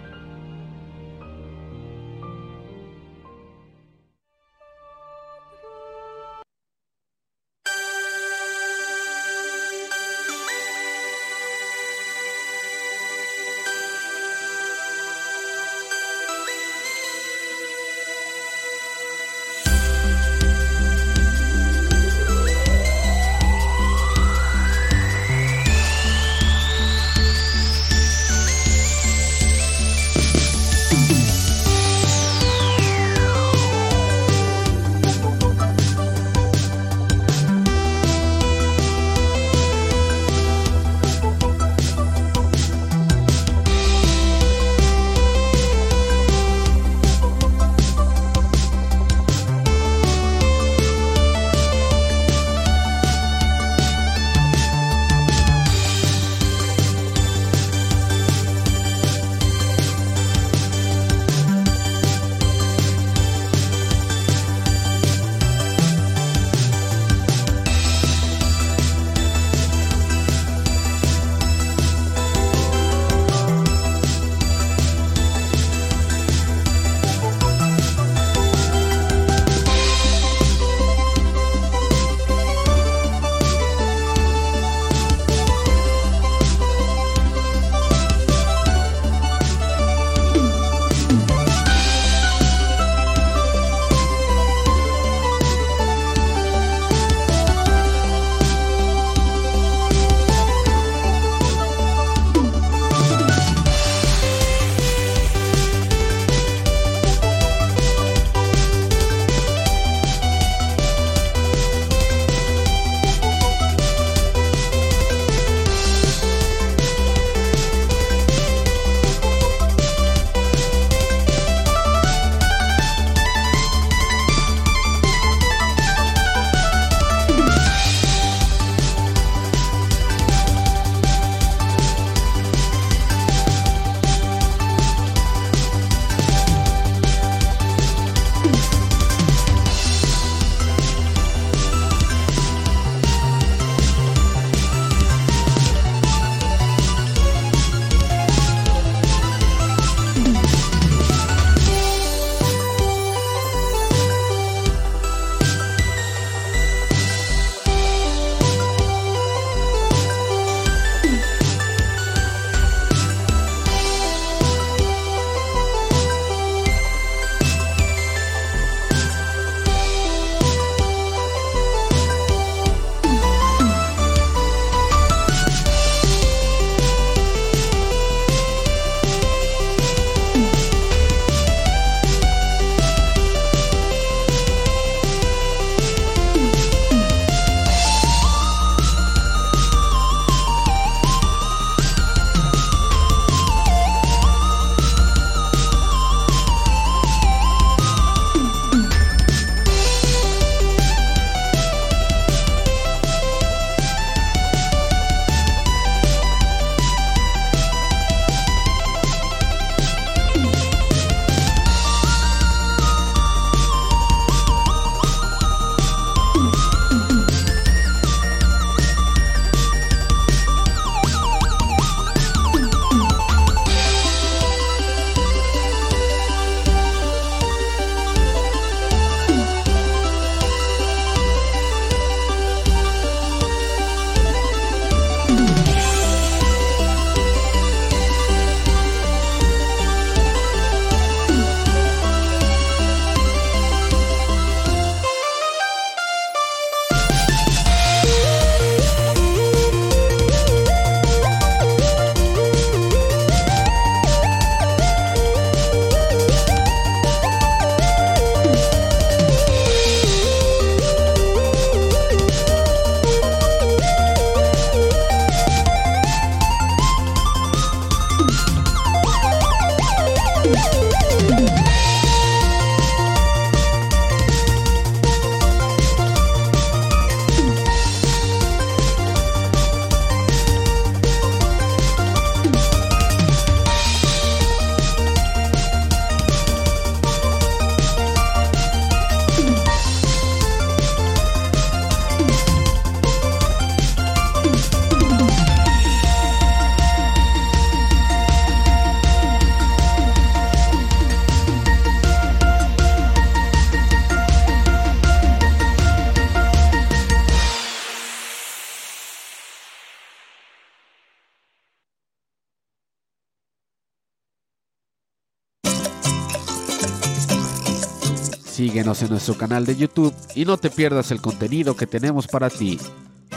Síguenos en nuestro canal de YouTube y no te pierdas el contenido que tenemos para ti.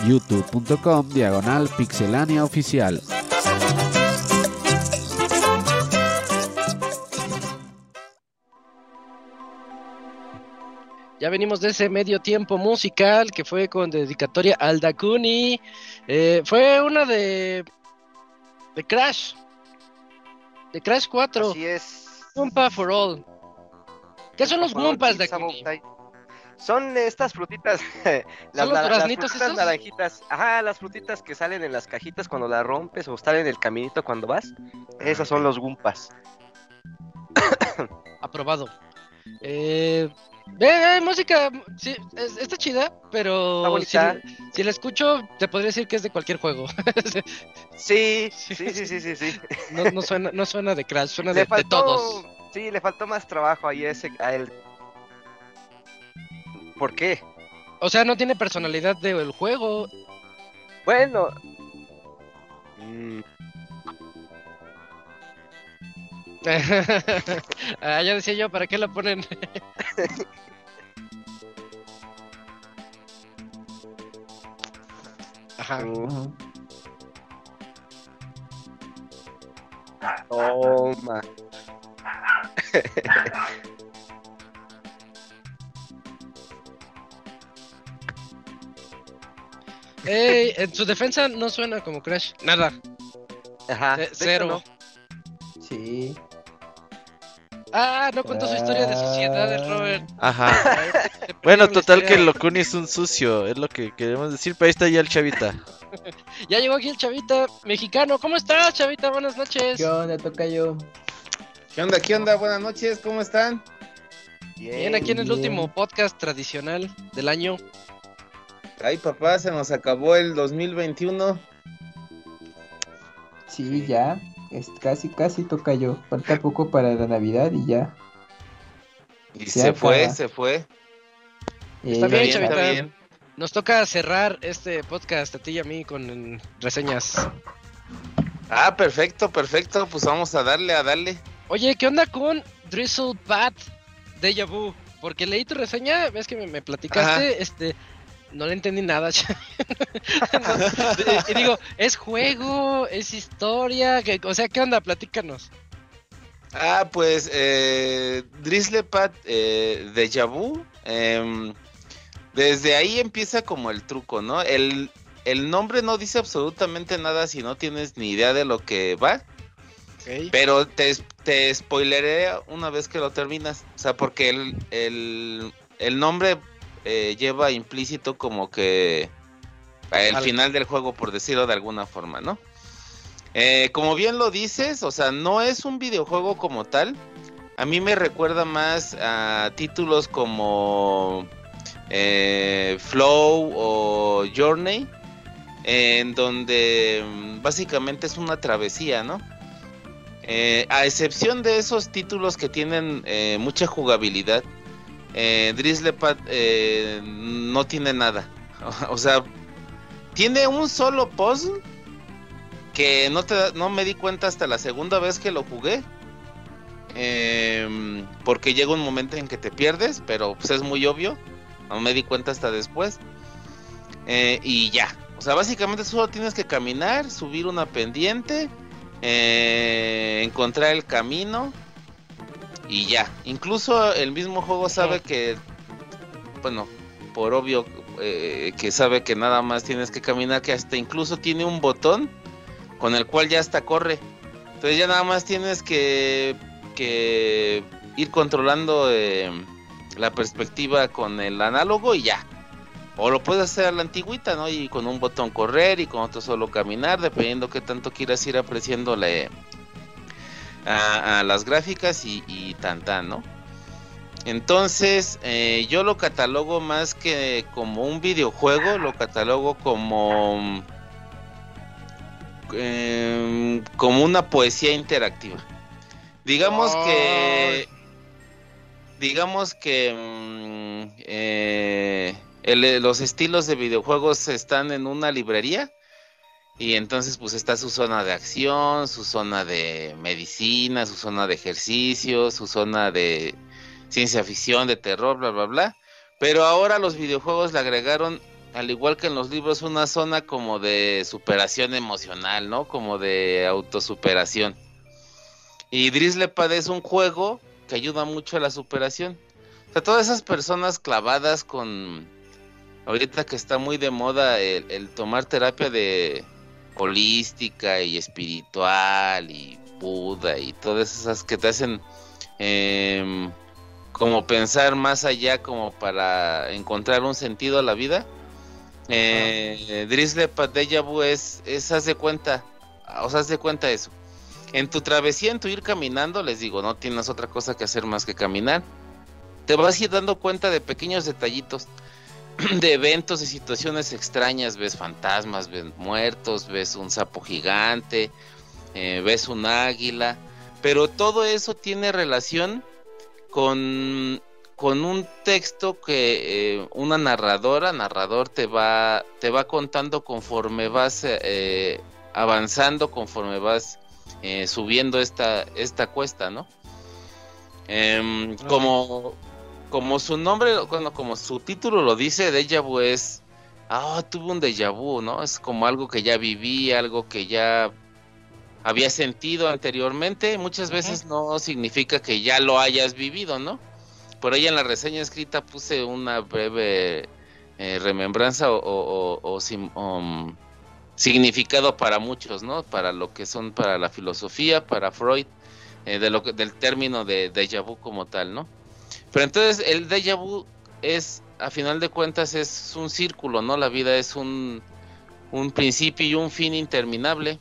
youtube.com diagonal pixelania oficial. Ya venimos de ese medio tiempo musical que fue con dedicatoria al Dakuni. Eh, fue una de. de Crash. De Crash 4. Así es. Goompa for All. ¿Qué son los Goompas, Dakuni? Son estas frutitas, *laughs* las, los la- las frutitas naranjitas, ajá, las frutitas que salen en las cajitas cuando las rompes o están en el caminito cuando vas, esas son los gumpas. *coughs* Aprobado. Eh, ve, música. Sí, es- está chida, pero Está si, si la escucho, te podría decir que es de cualquier juego. *laughs* Sí, sí, sí, sí, sí, sí. no, no suena, no suena de Crash, suena de, de todos. Sí, le faltó más trabajo ahí a ese, a él. ¿Por qué? O sea, no tiene personalidad del juego. Bueno. mm, *laughs* ah, ya decía yo, ¿para qué la ponen? *laughs* Ajá. mm. Toma. Ey, en su defensa no suena como Crash. Nada. Ajá. Hecho, cero. no. Sí. Ah, no contó su historia de sociedad de Robert. Ajá. *laughs* Bueno, total que el Locuni es un sucio, es lo que queremos decir, pero ahí está ya el chavita. *laughs* Ya llegó aquí el chavita mexicano. ¿Cómo estás, chavita? Buenas noches. ¿Qué onda, Tocayo? ¿Qué onda? ¿Qué onda? Buenas noches, ¿cómo están? Bien, aquí en el bien. último podcast tradicional del año. Ay, papá, se nos acabó el 2021. Sí, ya. Es casi, casi Tocayo. Falta poco para la Navidad y ya. Y Se se, fue, se fue. Está Eh, bien, bien, chavita. está bien. Nos toca cerrar este podcast a ti y a mí con reseñas. Ah, perfecto, perfecto. Pues vamos a darle, a darle. Oye, ¿qué onda con Drizzle Pat Deja Vu? Porque leí tu reseña, ves que me, me platicaste, este, no le entendí nada. *laughs* *laughs* No, y digo, es juego, es historia, que, o sea, ¿qué onda? Platícanos. Ah, pues eh, Drizzlepad eh, Deja Vu. em, desde ahí empieza como el truco, ¿no? El, el nombre no dice absolutamente nada si no tienes ni idea de lo que va. Pero te, te spoileré una vez que lo terminas. O sea, porque el, el, el nombre eh, lleva implícito como que el Al- final del juego, por decirlo de alguna forma, ¿no? Eh, como bien lo dices, o sea, no es un videojuego como tal. A mí me recuerda más a títulos como eh, Flow o Journey, en donde mm, básicamente es una travesía, ¿no? Eh, a excepción de esos títulos que tienen eh, mucha jugabilidad, eh, Drizzlepad eh, no tiene nada. *laughs* O sea, tiene un solo puzzle que no, te, no me di cuenta hasta la segunda vez que lo jugué. Em, porque llega un momento en que te pierdes, pero pues es muy obvio. No me di cuenta hasta después. Y ya. O sea, básicamente solo tienes que caminar, subir una pendiente, eh, encontrar el camino y ya. Incluso el mismo juego sabe que, bueno, por obvio eh, que sabe que nada más tienes que caminar, que hasta incluso tiene un botón con el cual ya hasta corre. Entonces ya nada más tienes que, que ir controlando eh, la perspectiva con el análogo y ya. O lo puedes hacer a la antigüita, ¿no? Y con un botón correr y con otro solo caminar, dependiendo qué tanto quieras ir apreciándole a, a las gráficas y, y tan tan, ¿no? Entonces, eh, yo lo catalogo más que como un videojuego, lo catalogo como em, como una poesía interactiva. Digamos que digamos que mm, eh, el- los estilos de videojuegos están en una librería y entonces pues está su zona de acción, su zona de medicina, su zona de ejercicio, su zona de, ciencia ficción, de terror, bla, bla, bla. Pero ahora los videojuegos le agregaron, al igual que en los libros, una zona como de superación emocional, ¿no? Como de autosuperación. Y Drislepad es un juego que ayuda mucho a la superación. O sea, todas esas personas clavadas con... Ahorita que está muy de moda el, tomar terapia de holística y espiritual y Buda y todas esas que te hacen em, como pensar más allá como para encontrar un sentido a la vida. Eh, Drislepad Deja Vu es, es, haz de cuenta, o sea, haz de cuenta eso. En tu travesía, en tu ir caminando, les digo, no tienes otra cosa que hacer más que caminar. Te vas a ir dando cuenta de pequeños detallitos, *clears throat* de eventos y situaciones extrañas. Ves fantasmas, ves muertos, ves un sapo gigante, eh, ves un águila. Pero todo eso tiene relación con, con un texto que eh, una narradora, narrador te va, te va contando conforme vas eh, avanzando, conforme vas subiendo esta, esta cuesta, ¿no? Em, como, como su nombre, bueno, como su título lo dice, Deja Vu es, ah, tuve un déjà vu, ¿no? Es como algo que ya viví, algo que ya había sentido anteriormente. Muchas veces no significa que ya lo hayas vivido, ¿no? Por ahí en la reseña escrita puse una breve eh, remembranza o, o, o, um, significado para muchos, ¿no? Para lo que son para la filosofía, para Freud, eh, de lo que, del término de déjà vu como tal, ¿no? Pero entonces el déjà vu es, a final de cuentas, es un círculo, ¿no? La vida es un, un principio y un fin interminable.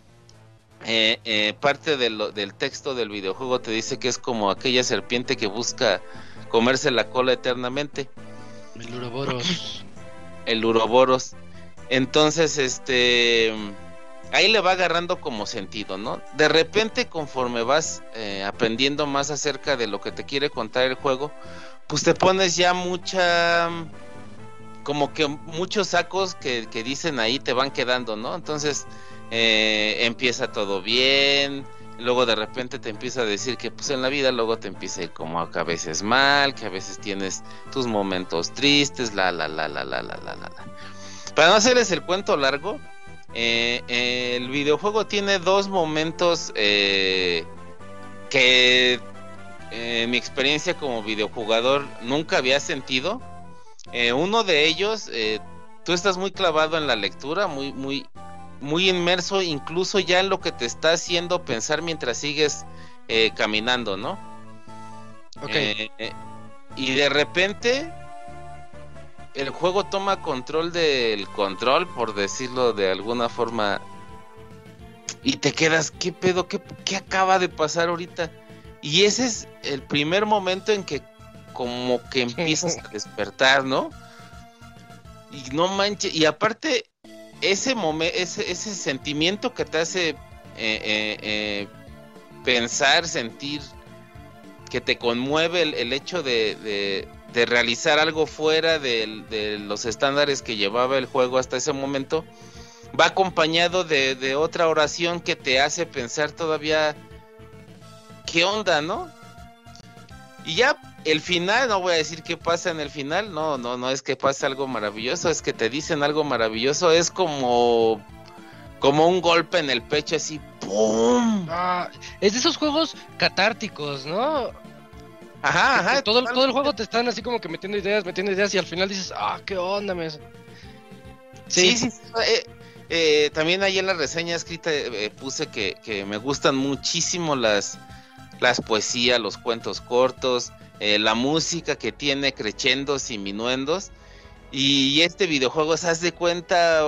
Eh, eh, parte del texto del videojuego te dice que es como aquella serpiente que busca comerse la cola eternamente. El Uroboros. El Uroboros. Entonces, este, ahí le va agarrando como sentido, ¿no? De repente, conforme vas eh, aprendiendo más acerca de lo que te quiere contar el juego, pues te pones ya mucha, como que muchos sacos que, que dicen ahí te van quedando, ¿no? Entonces, eh, empieza todo bien, luego de repente te empieza a decir que pues en la vida luego te empieza a ir como a veces mal, que a veces tienes tus momentos tristes, la la la la la la la la. Para no hacerles el cuento largo, eh, el videojuego tiene dos momentos eh, que en mi experiencia como videojugador nunca había sentido. Eh, uno de ellos, tú estás muy clavado en la lectura, muy, muy, muy inmerso, incluso ya en lo que te está haciendo pensar mientras sigues caminando, ¿no? Ok. y de repente el juego toma control del control, por decirlo de alguna forma, y te quedas, ¿qué pedo? ¿Qué, acaba de pasar ahorita? Y ese es el primer momento en que como que empiezas a *laughs* despertar, ¿no? Y no manches, y aparte, ese, ese, ese sentimiento que te hace eh, eh, eh, pensar, sentir, que te conmueve el, hecho de, de realizar algo fuera de, los estándares que llevaba el juego hasta ese momento, va acompañado de, otra oración que te hace pensar todavía qué onda, ¿no? Y ya el final, no voy a decir qué pasa en el final, no, no, no es que pase algo maravilloso, es que te dicen algo maravilloso, es como como un golpe en el pecho así, ¡pum! Ah, es de esos juegos catárticos, ¿no? Ajá, ajá. Todo, todo el juego te están así como que metiendo ideas, metiendo ideas y al final dices, ah, qué onda, me. Sí, sí. Eh, eh, también ahí en la reseña escrita eh, puse que, que, me gustan muchísimo las, las poesías, los cuentos cortos, la música que tiene crechendos y minuendos. Y este videojuego, se hace de cuenta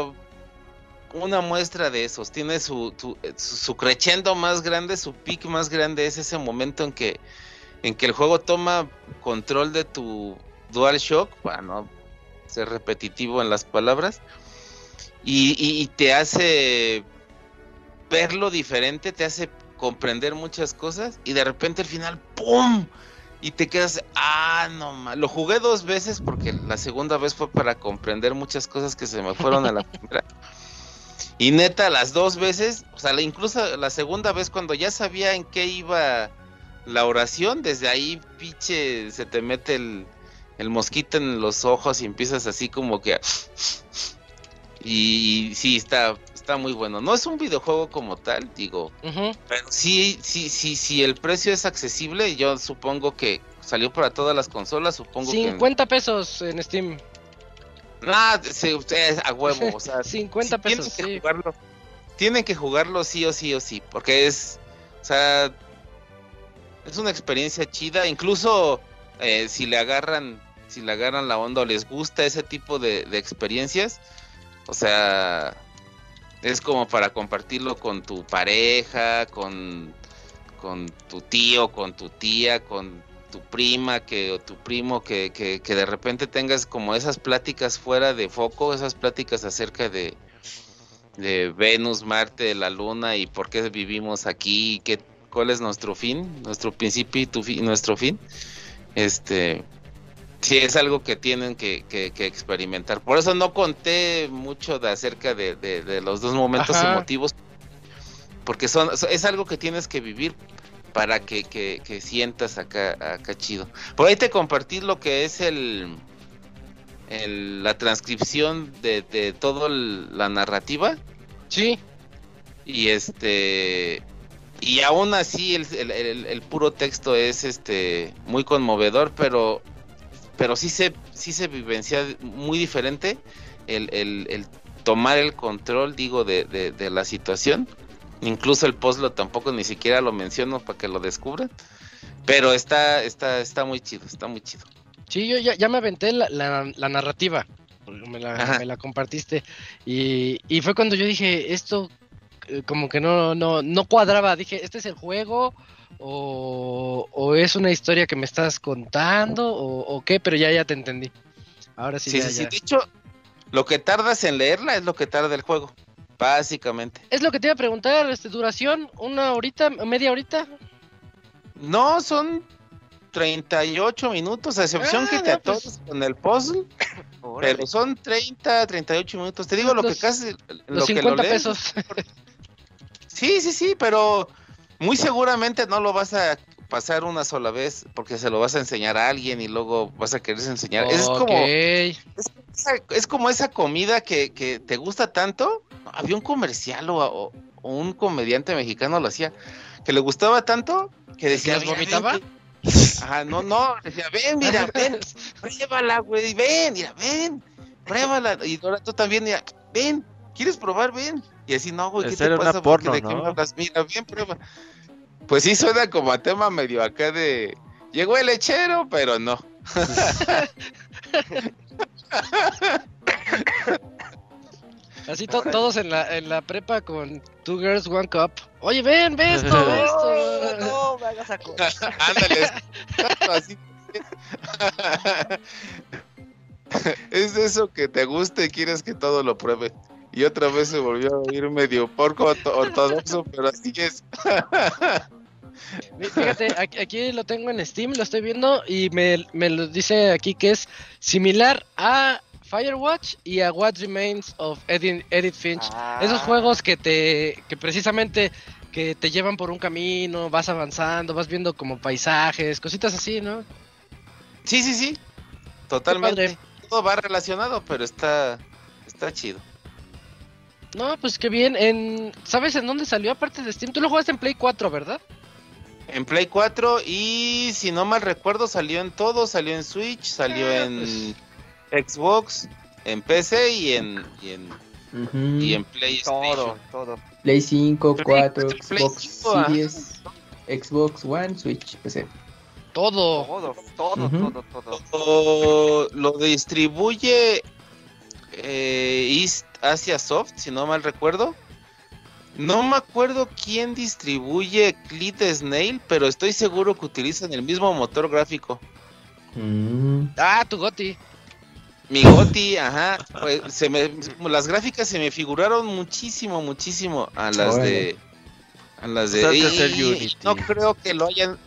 una muestra de esos. Tiene su, su, su crescendo más grande, su pic más grande es ese momento en que en que el juego toma control de tu DualShock, para no ser repetitivo en las palabras, y, te hace verlo diferente, te hace comprender muchas cosas, y de repente al final, ¡pum! Y te quedas, ah, no más. Lo jugué dos veces porque la segunda vez fue para comprender muchas cosas que se me fueron a la *laughs* primera. Y neta, las dos veces, o sea, incluso la segunda vez cuando ya sabía en qué iba la oración, desde ahí, pinche, se te mete el, el mosquito en los ojos y empiezas así como que... Y sí, está, está muy bueno. No es un videojuego como tal, digo, pero sí, sí, sí, sí, el precio es accesible, yo supongo que salió para todas las consolas, supongo que... 50 pesos en Steam. Nah, sí, ustedes a huevo, o sea, *laughs* 50 sí pesos, tienen que sí. jugarlo. Tienen que jugarlo sí o sí o sí, porque es, o sea, es una experiencia chida, incluso eh, si le agarran, si le agarran la onda o les gusta ese tipo de, de experiencias, o sea, es como para compartirlo con tu pareja, con, con tu tío, con tu tía, con tu prima que o tu primo que, que, que de repente tengas como esas pláticas fuera de foco, esas pláticas acerca de, de Venus, Marte, la Luna y por qué vivimos aquí, qué, cuál es nuestro fin, nuestro principio y tu fi- nuestro fin. Este, sí es algo que tienen que, que- que experimentar. Por eso no conté mucho de acerca de, de- de los dos momentos Ajá. emotivos, porque son es algo que tienes que vivir para que, que- que sientas acá, acá chido. Por ahí te compartí lo que es el, el- la transcripción de, de toda la narrativa Sí, y este y aún así el, el- el- el puro texto es este muy conmovedor pero pero sí se sí se vivencia muy diferente el, el- el tomar el control digo de, de- de la situación incluso el poslo tampoco ni siquiera lo menciono para que lo descubran pero está está está muy chido está muy chido sí, yo ya, ya me aventé la, la- la narrativa. Me la, me la compartiste. Y, y fue cuando yo dije, esto como que no, no, no cuadraba. Dije, ¿este es el juego? O, o es una historia que me estás contando? ¿O, o qué? Pero ya, ya te entendí. Ahora sí, sí ya, sí, ya. hecho lo que tardas en leerla es lo que tarda el juego básicamente Es lo que te iba a preguntar, este, duración, una horita, media horita. No, son 38 minutos, a excepción Ah, que te no, pues. atores con el puzzle, Órale. pero son 30, 38 minutos. Te digo lo Los- que casi lo Los que lo 50 lees. pesos. *laughs* Sí, sí, sí, pero muy seguramente no lo vas a pasar una sola vez porque se lo vas a enseñar a alguien y luego vas a querer enseñar. Es como es como esa comida que, que te gusta tanto. Había un comercial o, o- o un comediante mexicano lo hacía que le gustaba tanto que decía las "Mira, vomitaba? ven, ven". Ajá, no, no, decía, ven, mira, ven, pruébala, güey, ven, mira, ven, pruébala. Y ahora tú también, mira, ven, ¿quieres probar? Ven. Y así, no, güey, ¿qué te pasa? ¿Por qué? porno, ¿De qué ¿no? me hablas? Mira, bien, prueba. Pues sí suena como a tema medio acá de... Llegó el lechero, pero no. *laughs* Así to- todos en la, en la prepa con Two Girls, One Cup. Oye, ven, ve esto, *laughs* ve esto. *laughs* No, me hagas acordar. Ándale. así. es de eso que te gusta y quieres que todo lo pruebe. Y otra vez se volvió a oír medio porco orto- ortodoxo, pero así es. Fíjate, aquí, lo tengo en Steam, lo estoy viendo y me, me lo dice aquí que es similar a Firewatch y a What Remains of Edith, Edith Finch. Ah. Esos juegos que te que precisamente que te llevan por un camino, vas avanzando, vas viendo como paisajes, cositas así, ¿no? Sí, sí, sí. Totalmente. Todo va relacionado, pero está, está chido. No, pues qué bien. En, ¿Sabes en dónde salió aparte de Steam? Tú lo jugaste en Play 4, ¿verdad? En Play 4 y si no mal recuerdo salió en todo, salió en Switch, salió Ah, en Xbox, en PC y en, y en, y en PlayStation. Todo, todo. Play 5, Play 4, cuatro, Play Xbox. Series, Xbox One, Switch, PC. Todo. Todo, todo, todo, todo. Lo, lo distribuye eh, East Asia Soft, si no mal recuerdo. No me acuerdo quién distribuye Clit Snail, pero estoy seguro que utilizan el mismo motor gráfico. Mm. Ah, tu Goti. Mi Goti, ajá. pues, se me, las gráficas se me figuraron muchísimo, muchísimo a las de. A las de. Y Unity. no creo que lo hayan.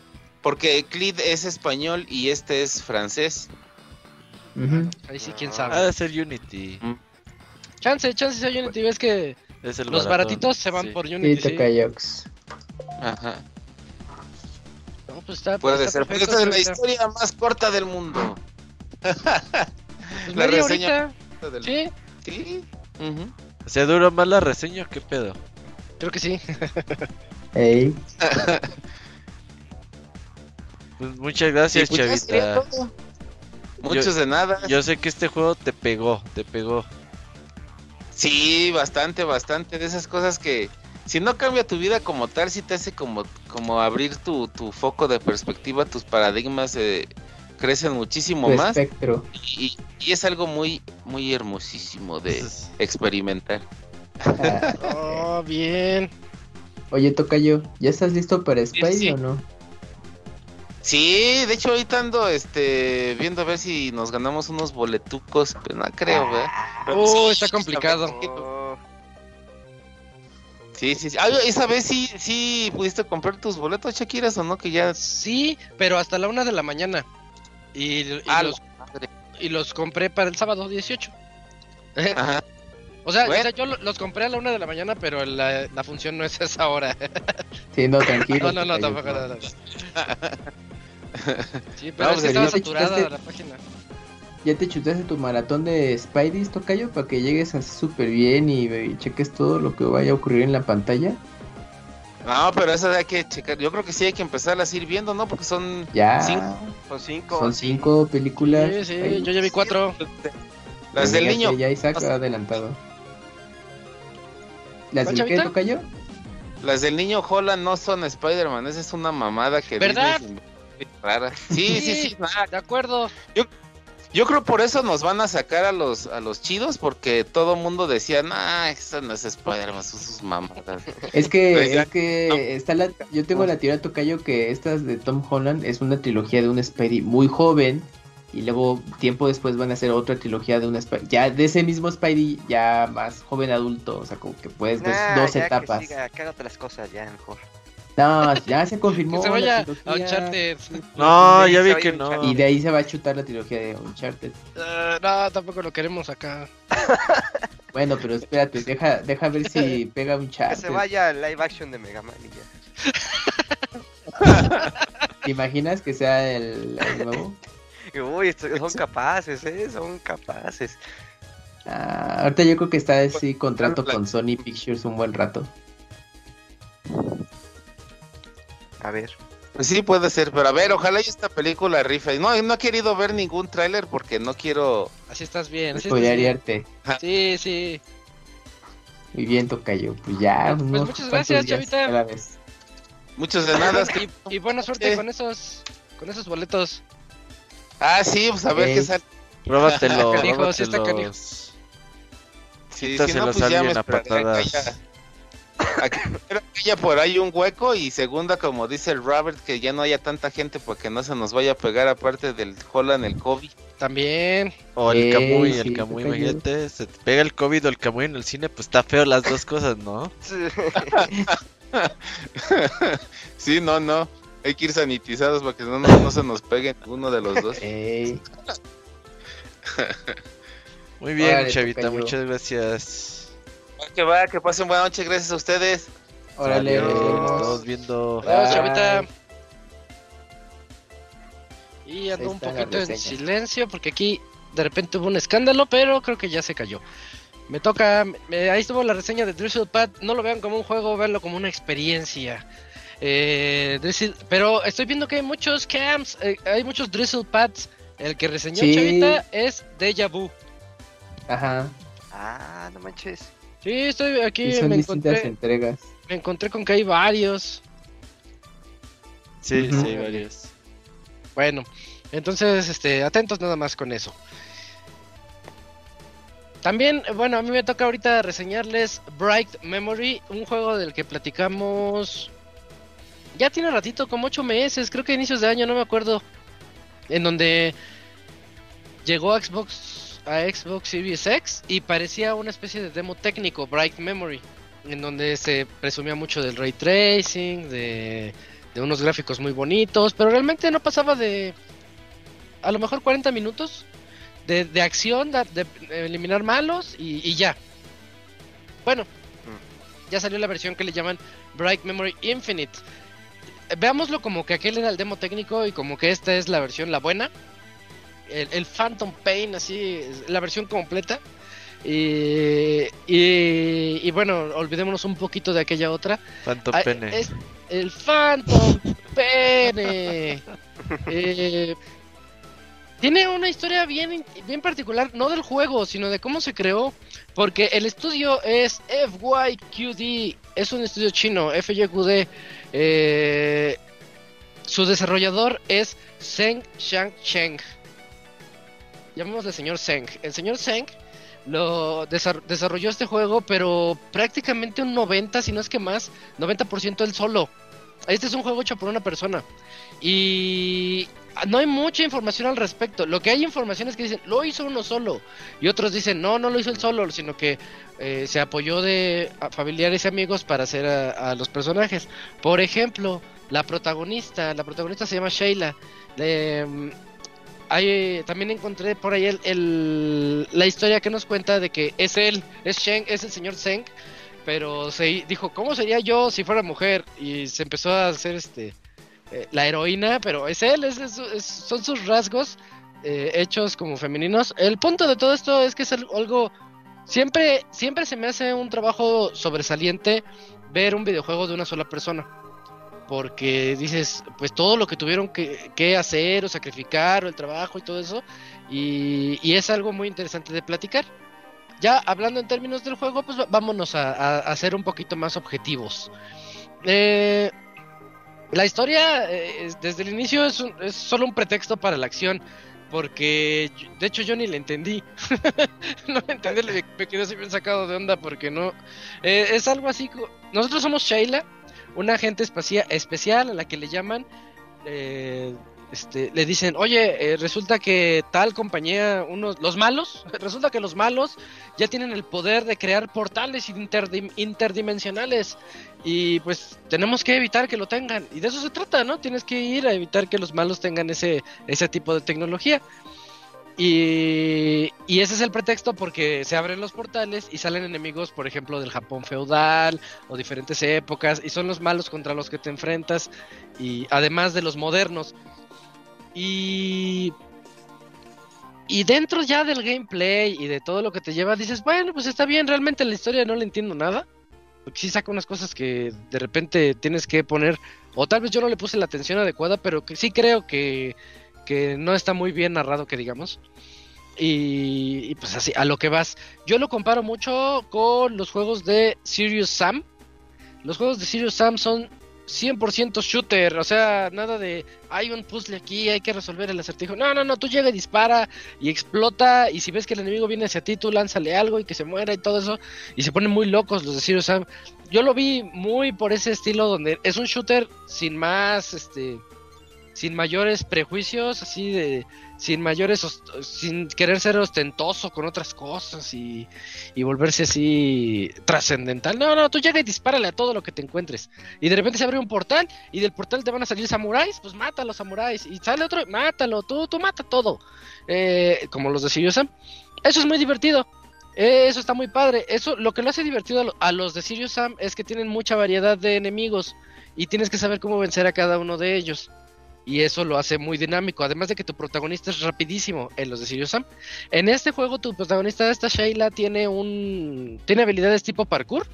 Porque Clit es español y este es francés. Ahí sí, quién Ha sabe. de ser Unity. Chance, chance sea Unity. Ves que Es el los baratón, baratitos se van sí. por Y Unity. sí. Takayox. Ajá. No, pues está, Puede está ser. perfecto, Esta es la historia más corta del mundo. *laughs* Pues la reseña. Del- Sí, Sí. Ujú. ¿Se duró más la reseña o qué pedo? creo que sí. *laughs* Ey, *laughs* Pues muchas gracias, Y pues ya sería Chavita. Muchos de nada. Yo sé que este juego te pegó, te pegó. Sí, bastante, bastante. De esas cosas que, si no cambia tu vida como tal, sí te hace como, como abrir tu, tu foco de perspectiva, tus paradigmas eh, crecen muchísimo tu más. espectro. Y, y es algo muy, muy hermosísimo de experimentar. Ah, *laughs* Oh, bien. Oye, Tocayo, ¿ya estás listo para Spidey sí. o no? Sí, de hecho ahorita ando este, viendo a ver si nos ganamos unos boletucos, pero no creo, ¿verdad? Pero Oh, sí, está complicado. Sí, sí, sí. Ah, esa vez sí, sí pudiste comprar tus boletos, Shakiras, o no, que ya... Sí, pero hasta la una de la mañana. Y, y Ah, los, y los compré para el sábado 18. *laughs* Ajá. O sea, Bueno. o sea, yo lo- los compré a la una de la mañana, pero la, la función no es esa hora. *laughs* Sí, no, tranquilo. No, no, no, tampoco. no. no, no. *laughs* Sí, pero No, es que pues, estaba ya te saturada chutaste- la página. ¿Ya te chutaste tu maratón de Spidey, Tocayo, para que llegues así súper bien y, y cheques todo lo que vaya a ocurrir en la pantalla? No, pero esa hay que checar. Yo creo que sí hay que empezar a ir viendo, ¿no? Porque son Ya, Cinco. Son cinco. son cinco películas. Sí, sí, Spidey. yo ya vi cuatro. las del niño. Ya Isaac ha adelantado. ¿Las ¿Cuál, del qué? Tocayo? Las del niño Holland no son Spider-Man, esa es una mamada que ¿Verdad? Disney rara. Sí, sí, sí. nada. De acuerdo. Yo creo por eso nos van a sacar a los a los chidos porque todo mundo decía, "Nah, eso no es Spider-Man, son sus mamadas." Es que, Pues ya- es que está la, yo tengo la teoría Tocayo que estas de Tom Holland es una trilogía de un Spidey muy joven y luego tiempo después van a hacer otra trilogía de un Spidey, ya de ese mismo Spidey ya más joven adulto, o sea, como que puedes ver Nah, dos ya etapas. Que siga, que haga otras cosas ya mejor. No, ya se confirmó. Que se vaya a. Uncharted. No, ya vi que no. Y de ahí se va a chutar la trilogía de Uncharted. Eh, no, tampoco lo queremos acá. *laughs* Bueno, pero espérate, deja, deja ver si pega Que Uncharted. se vaya al live action de Mega Man y ya. ¿Te imaginas que sea el, el nuevo? Uy, son capaces, ¿eh? Son capaces. Ah, ahorita yo creo que está así contrato con Sony Pictures un buen rato. A ver. Pues sí puede ser, pero a ver, ojalá y esta película rifa. No, no he querido ver ningún tráiler porque no quiero Así estás bien. Así. Spoilerearte. Sí, sí. Muy bien, Tocayo. Pues ya, Pues unos muchas gracias, Chavita. vez. muchos de nada. *laughs* Y, y buena suerte con esos con esos boletos. Ah, sí, pues a ver qué sale. Róbatelo, Canijo, *laughs* sí está róbatelos. Sí, si no, pues ya me haya- por ahí un hueco y segunda, como dice el Robert, que ya no haya tanta gente porque no se nos vaya a pegar aparte del Holland el COVID. También. O el Camuy, sí, el Camuy, imagínate, se te pega el COVID o el Camuy en el cine, pues está feo las dos cosas, ¿no? Sí, *laughs* no, no. Hay que ir sanitizados para que no, no, no se nos pegue uno de los dos. Muy bien, Chavita, muchas gracias. Que va, que pasen buena noche, gracias a ustedes. órale. Nos viendo. Adiós. Chavita. Y ando un poquito en silencio porque aquí de repente hubo un escándalo, pero creo que ya se cayó. Me toca, me- ahí estuvo la reseña de Drizzle Pad. No lo vean como un juego, véanlo como una experiencia. Eh, Drizzle- pero estoy viendo que hay muchos camps, eh, hay muchos Drizzle Pads. El que reseñó Sí. Chavita es Deja Vu. Ajá. ah, no manches. Sí, estoy aquí, Y son me distintas encontré, entregas. me encontré con que hay varios. Sí, sí, varios. Bueno, entonces, este, atentos nada más con eso. También, bueno, a mí me toca ahorita reseñarles Bright Memory, un juego del que platicamos. Ya tiene ratito, como ocho meses, creo que inicios de año, no me acuerdo. En donde llegó a Xbox, a Xbox Series X y parecía una especie de demo técnico, Bright Memory, en donde se presumía mucho del ray tracing, de, de unos gráficos muy bonitos, pero realmente no pasaba de a lo mejor 40 minutos de, de acción, de, de eliminar malos y, y ya. Bueno, ya salió la versión que le llaman Bright Memory Infinite. veámoslo como que aquel era el demo técnico y como que esta es la versión, la buena. El, el Phantom Pain, así, la versión completa. Y, y, y bueno, olvidémonos un poquito de aquella otra. Phantom Ah, Pene. es el Phantom Pene. *laughs* Eh, tiene una historia bien, bien particular, no del juego, sino de cómo se creó. Porque el estudio es FYQD, es un estudio chino, FYQD. Eh, su desarrollador es Zeng Shang Cheng. Llamémosle señor Zeng. El señor Zeng lo desar- desarrolló este juego, pero prácticamente un 90, si no es que más, 90% él solo. Este es un juego hecho por una persona. Y no hay mucha información al respecto. Lo que hay información es que dicen, lo hizo uno solo. Y otros dicen, no, no lo hizo él solo, sino que eh, se apoyó de familiares y amigos para hacer a, los personajes. Por ejemplo, la protagonista, la protagonista se llama Sheila. Hay, también encontré por ahí el, la historia que nos cuenta de que es él, es Sheng, es el señor Zeng, pero se dijo, ¿cómo sería yo si fuera mujer? Y se empezó a hacer este eh, la heroína, pero es él, es, son sus rasgos eh, hechos como femeninos. El punto de todo esto es que es al- algo siempre siempre se me hace un trabajo sobresaliente ver un videojuego de una sola persona. Porque dices, pues todo lo que tuvieron que, que hacer o sacrificar o el trabajo y todo eso. Y, y es algo muy interesante de platicar. Ya hablando en términos del juego, pues vámonos a, a, ser un poquito más objetivos. Eh, la historia, eh, es- desde el inicio, es, un- es solo un pretexto para la acción. Porque, de hecho, yo ni *laughs* le entendí. no le entendí, me quedé así bien sacado de onda porque no. eh, es algo así. Nosotros somos Sheila, una agente especial a la que le llaman. eh, este, le dicen, oye, eh, resulta que tal compañía, unos, los malos, *laughs* resulta que los malos ya tienen el poder de crear portales interdim- interdimensionales y pues tenemos que evitar que lo tengan y de eso se trata, ¿no? Tienes que ir a evitar que los malos tengan ese, ese tipo de tecnología. Y, ese es el pretexto porque se abren los portales y salen enemigos, por ejemplo, del Japón feudal o diferentes épocas, y son los malos contra los que te enfrentas, y además de los modernos. Y, y dentro ya del gameplay y de todo lo que te lleva, dices, bueno, pues está bien, realmente la historia no le entiendo nada. Porque sí saca unas cosas que de repente tienes que poner, o tal vez yo no le puse la atención adecuada, pero que sí creo que, que no está muy bien narrado, que digamos. Y, y pues así, a lo que vas. Yo lo comparo mucho con los juegos de Serious Sam. Los juegos de Serious Sam son 100% shooter, o sea, nada de hay un puzzle aquí, hay que resolver el acertijo. No, no, no, tú llega y dispara y explota y si ves que el enemigo viene hacia ti, tú lánzale algo y que se muera y todo eso y se ponen muy locos los de Serious Sam. Yo lo vi muy por ese estilo donde es un shooter sin más este sin mayores prejuicios, así de sin mayores sin querer ser ostentoso con otras cosas y, y volverse así trascendental. No, no, tú llega y dispárale a todo lo que te encuentres. Y de repente se abre un portal y del portal te van a salir samuráis, pues mata a los samuráis. Y sale otro, mátalo, tú, tú mata todo. Eh, como los de Serious Sam. Eso es muy divertido. Eh, Eso está muy padre. Eso, lo que lo hace divertido a lo- a los de Serious Sam es que tienen mucha variedad de enemigos y tienes que saber cómo vencer a cada uno de ellos. Y eso lo hace muy dinámico. Además de que tu protagonista es rapidísimo en los de Serious Sam. En este juego, tu protagonista, esta Sheila, tiene un. tiene habilidades tipo parkour.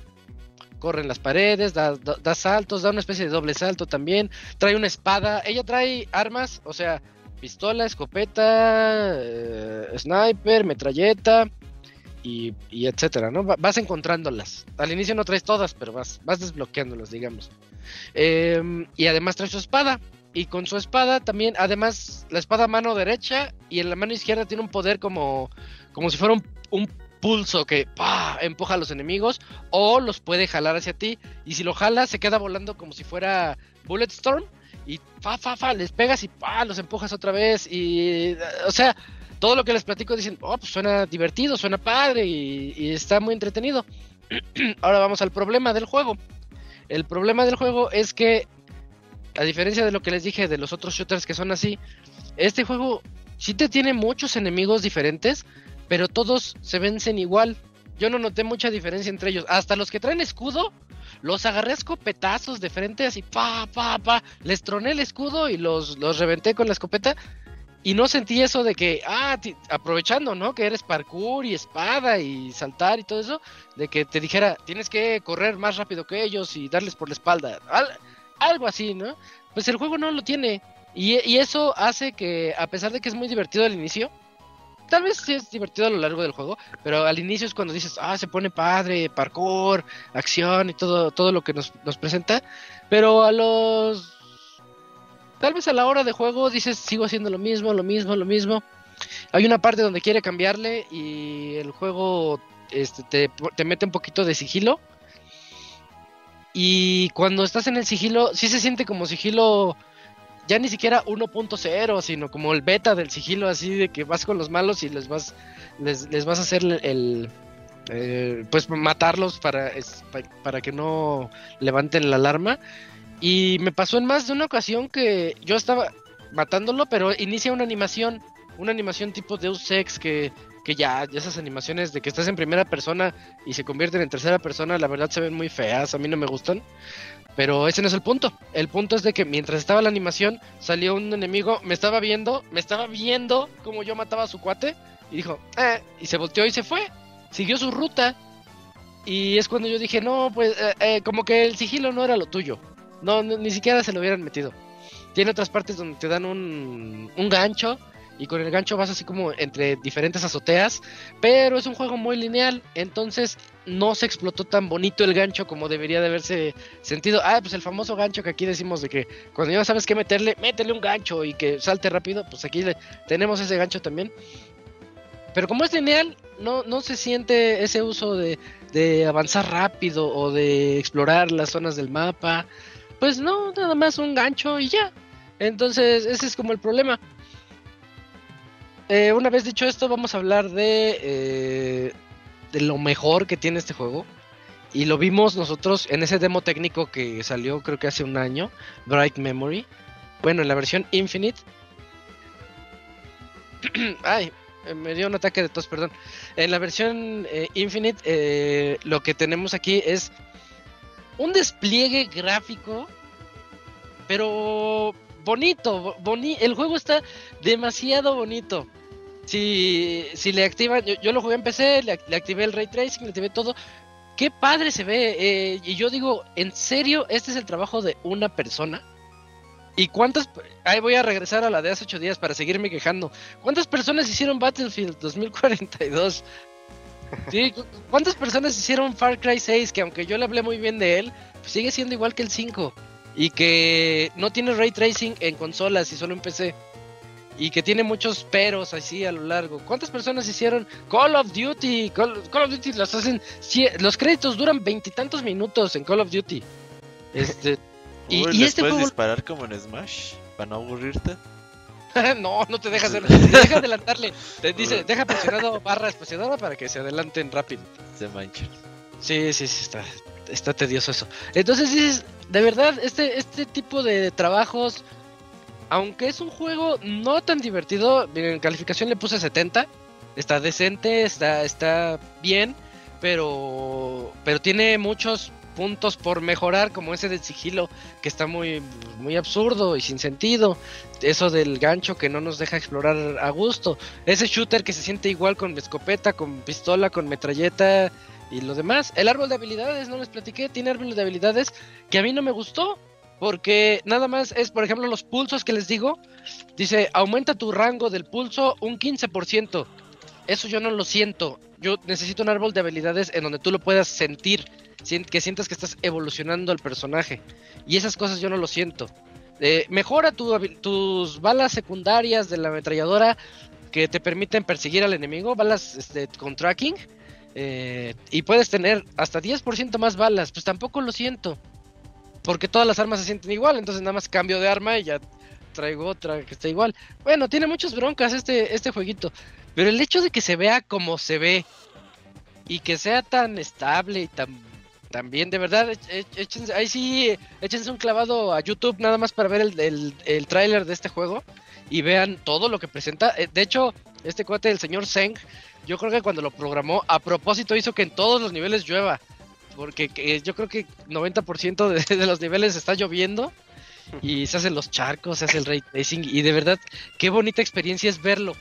Corre en las paredes, da, da- saltos, da una especie de doble salto también. Trae una espada. Ella trae armas, o sea, pistola, escopeta, eh, sniper, metralleta y, y etcétera, ¿no? Va- Vas encontrándolas. Al inicio no traes todas, pero vas, vas desbloqueándolas, digamos. Em, y además trae su espada. Y con su espada también, además, la espada mano derecha y en la mano izquierda tiene un poder como, como si fuera un, pulso que empuja a los enemigos o los puede jalar hacia ti. Y si lo jala, se queda volando como si fuera Bulletstorm. Y fa, fa, fa, les pegas y ¡pah! los empujas otra vez. Y, o sea, todo lo que les platico dicen, oh, pues suena divertido, suena padre y, y está muy entretenido. *clears throat* Ahora vamos al problema del juego. El problema del juego es que, a diferencia de lo que les dije de los otros shooters que son así, este juego sí te tiene muchos enemigos diferentes, pero todos se vencen igual. yo no noté mucha diferencia entre ellos. Hasta los que traen escudo, los agarré a escopetazos de frente, así, pa, pa, pa. Les troné el escudo y los, los reventé con la escopeta. Y no sentí eso de que, ah, aprovechando, ¿no? Que eres parkour y espada y saltar y todo eso, de que te dijera, tienes que correr más rápido que ellos y darles por la espalda. Al- algo así, ¿no? Pues el juego no lo tiene. Y, eso hace que, a pesar de que es muy divertido al inicio, tal vez sí es divertido a lo largo del juego, pero al inicio es cuando dices, ah, se pone padre, parkour, acción y todo, todo lo que nos, nos presenta. Pero a los. Tal vez a la hora de juego dices, sigo haciendo lo mismo, lo mismo, lo mismo. Hay una parte donde quiere cambiarle y el juego este, te, te mete un poquito de sigilo. Y cuando estás en el sigilo, sí se siente como sigilo ya ni siquiera 1.0, sino como el beta del sigilo, así de que vas con los malos y les vas, les, les vas a hacer el, eh, pues matarlos para, para que no levanten la alarma. Y me pasó en más de una ocasión que yo estaba matándolo, pero inicia una animación, una animación tipo Deus Ex que, que ya, ya esas animaciones de que estás en primera persona y se convierten en tercera persona, la verdad se ven muy feas, a mí no me gustan. Pero ese no es el punto. El punto es de que mientras estaba la animación, salió un enemigo, me estaba viendo, me estaba viendo como yo mataba a su cuate, y dijo, eh, y se volteó y se fue. Siguió su ruta. Y es cuando yo dije, no, pues, eh, eh, como que el sigilo no era lo tuyo. No, no, ni siquiera se lo hubieran metido. Tiene otras partes donde te dan un, un gancho. Y con el gancho vas así como entre diferentes azoteas. Pero es un juego muy lineal. Entonces no se explotó tan bonito el gancho como debería de haberse sentido. Ah, pues el famoso gancho que aquí decimos de que cuando ya sabes qué meterle, métele un gancho y que salte rápido. Pues aquí tenemos ese gancho también. Pero como es lineal, no, no se siente ese uso de, de avanzar rápido o de explorar las zonas del mapa. Pues no, nada más un gancho y ya. Entonces, ese es como el problema. Eh, una vez dicho esto, vamos a hablar de, eh, de lo mejor que tiene este juego. Y lo vimos nosotros en ese demo técnico que salió creo que hace un año, Bright Memory. Bueno, en la versión Infinite. *clears throat* Ay, eh, me dio un ataque de tos, perdón. En la versión Infinite, lo que tenemos aquí es un despliegue gráfico, pero bonito. bo- boni el juego está demasiado bonito. Si, si le activan, yo, yo lo jugué en PC, le, le activé el ray tracing, le activé todo. Qué padre se ve. eh, y yo digo, ¿en serio este es el trabajo de una persona? ¿Y cuántas? Ahí voy a regresar a la de hace ocho días para seguirme quejando. ¿Cuántas personas hicieron Battlefield 2042? Sí, cu- ¿Cuántas personas hicieron Far Cry 6? Que aunque yo le hablé muy bien de él, pues sigue siendo igual que el 5. Y que no tiene ray tracing en consolas y solo en PC. Y que tiene muchos peros así a lo largo. ¿Cuántas personas hicieron Call of Duty? Call, Call of Duty los hacen. Los créditos duran veintitantos minutos en Call of Duty. Este. *laughs* y, Uy, y ¿les este puedes juego. disparar como en Smash? Para no aburrirte. *laughs* no, no te dejas, *laughs* deja adelantarle. Te dice, deja presionado barra espaciadora para que se adelanten rápido. Se manchan. Sí, sí, sí, está, está tedioso eso. Entonces dices, de verdad, este, este tipo de trabajos, aunque es un juego no tan divertido, en calificación le puse 70, está decente, está, está bien, pero, pero tiene muchos puntos por mejorar, como ese del sigilo, que está muy, muy absurdo y sin sentido. Eso del gancho que no nos deja explorar a gusto. Ese shooter que se siente igual con escopeta, con pistola, con metralleta y lo demás. El árbol de habilidades, no les platiqué, tiene árbol de habilidades que a mí no me gustó. Porque nada más es, por ejemplo, los pulsos que les digo. Dice, aumenta tu rango del pulso un 15%. Eso yo no lo siento. Yo necesito un árbol de habilidades en donde tú lo puedas sentir. Que sientas que estás evolucionando al personaje. Y esas cosas yo no lo siento. Eh, mejora tu tus balas secundarias de la ametralladora que te permiten perseguir al enemigo. Balas este, con tracking. Eh, y puedes tener hasta 10% más balas. Pues tampoco lo siento. Porque todas las armas se sienten igual. Entonces nada más cambio de arma y ya traigo otra que está igual. Bueno, tiene muchas broncas este, este jueguito. Pero el hecho de que se vea como se ve y que sea tan estable y tan, tan bien, de verdad, ech- ech- échense, ahí sí, échense un clavado a YouTube nada más para ver el, el, tráiler de este juego y vean todo lo que presenta. Eh, De hecho, este cuate, el señor Zeng, yo creo que cuando lo programó, a propósito hizo que en todos los niveles llueva. Porque que- yo creo que 90% de, de los niveles está lloviendo y se hacen los charcos, se hace el ray tracing y de verdad, qué bonita experiencia es verlo.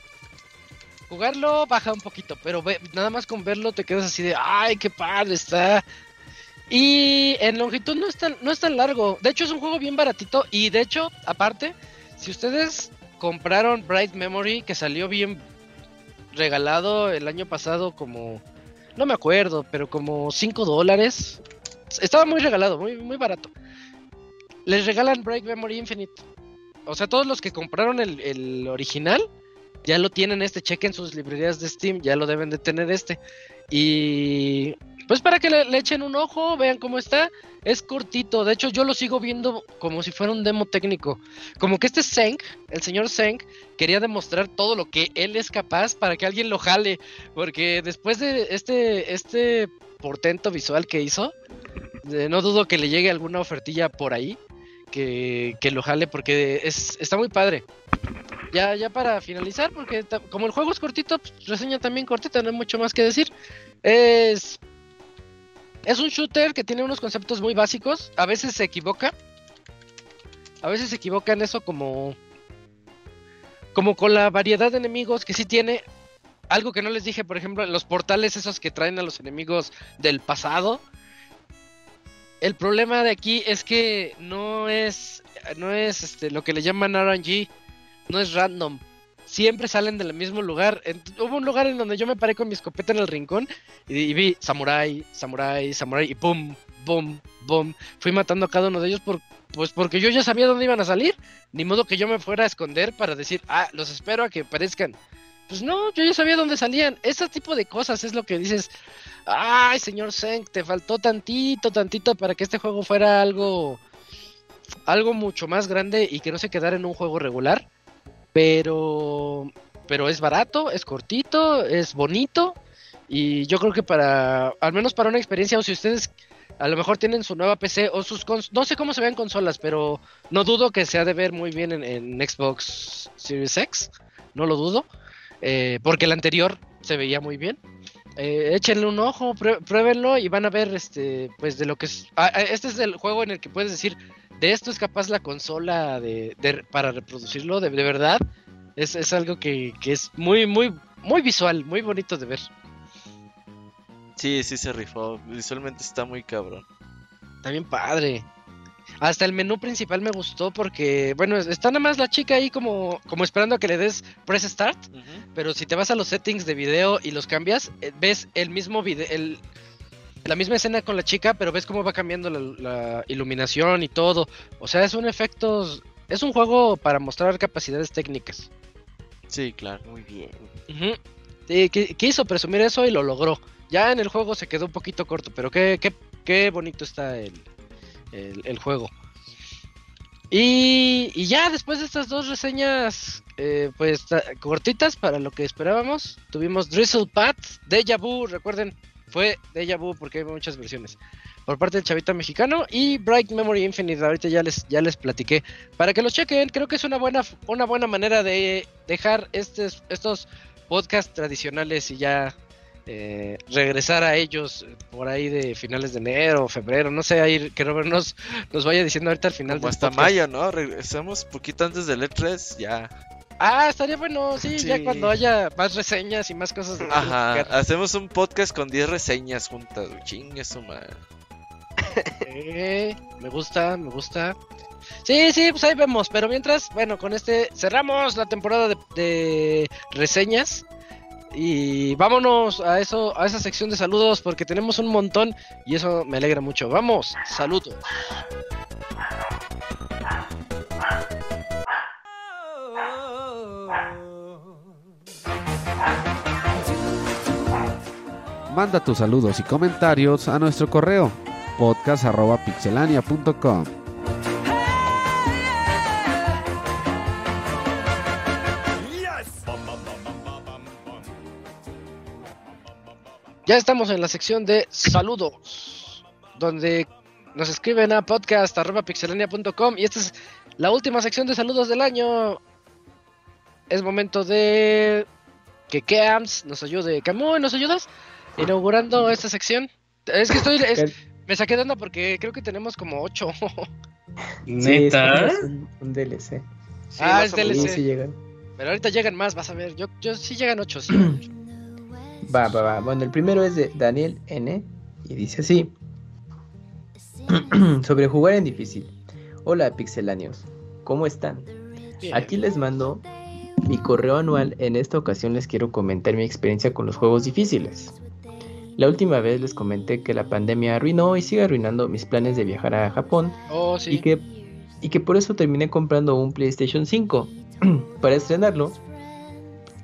Jugarlo baja un poquito, pero ve- nada más con verlo te quedas así de, ay, qué padre está. Y en longitud no es tan, no es tan largo. De hecho es un juego bien baratito y de hecho, aparte, si ustedes compraron Bright Memory, que salió bien regalado el año pasado como, no me acuerdo, pero como 5 dólares. Estaba muy regalado, muy, muy barato. Les regalan Bright Memory Infinite. O sea, todos los que compraron el, el original ya lo tienen este, chequen sus librerías de Steam, ya lo deben de tener este. Y pues para que le, echen un ojo, vean cómo está. Es cortito, de hecho yo lo sigo viendo como si fuera un demo técnico. Como que este Senk, el señor Senk, quería demostrar todo lo que él es capaz para que alguien lo jale. Porque después de este, este portento visual que hizo, eh, no dudo que le llegue alguna ofertilla por ahí que, que lo jale porque es, está muy padre. Ya, ya para finalizar, porque como el juego es cortito, pues, reseña también cortita, no hay mucho más que decir. Es, es un shooter que tiene unos conceptos muy básicos. A veces se equivoca. A veces se equivoca en eso como... Como con la variedad de enemigos que sí tiene. Algo que no les dije, por ejemplo, los portales esos que traen a los enemigos del pasado. El problema de aquí es que no es, no es este, lo que le llaman RNG, no es random. Siempre salen del mismo lugar. En- hubo un lugar en donde yo me paré con mi escopeta en el rincón y, vi samurai, samurai, samurai y pum, boom, boom. Fui matando a cada uno de ellos por, pues porque yo ya sabía dónde iban a salir. Ni modo que yo me fuera a esconder para decir, ah, los espero a que aparezcan. Pues no, yo ya sabía dónde salían. Ese tipo de cosas es lo que dices. Ay, señor Senk, te faltó tantito, tantito para que este juego fuera algo, algo mucho más grande y que no se quedara en un juego regular. Pero, pero es barato, es cortito, es bonito y yo creo que para, al menos para una experiencia o si ustedes a lo mejor tienen su nueva PC o sus no sé cómo se ven consolas, pero no dudo que se ha de ver muy bien en, Xbox Series X, no lo dudo, eh, porque el anterior se veía muy bien. Eh, échenle un ojo, pruébenlo y van a ver este pues de lo que es este es el juego en el que puedes decir de esto es capaz la consola de, de- para reproducirlo de, de verdad es, es algo que, que es muy muy muy visual muy bonito de ver Sí, sí se rifó. Visualmente está muy cabrón. está bien padre hasta el menú principal me gustó porque bueno es- está nada más la chica ahí como como esperando a que le des press start. Pero si te vas a los settings de video y los cambias, eh, ves el mismo video, el, la misma escena con la chica, pero ves cómo va cambiando la, la iluminación y todo. O sea, es un efecto, es un juego para mostrar capacidades técnicas. Sí, claro. Muy bien. Sí, qui- quiso presumir eso y lo logró. Ya en el juego se quedó un poquito corto, pero qué, qué, qué bonito está el, el, el juego. Y, y ya después de estas dos reseñas, eh, pues ta- cortitas para lo que esperábamos, tuvimus Drizzle Path, Deja Vu, recuerden, fue Deja Vu porque hay muchas versiones, por parte del chavita mexicano, y Bright Memory Infinite, ahorita ya les, ya les platiqué, para que los chequen, creo que es una buena, una buena manera de dejar estos, estos podcasts tradicionales y ya eh, regresar a ellos por ahí de finales de enero, febrero, no sé, ahí que Robert nos, nos vaya diciendo ahorita al final Como hasta podcast. mayo, ¿no? Regresamos poquito antes del E3, ya. Ah, estaría bueno, *laughs* sí, ya cuando haya más reseñas y más cosas. Ajá, hacemos un podcast con 10 reseñas juntas, güey. Chingue su madre. Eh, me gusta, me gusta. Sí, sí, pues ahí vemos. Pero mientras, bueno, con este cerramos la temporada de, de reseñas. Y vámonos a eso, a esa sección de saludos, porque tenemos un montón y eso me alegra mucho. Vamos, saludos. Manda tus saludos y comentarios a nuestro correo podcast.pixelania.com. Ya estamos en la sección de saludos, donde nos escriben a podcast.pixelania.com y esta es la última sección de saludos del año. Es momento de que Keams nos ayude. Camuy, ¿nos ayudas? Inaugurando esta sección. Es que estoy. es- me saqué de onda porque creo que tenemos como 8. Sí, es Neta. un, un DLC. Sí, Ah, es DLC. sí llegan. Pero ahorita llegan más, vas a ver. Yo, yo sí llegan 8, sí. *clears throat* Va, va, va. Bueno, el primero es de Daniel N. Y dice así. *clears throat* Sobre jugar en difícil. Hola, pixeláneos. ¿Cómo están? Bien. Aquí les mando mi correo anual. En esta ocasión les quiero comentar mi experiencia con los juegos difíciles. La última vez les comenté que la pandemia arruinó y sigue arruinando mis planes de viajar a Japón Oh, sí. y que, y que por eso terminé comprando un PlayStation 5. *clears throat* Para estrenarlo,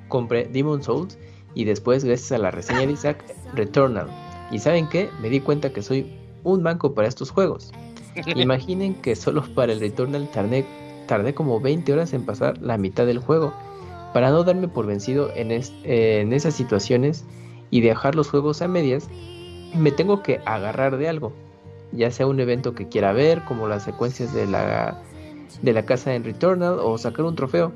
compré Demon Souls y después, gracias a la reseña de Isaac, Returnal. Y saben qué, me di cuenta que soy un manco para estos juegos. *laughs* Imaginen que solo para el Returnal tardé, tardé como 20 horas en pasar la mitad del juego. Para no darme por vencido eh, en esas situaciones y dejar los juegos a medias, me tengo que agarrar de algo. Ya sea un evento que quiera ver, como las secuencias de la, de la casa en Returnal o sacar un trofeo.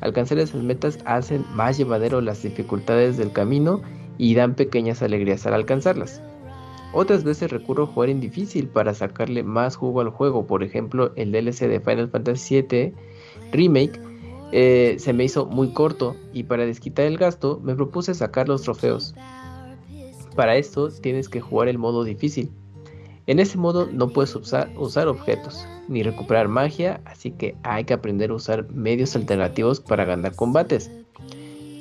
Alcanzar esas metas hacen más llevadero las dificultades del camino y dan pequeñas alegrías al alcanzarlas. Otras veces recurro a jugar en difícil para sacarle más jugo al juego, por ejemplo el DLC de Final Fantasy VII Remake eh, se me hizo muy corto y para desquitar el gasto me propuse sacar los trofeos. Para esto tienes que jugar el modo difícil. En ese modo no puedes usar, usar objetos ni recuperar magia, así que hay que aprender a usar medios alternativos para ganar combates.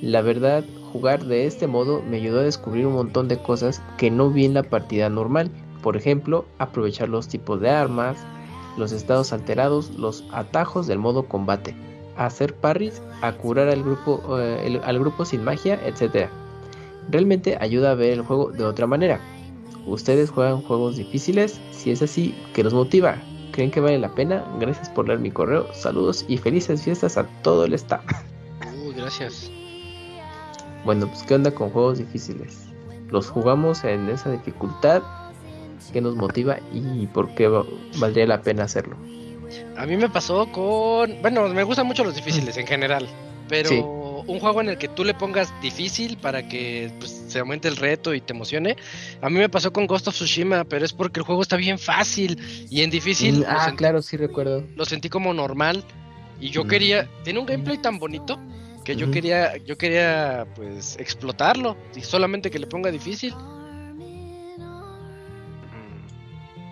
La verdad, jugar de este modo me ayudó a descubrir un montón de cosas que no vi en la partida normal. Por ejemplo, aprovechar los tipos de armas, los estados alterados, los atajos del modo combate, hacer parries, a curar al grupo, eh, el- al grupo sin magia, etc. Realmente ayuda a ver el juego de otra manera. ¿Ustedes juegan juegos difíciles? Si es así, ¿qué los motiva? ¿Creen que vale la pena? Gracias por leer mi correo. Saludos y felices fiestas a todo el staff. Uy, gracias. Bueno, pues ¿qué onda con juegos difíciles? ¿Los jugamos en esa dificultad? ¿Qué nos motiva y por qué va- valdría la pena hacerlo? A mí me pasó con. Bueno, me gustan mucho los difíciles en general. Pero Sí. un juego en el que tú le pongas difícil para que pues, se aumente el reto y te emocione. A mí me pasó con Ghost of Tsushima, pero es porque el juego está bien fácil. Y en difícil Mm, lo, ah, sentí, claro, sí recuerdo. lo sentí como normal. Y yo Mm. quería. Tiene un gameplay tan bonito que yo quería. Yo quería pues explotarlo. Y solamente que le ponga difícil.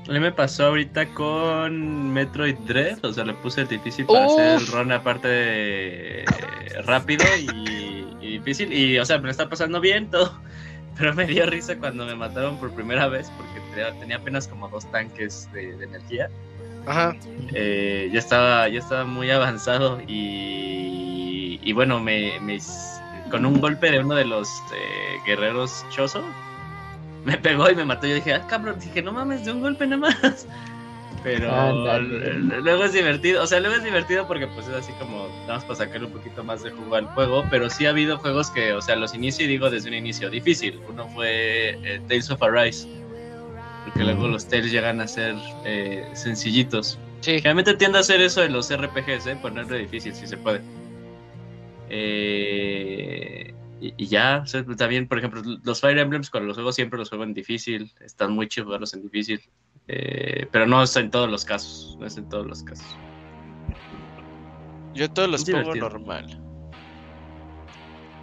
A mí me pasó ahorita con Metroid Dread, o sea, le puse difícil para Uf. hacer el run aparte de rápido y, y difícil. Y, o sea, me lo está pasando bien todo. *laughs* Pero me dio risa cuando me mataron por primera vez porque tenía, tenía apenas como dos tanques de, de energía. Ajá. Eh, ya estaba ya estaba muy avanzado y, y bueno, me, me- con un golpe de uno de los eh, guerreros choso, me pegó y me mató. Yo dije, ah, cabrón, dije, no mames, de un golpe nada más. Pero luego es divertido, o sea, luego es divertido porque pues es así como, nada más para sacarle un poquito más de jugo al juego, pero sí ha habido juegos que, o sea, los inicio y digo desde un inicio difícil. Uno fue eh, Tales of Arise, porque luego los Tales llegan a ser eh, sencillitos. Sí. Generalmente tiende a hacer eso en los RPGs, ¿eh? ponerlo difícil si se puede. Eh, y, y ya, o sea, también, por ejemplo, los Fire Emblems, cuando los juego siempre los juego en difícil. Están muy chidos jugarlos en difícil. Eh, pero no es en todos los casos. No es en todos los casos. Yo todos los pongo normal.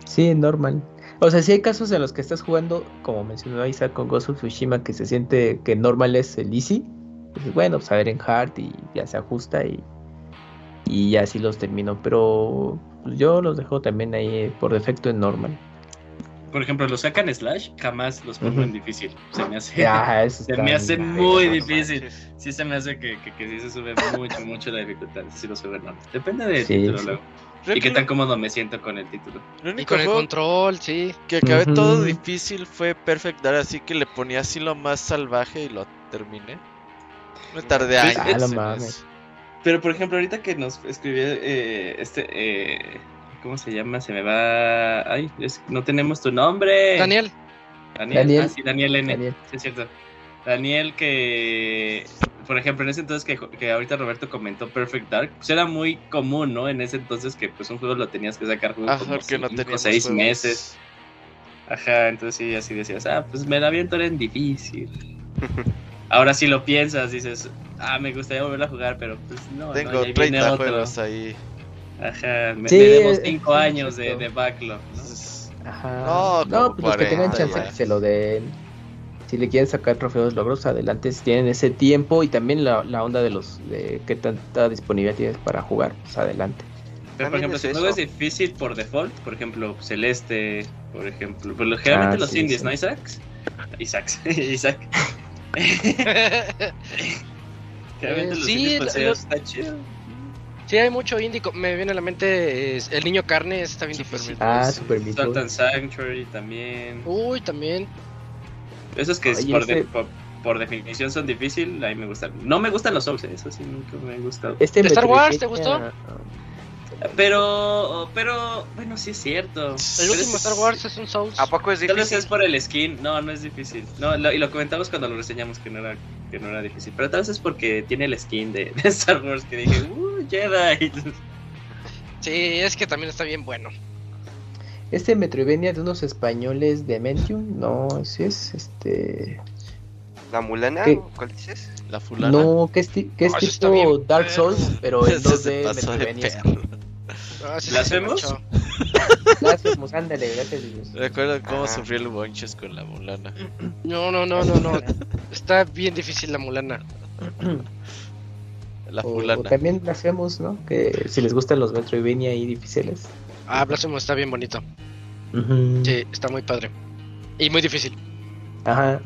Sí, normal. O sea, si hay casos en los que estás jugando, como mencionó Isaac con Ghost of Tsushima, que se siente que normal es el easy. Pues bueno, pues a ver en hard y ya se ajusta y, y ya así los termino. Pero pues, yo los dejo también ahí eh, por defecto en normal. Por ejemplo, los sacan Slash, jamás los pongo en difícil. Se me hace, Ya, *laughs* eso se me hace muy No difícil. manches. Sí se me hace que, que, que sí se sube mucho, mucho la dificultad. Sí lo sube normal. Depende del Sí, título sí. luego. Creo Y qué tan cómodo me siento con el título. el Y con el control, sí. que acabé Ujú. todo difícil fue Perfect Dark, así que le ponía así lo más salvaje y lo terminé. Me tardé años. Pero por ejemplo, ahorita que nos escribió eh, este, eh, ¿cómo se llama? Se me va. Ay, es- no tenemos tu nombre. Daniel. Daniel. Daniel. Ah, sí, Daniel N. Daniel. Sí, es cierto. Daniel que por ejemplo, en ese entonces que, que ahorita Roberto comentó Perfect Dark, pues era muy común, ¿no? En ese entonces que pues un juego lo tenías que sacar juego Ajá, como porque no cinco, teníamos seis juegos. meses. Ajá, entonces sí, así decías, ah, pues me la aviento en difícil. *laughs* Ahora si lo piensas, dices, ah, me gustaría volver a jugar, pero pues no, no, Tengo viene 30 otro. juegos ahí. Ajá, me, Sí, es- 5 sí, años de, de backlog, ¿no? Ajá. No, No, pues los que tengan 40 chance ya. que se lo den. Si le quieren sacar trofeos logros, adelante si tienen ese tiempo y también la, la onda de los de qué tanta disponibilidad tienes para jugar, pues adelante. Pero por ejemplo, es si el juego es difícil por default, por ejemplo, Celeste, por ejemplo, por lo generalmente Ah, los sí, indies, sí. ¿no, Isaacs? Isaacs, *laughs* Isaac. *laughs* *laughs* Eh, los sí, indies lo- está chido. Sí, hay mucho indie. Me viene a la mente es el niño carne, ese está bien Super difícil. Ah, Super Sanctuary también. Uy, también. Esos que por, ese- de- por, por definición son difíciles, a mí me gustan. No me gustan los Souls, eh, eso sí nunca me han gustado. Este ¿Star Wars te gustó? Pero, pero, bueno, sí es cierto. El Pero último es- Star Wars es un Souls. ¿A poco es Tal vez difícil? es por el skin, no, no es difícil. No, lo- y lo comentamos cuando lo reseñamos que no era, que no era difícil. Pero tal vez es porque tiene el skin de, de Star Wars que dije, uh, Jedi. *laughs* Sí, es que también está bien bueno. Este Metroidvania de unos españoles de Mentium, no, ese es este. ¿La mulana? ¿Qué? ¿Cuál dices? la fulana. No, que es, ti- que es está tipo Dark. Souls, pero *laughs* en Ese se 2D pasó de Metroidvania. Ah, sí, ¿La sí, hacemos? *laughs* Gracias, ándale, gracias Dios. Recuerdo cómo Ajá. sufrí el bonches con la mulana. No, no, no, no, no. Está bien difícil la mulana. *clears throat* La O, o fulana. también lo hacemos, ¿no? Que si les gustan los Metroidvania y difíciles. Ah, Blasphemous está bien bonito. Ujú. Sí, está muy padre. Y muy difícil. Ajá.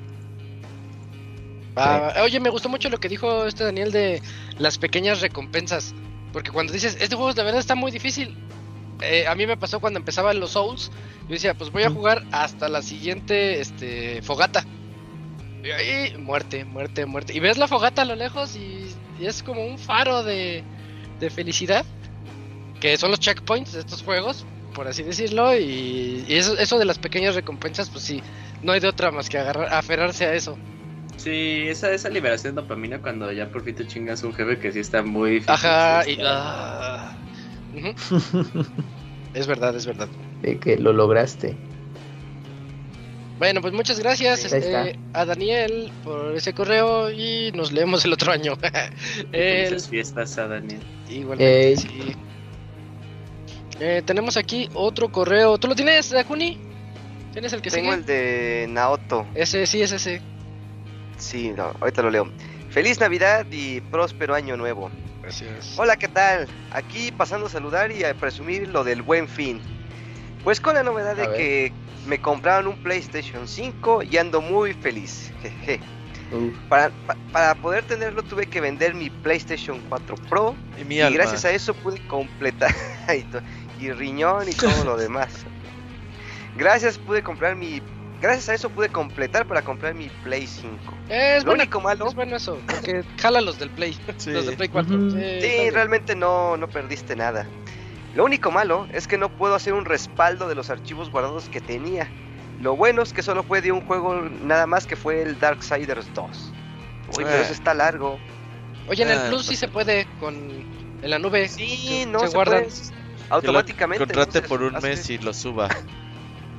Ah, Oye, me gustó mucho lo que dijo este Daniel de las pequeñas recompensas. Porque cuando dices, este juego de verdad está muy difícil. eh, a mí me pasó cuando empezaban los Souls. Yo decía, pues voy a jugar hasta la siguiente este, fogata. Y ahí, muerte, muerte, muerte. Y ves la fogata a lo lejos y, y es como un faro de, de felicidad. Que son los checkpoints de estos juegos, por así decirlo. Y, y eso, eso de las pequeñas recompensas, pues sí, no hay de otra más que agarrar, aferrarse a eso. Sí, esa, esa liberación de dopamina cuando ya por fin te chingas un jefe que sí está muy difícil. Ajá, y. *laughs* Es verdad, es verdad. De que lo lograste. Bueno, pues muchas gracias este, a Daniel por ese correo y nos leemos el otro año. *laughs* El- fiestas a Daniel. igualmente, sí. Eh, tenemos aquí otro correo. ¿Tú lo tienes, Dakuni? ¿Tienes el que Tengo sigue? el de Naoto. Ese, sí, es ese. Sí, no, ahorita lo leo. Feliz Navidad y próspero año nuevo. Gracias. Hola, ¿qué tal? Aquí pasando a saludar y a presumir lo del buen fin. Pues con la novedad A de ver. que me compraron un PlayStation 5 y ando muy feliz. *laughs* Jeje. Para, pa- para poder tenerlo tuve que vender mi PlayStation 4 Pro Y mi y alma. gracias a eso pude completar *laughs* y, y riñón y todo lo *laughs* demás. Gracias pude comprar mi gracias a eso pude completar para comprar mi Play 5. Es Lo bueno, único malo es bueno eso, porque jala los del Play, *laughs* Sí. los del Play 4. Ujú. Sí, realmente no, no perdiste nada. Lo único malo es que no puedo hacer un respaldo de los archivos guardados que tenía. Lo bueno es que solo fue de un juego nada más que fue el Darksiders 2. Uy, pero Ah. eso está largo. Oye, en el Ah, Plus pues sí se sí. puede con en la nube. Sí, se- no se se, guardan. puede, automáticamente. Contrate entonces, por un hace- mes y lo suba.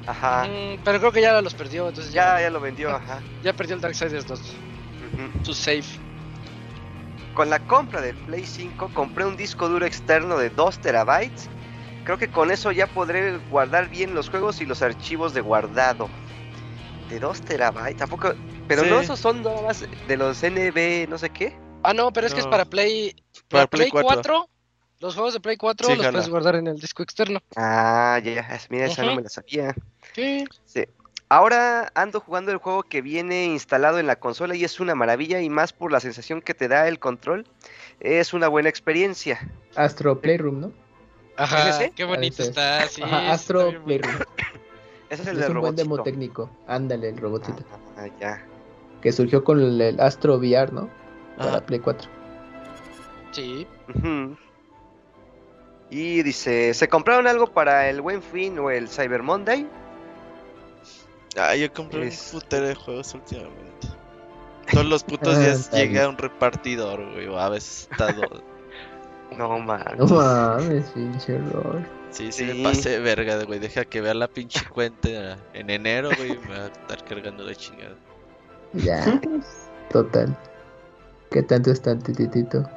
Ajá. Mm, pero creo que ya los perdió, entonces Ya, ya, ya lo vendió, ajá. ya perdió el Darksiders 2. Ujú. Su save. Con la compra del Play 5 compré un disco duro externo de 2 terabytes. Creo que con eso ya podré guardar bien los juegos y los archivos de guardado. De 2 terabytes, tampoco. Pero Sí. no, esos son nada más de los NB, no sé qué. Ah, no, pero es que es para Play. Para Para Play Play 4. los juegos de Play 4 Sí, los jala. puedes guardar en el disco externo. Ah, ya, ya, mira, esa no me la sabía. Sí. Sí. Ahora ando jugando el juego que viene instalado en la consola y es una maravilla y más por la sensación que te da el control. Es una buena experiencia. Astro Playroom, ¿no? Ajá, qué bonito es. está. Sí, Ajá, Astro Playroom. *coughs* Ese es Es, el del un buen demo técnico. Ándale, el robotito. Ah, ya. Que surgió con el, el Astro VR, ¿no? Para Ajá. Play 4. Sí. Y dice, ¿se compraron algo para el Buen Fin o el Cyber Monday? Ah, yo compré Es- un putero de juegos últimamente. Todos los putos *laughs* Ah, días está llega un repartidor, güey, o a veces está dos. *laughs* No man. No mames, pinche error. Sí, sí, Sí. me pasé de verga, güey. Deja que vea la pinche cuenta en enero, güey. y Me va a estar cargando la chingada. Ya, total. ¿Qué tanto está tititito?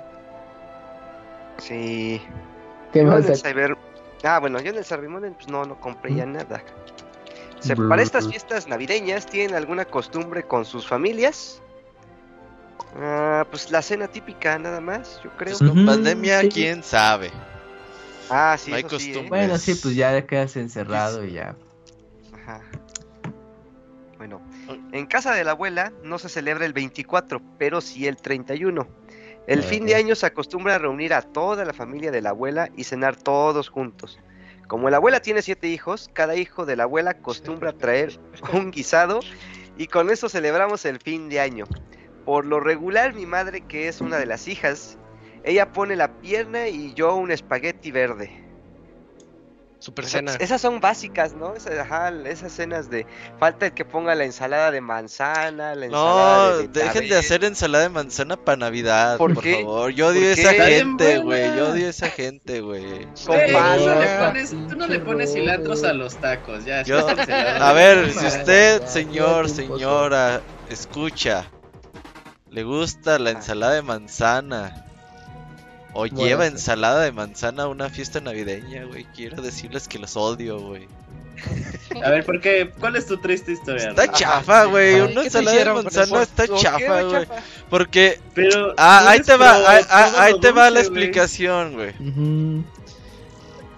Sí. ¿Qué Yo más? en el Cyber... Ah, bueno, yo en el pues no, no compré ya nada. Se- para estas fiestas navideñas, ¿tienen alguna costumbre con sus familias? Ah, pues la cena típica, nada más, yo creo. Pues con Ujú, pandemia, sí. quién sabe. Ah, sí, no hay eso sí, ¿eh? costumbre. Bueno, sí, pues ya quedas encerrado y ya. Ajá. Bueno, en casa de la abuela no se celebra el 24, pero sí el 31. El fin de año se acostumbra a reunir a toda la familia de la abuela y cenar todos juntos. Como la abuela tiene siete hijos, cada hijo de la abuela acostumbra traer un guisado y con eso celebramos el fin de año. Por lo regular, mi madre, que es una de las hijas, ella pone la pierna y yo un espagueti verde. Super cena. esas son básicas, ¿no? Esas, ajá, esas cenas de falta el que ponga la ensalada de manzana, la ensalada No, de dejen de hacer ensalada de manzana para Navidad, ¿Por por, qué? favor. Yo odio ¿Por esa gente, güey. Yo odio esa gente, güey. Con tú, no le Ah, pones, tú no le pones cilantros a los tacos, ya. Yo-. A ver, Ya, si usted, señor, señora, escucha, le gusta la ensalada de manzana o Bueno, lleva sí. ensalada de manzana a una fiesta navideña, güey, quiero decirles que los odio, güey. A ver, ¿por qué? ¿Cuál es tu triste historia? Está chafa, güey, una ¿qué te ensalada de manzana está ¿Por qué, chafa, güey? Porque Pero. ah, ahí te va, ahí, ahí- todo ahí lo te va la explicación, güey.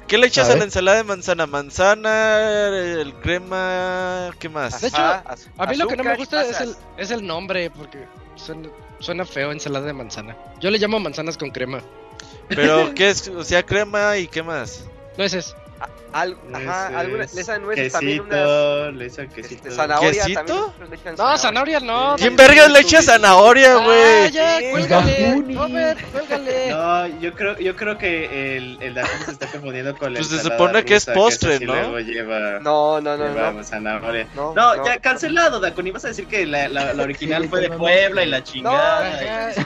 ¿Qué le echas A la ensalada de manzana? Manzana, el crema, ¿qué más? De hecho, A mí lo que no me gusta es el, es el nombre, porque suena, suena feo ensalada de manzana. Yo le llamo manzanas con crema. Pero *laughs* ¿qué es? O sea, crema y qué más? Nueces. Al- ajá, Nueces, alguna, le echan nueces también unas Quesito, le echan quesito. este, zanahoria ¿Quesito? también. le echan No, zanahoria no. ¿Quién no. vergas le echa zanahoria, Ah, güey? ya, Sí. cuélgale. Robert, cuélgale. *laughs* No, yo creo, yo creo que el, el Dajun se está confundiendo con la Pues se supone que es postre, sí ¿no? luego lleva, No, no, no, lleva no. zanahoria. No, No, no. ya cancelado, Dacun. Ibas a decir que la, la, la original fue de Puebla y la No, chingada. Ajá.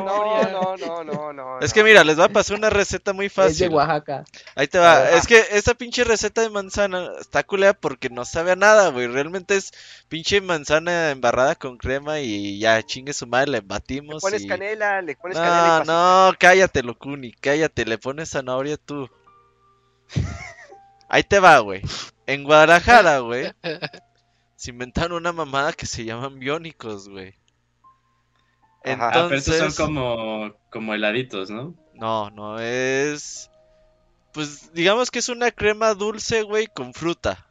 no, no, no, no, no. Es que mira, les va a pasar una receta muy Es de fácil. Oaxaca. Ahí te va. Ah. Es que esta pinche receta de manzana está culera porque no sabe a nada, güey. Realmente es pinche manzana embarrada con crema y ya chingue su madre, le Le batimos pones y... canela, le pones canela y No, no, cállate, Locuni, cállate, le pones zanahoria tú. Ahí te va, güey. En Guadalajara, güey, se inventaron una mamada que se llaman biónicos, güey. Ajá. Ah, pero estos Entonces, son como, como heladitos, ¿no? no, no es. Pues digamos que es una crema dulce, güey, con fruta.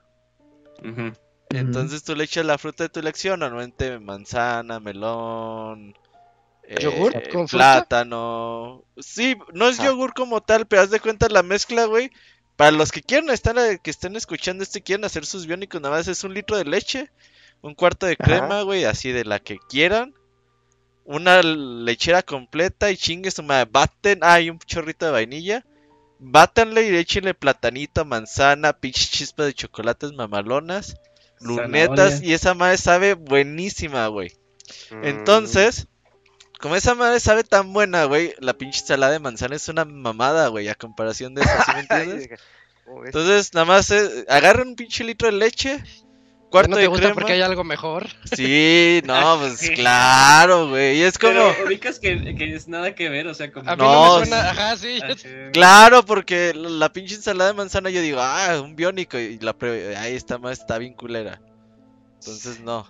Entonces tú le echas la fruta de tu elección, normalmente manzana, melón, eh, ¿Yogur con fruta? plátano. Sí, no es Ajá. yogur como tal, pero haz de cuenta la mezcla, güey. Para los que quieran estar, eh, que estén escuchando esto y quieran hacer sus biónicos, nada más es un litro de leche, un cuarto de crema, güey, así de la que quieran. Una lechera completa y chingue su madre. Baten, ah, y un chorrito de vainilla. Bátanle y échenle platanito, manzana, pinche chispas de chocolates mamalonas, lunetas Zanahoria. y esa madre sabe buenísima, güey. Mm. Entonces, como esa madre sabe tan buena, güey, la pinche ensalada de manzana es una mamada, güey, a comparación de eso, ¿sí me *laughs* entiendes? Es- Entonces, nada más eh, agarren un pinche litro de leche, ¿Ya cuarto no te de gusta crema. porque hay algo mejor? Sí, no, *laughs* pues claro, güey, y es como Pero ubicas que, que es nada que ver, o sea, como... A mí No, no, me suena. Ajá, sí. Claro, porque la, la pinche ensalada de manzana yo digo, ah, un biónico. Y la pre- ahí está más, está bien culera. Entonces no.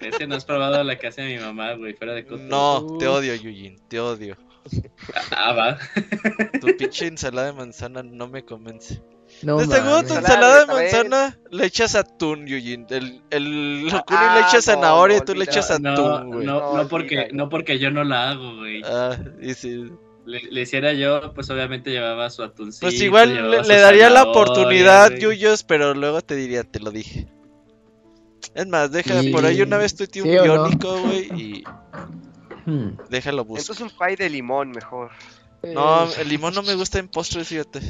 Es que no has probado la que hace mi mamá, güey, fuera de coto. No, te odio, Yujin, te odio. Ah, va. Tu pinche ensalada de manzana no me convence. No de seguro tu ensalada de manzana le echas atún, Yujin. El, el Ah, Locuni le echa no, zanahoria no, y tú le echas No, atún, güey. no, No, no, porque, no porque yo no la hago, güey. Ah, y sí. Le, le hiciera yo, pues obviamente llevaba su atuncito. Pues igual le, le daría la oportunidad, güey. Yuyos, pero luego te diría, te lo dije. Es más, deja, Sí. por ahí una vez tuiteé un ¿Sí no? biónico, güey, y Hmm. déjalo buscar. Entonces un pie de limón mejor. No, el limón no me gusta en postres, fíjate.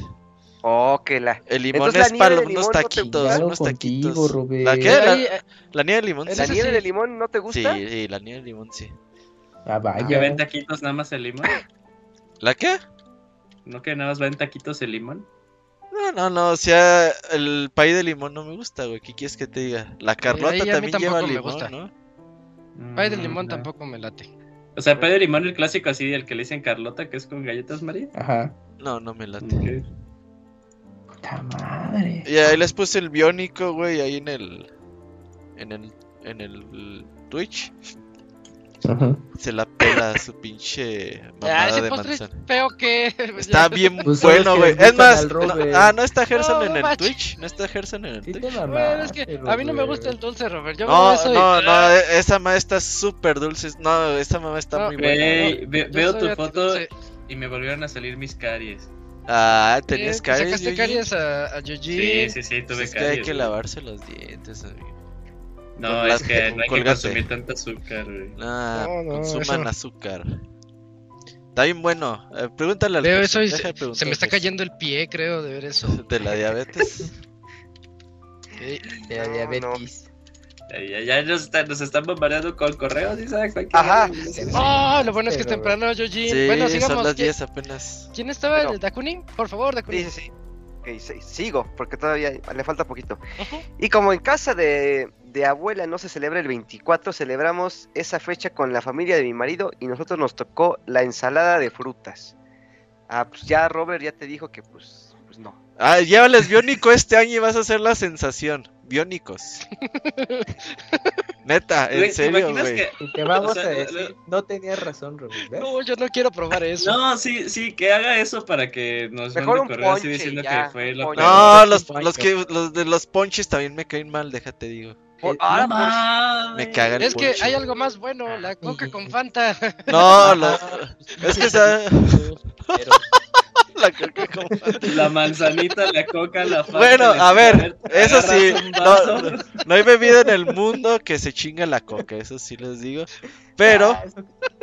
Oh, que la. El limón Entonces, es ¿la para unos limón no taquitos, gusta? unos contigo, taquitos. Robert. ¿La qué? La, eh, la nieve de limón sí. ¿La ese nieve sí. de limón no te Sí, gusta? sí, la nieve de limón sí. Ah, vaya. ¿Que ven taquitos nada más el limón? ¿La qué? ¿No que nada más ven taquitos el limón? No, no, no, o sea, el pay de limón no me gusta, güey. ¿Qué quieres que te diga? La Carlota mí también lleva tampoco me limón, gusta. ¿no? Pay de Mm, limón no. tampoco me late. O sea, pay de limón, el clásico así, el que le dicen Carlota, que es con galletas María. Ajá. No, no me late. Ok. Puta madre. Y ahí les puse el biónico, güey, ahí en el. En el. En el Twitch. Ajá. Se la pela su pinche Ah, mamada ese de postre es manzana. feo que. *laughs* Está bien Pues bueno, güey. Es más, no- ah, no está Gerson No, en el macho. Twitch. No está Gerson en el Sí Twitch. Bueno, es que a mí no me gusta el Robert. dulce, Robert. Yo No, soy- no, no, esa mamá está súper dulce. No, esa mamá está No, muy buena. Veo tu foto dulce. y me volvieron a salir mis caries. Ah, tenías te caries. sacaste caries a, a. Sí, sí, sí, Pues tuve es que hay caries. que güey. lavarse los dientes, amigo. No, es que con no hay que colgate. consumir tanta azúcar, güey. Ah, No, no, consuman eso- azúcar. Está bien bueno. Eh, pregúntale al Gerson, eso y se, preguntar se me está cayendo el pie, creo, de ver eso. *laughs* De la diabetes. *laughs* Sí. De la No, diabetes. Ya, ya, nos, están, nos están bombardeando con correos, Isaac. que- Ajá. Oh, lo bueno es que es Pero- temprano, Yuji. Sí, bueno, son sigamos. las ¿Quién, 10 apenas. quién estaba? Pero- ¿El Dakuni? Por favor, Dakuni. Sí, sí, sí. Ok, sí, sigo, porque todavía le falta poquito. Y como en casa de, de abuela no se celebra el 24, celebramos esa fecha con la familia de mi marido y nosotros nos tocó la ensalada de frutas. Ah, pues ya Robert ya te dijo que pues, pues no. Ah, llévales biónico este año y vas a ser la sensación. Biónicos. Neta, en ¿te serio, güey. que- Y te vamos O sea, a lo- decir, no tenías razón, Robert. ¿ves? No, yo no quiero probar eso. No, sí, sí, que haga eso para que nos Mejor mande un correo así ponche, diciendo ya, que fue ponche. peor. No, los, los, que, los de los ponches también me caen mal, déjate digo. Por- Eh, ahora, No por- mames. Me caga el Es que ponche. hay algo más bueno, la coca *laughs* con Fanta. No, los, es que *laughs* esa, Pero la coca como- La manzanita, la coca, la fanta, Bueno, a ver, eso sí, no, no hay bebida en el mundo que se chinga la coca, eso sí les digo. Pero, Ah,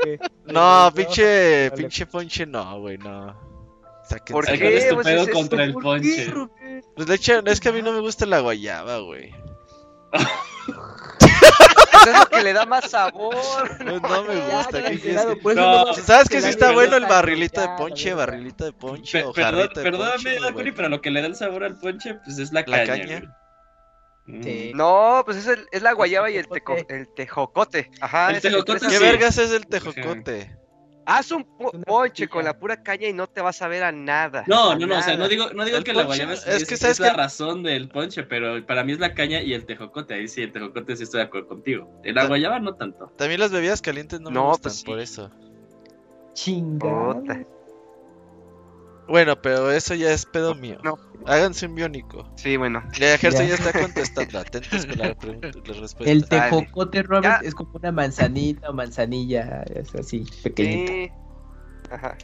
que- *laughs* no, pinche, vale. pinche ponche no, güey, no. Sáquense. ¿Por Ay, qué? ¿Cuál es tu Pues pedo es- es- contra el ¿por ponche? qué? Pues de hecho, es que a mí no me gusta la guayaba, güey. *laughs* Es lo que le da más sabor. *laughs* Pues no me Ya, gusta. ¿qué quieres cancelado, que- No, no- ¿Sabes qué sí está bueno el ya, barrilito de ya, ponche? Barrilito de ponche Pe- o perdón, jarrita de perdóname, ponche, pero lo que le da el sabor al ponche, pues es la La caña. caña. güey. Sí. Mm. No, pues es, el- es la guayaba y el, teco- tejocote. el tejocote. Ajá. El que tejocote ¿Qué sí. vergas es el tejocote? Haz un po- ponche con la pura caña y no te vas a ver a nada. No, a no, no, o sea, no digo, no digo El que la guayaba es, es es- que es sabes la que- razón del ponche, pero para mí es la caña y el tejocote. Ahí sí, el tejocote sí estoy de acuerdo contigo. La Ta- guayaba no tanto. También las bebidas calientes no, me No, gustan, pues sí. por eso. Chingada. Bueno, pero eso ya es pedo mío. No. Háganse un biónico. Sí, bueno. Ya, Gerson Ya. ya está contestando. Atentos con la *laughs* pregunta, la respuesta. El Dale. tejocote, Robert, Ya. es como una manzanita o manzanilla, es así, pequeñita. Sí. Ajá.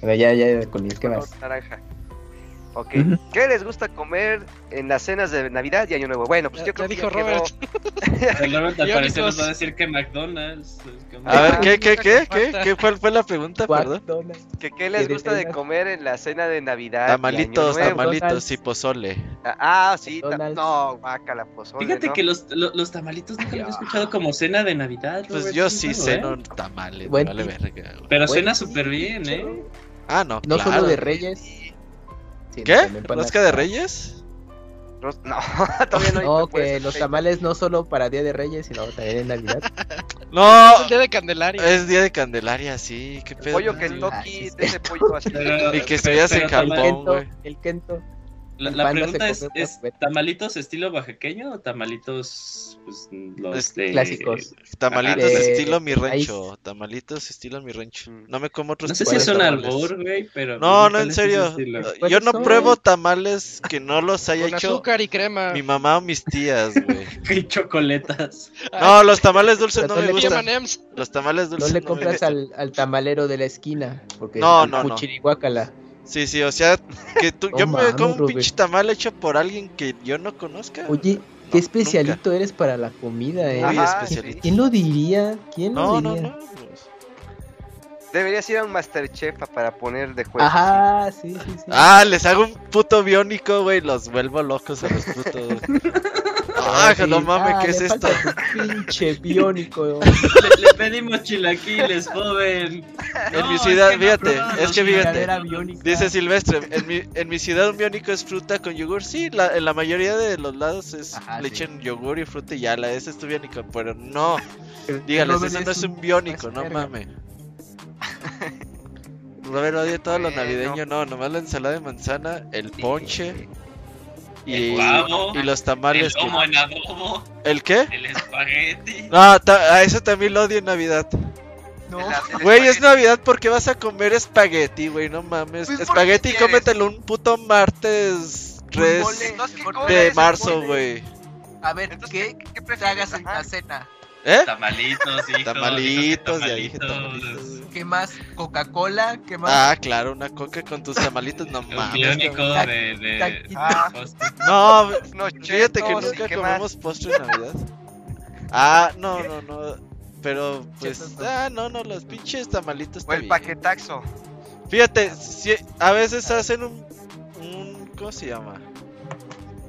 Pero ya, ya, con ¿qué color más? naranja. Ok. ¿Qué les gusta comer en las cenas de Navidad y Año Nuevo? Bueno, pues Ya- yo creo ya que dijo quedó- Robert. El Robert *laughs* al parecer nos va a decir que McDonald's. es como- A ver, Ah, ¿qué, qué, qué? ¿Qué? ¿Qué? ¿Cuál fue la pregunta? Perdón. Que qué les ¿Qué gusta de comer en la cena de Navidad. y Tamalitos, Año Nuevo? tamalitos y pozole. Ah, sí, ta- McDonald's. no, vaca la pozole. Fíjate ¿no? que los, lo- los tamalitos nunca lo había escuchado como cena de Navidad. Pues Robert, yo sí ceno ¿eh? tamales, vale verga. Pero suena súper bien, ¿eh? Ah, no, No claro. solo de Reyes. ¿Qué? ¿Rosca de Reyes? Ros- No, *laughs* todavía no. *laughs* No, no que los fecha. tamales no solo para Día de Reyes, sino también en Navidad. *laughs* No, Es el día de Candelaria. es día de Candelaria, sí, qué pedo. Pollo Kentucky, Ah, sí, sí. de ese pollo así. Y que pero- estuvieras en Japón. tama- el Kento, güey. el Kento. La, pregunta es, ¿es tamalitos estilo oaxaqueño o tamalitos pues, los Es- de... Clásicos. Tamalitos Ajá. estilo mi rancho. Tamalitos estilo mi rancho. Mm. No me como otros No sé si es un albur, güey, pero... No, no, ¿cuál en serio. Yo no son- pruebo tamales que no los haya Con hecho azúcar y crema. mi mamá o mis tías, güey. *laughs* Y chocoletas. No, los tamales dulces no no me le gustan. Los tamales No dulces le me compras al, al tamalero de la esquina. Porque No, es no, no. Sí, sí, o sea, *laughs* que tú, No yo me mames, como un Robert. pinche tamal hecho por alguien que yo no conozca. Oye, No, qué especialito eres para la comida, eh. Muy Ajá, especialito. ¿Quién lo diría? ¿Quién lo No, no, diría? no. pues. Deberías ir a un Masterchef para poner de juez. Ajá, sí, sí, sí. Ah, les hago un puto biónico, güey. Los vuelvo locos a los putos. *laughs* Ah, no mames, Ah, ¿qué le es esto? falta tu pinche biónico. *laughs* Le, le pedimos chilaquiles, joven. En No, mi ciudad, que no fíjate, es que fíjate. Dice Silvestre, en mi, en mi ciudad un biónico es fruta con yogur. Sí, la, en la mayoría de los lados es Ajá, le sí. echan yogur y fruta y ya, la ese es tu biónico, pero no. *laughs* Dígales, eso no es un biónico, no mames. Robert odia todo lo Bueno. navideño, no, nomás la ensalada de manzana, el ponche El y los El tamales. que- lomo en adobo, ¿El qué? el espagueti. No, ta- a eso también lo odio en Navidad. No, El- el Güey, es. Navidad porque vas a comer espagueti, güey, no mames. Pues, ¿por qué espagueti, cómetelo un puto martes Un 3 mole. Entonces, ¿qué de El marzo, güey. A ver, Entonces, ¿qué, ¿qué, prefieres? en la cena? ¿Eh? Tamalitos, hijo. Tamalitos, que ya dije tamalitos. tamalitos. ¿Qué más? ¿Coca-Cola? ¿Qué más? Ah, claro, una coca con tus tamalitos, no Un mames. biónico de, de. Ah. postre. No, Unos fíjate que chetos, ¿y nunca comemos postre en Navidad. Ah, no, no, no. Pero pues, no. ah, no, no, los pinches tamalitos O el bien. paquetaxo. Fíjate, si, a veces hacen un, un. ¿Cómo se llama?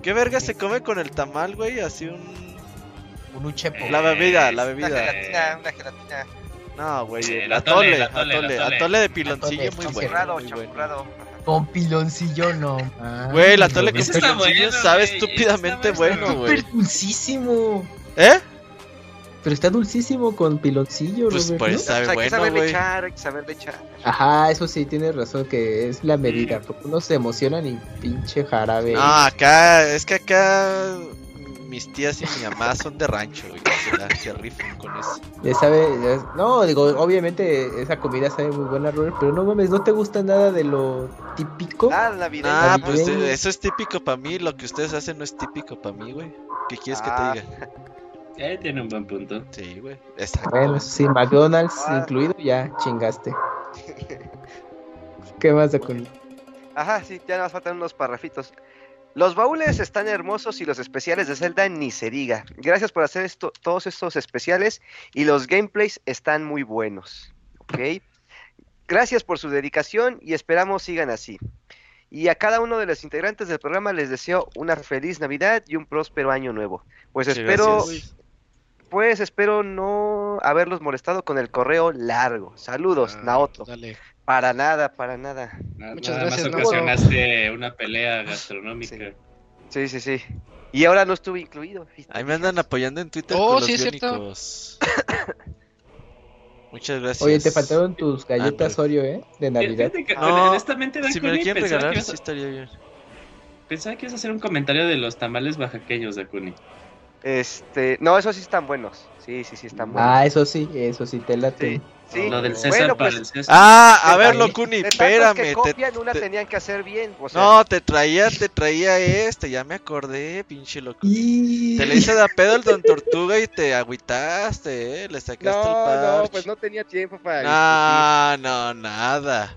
¿Qué verga se come con el tamal, güey? Así un. Un uchepo. La bebida, la Una bebida. gelatina, una gelatina. No, güey, El el atole, atole, atole, atole, el atole. atole de piloncillo Atole, muy bueno. Champurrado, muy bueno. champurrado. Con piloncillo, no. Güey, el atole con está piloncillo bueno, sabe güey, estúpidamente está bueno, güey. Súper dulcísimo. ¿Eh? Pero está dulcísimo con piloncillo, Pues Robert, eso sabe O sea, hay que bueno, saberle echar, hay que saberle echar. Ajá, eso sí, tienes razón que es la medida. Porque uno se emociona y pinche jarabe. No, acá, es que acá mis tías y mi mamá son de rancho, güey. Se, la- se rifan con eso. Ya sabe, ya- no, digo, obviamente esa comida sabe muy buena, Robert, pero no mames, ¿no te gusta nada de lo típico? Ah, navideño. Ah, pues eso es típico para mí. Lo que ustedes hacen no es típico para mí, güey. ¿Qué quieres Ah. que te diga? *laughs* Eh, tiene un buen punto. Sí, güey. Exacto. Bueno, sí, McDonald's Ah. incluido, ya chingaste. ¿Qué más de con Ajá, sí, ya nos faltan unos parrafitos. Los baúles están hermosos y los especiales de Zelda ni se diga. Gracias por hacer esto, todos estos especiales y los gameplays están muy buenos. ¿Ok? Gracias por su dedicación y esperamos sigan así. Y a cada uno de los integrantes del programa les deseo una feliz Navidad y un próspero año nuevo. Pues Sí, espero, gracias. pues espero no haberlos molestado con el correo largo. Saludos, Ah, Naoto. Dale. Para nada, para nada. Na- Muchas Nada gracias, más ¿no? ocasionaste una pelea gastronómica. Sí, sí, sí. Y ahora no estuve incluido. Ahí me andan apoyando en Twitter Oh, con los sí, es cierto. *coughs* Muchas gracias. Oye, te faltaron tus galletas Ándale. Oreo, ¿eh? De Navidad. Que, No, honestamente, Si me quieren pensaba, regalar, que sí ibas a, estaría bien. pensaba que ibas a hacer un comentario de los tamales oaxaqueños, Dakuni. Este, no, esos sí están buenos. Sí, sí, sí están buenos. Ah, eso sí, eso sí te late. Sí, sí. Lo del César Bueno, para pues, el César. Ah, a ver, Locuni, espérame. que te- copian, una te- tenían que hacer bien. O sea, No, te traía, te traía este, ya me acordé, pinche Locuni. Y... Te le hice de pedo el Don Tortuga y te agüitaste, eh, le sacaste el no, parche. no, pues no tenía tiempo para No, no, nada.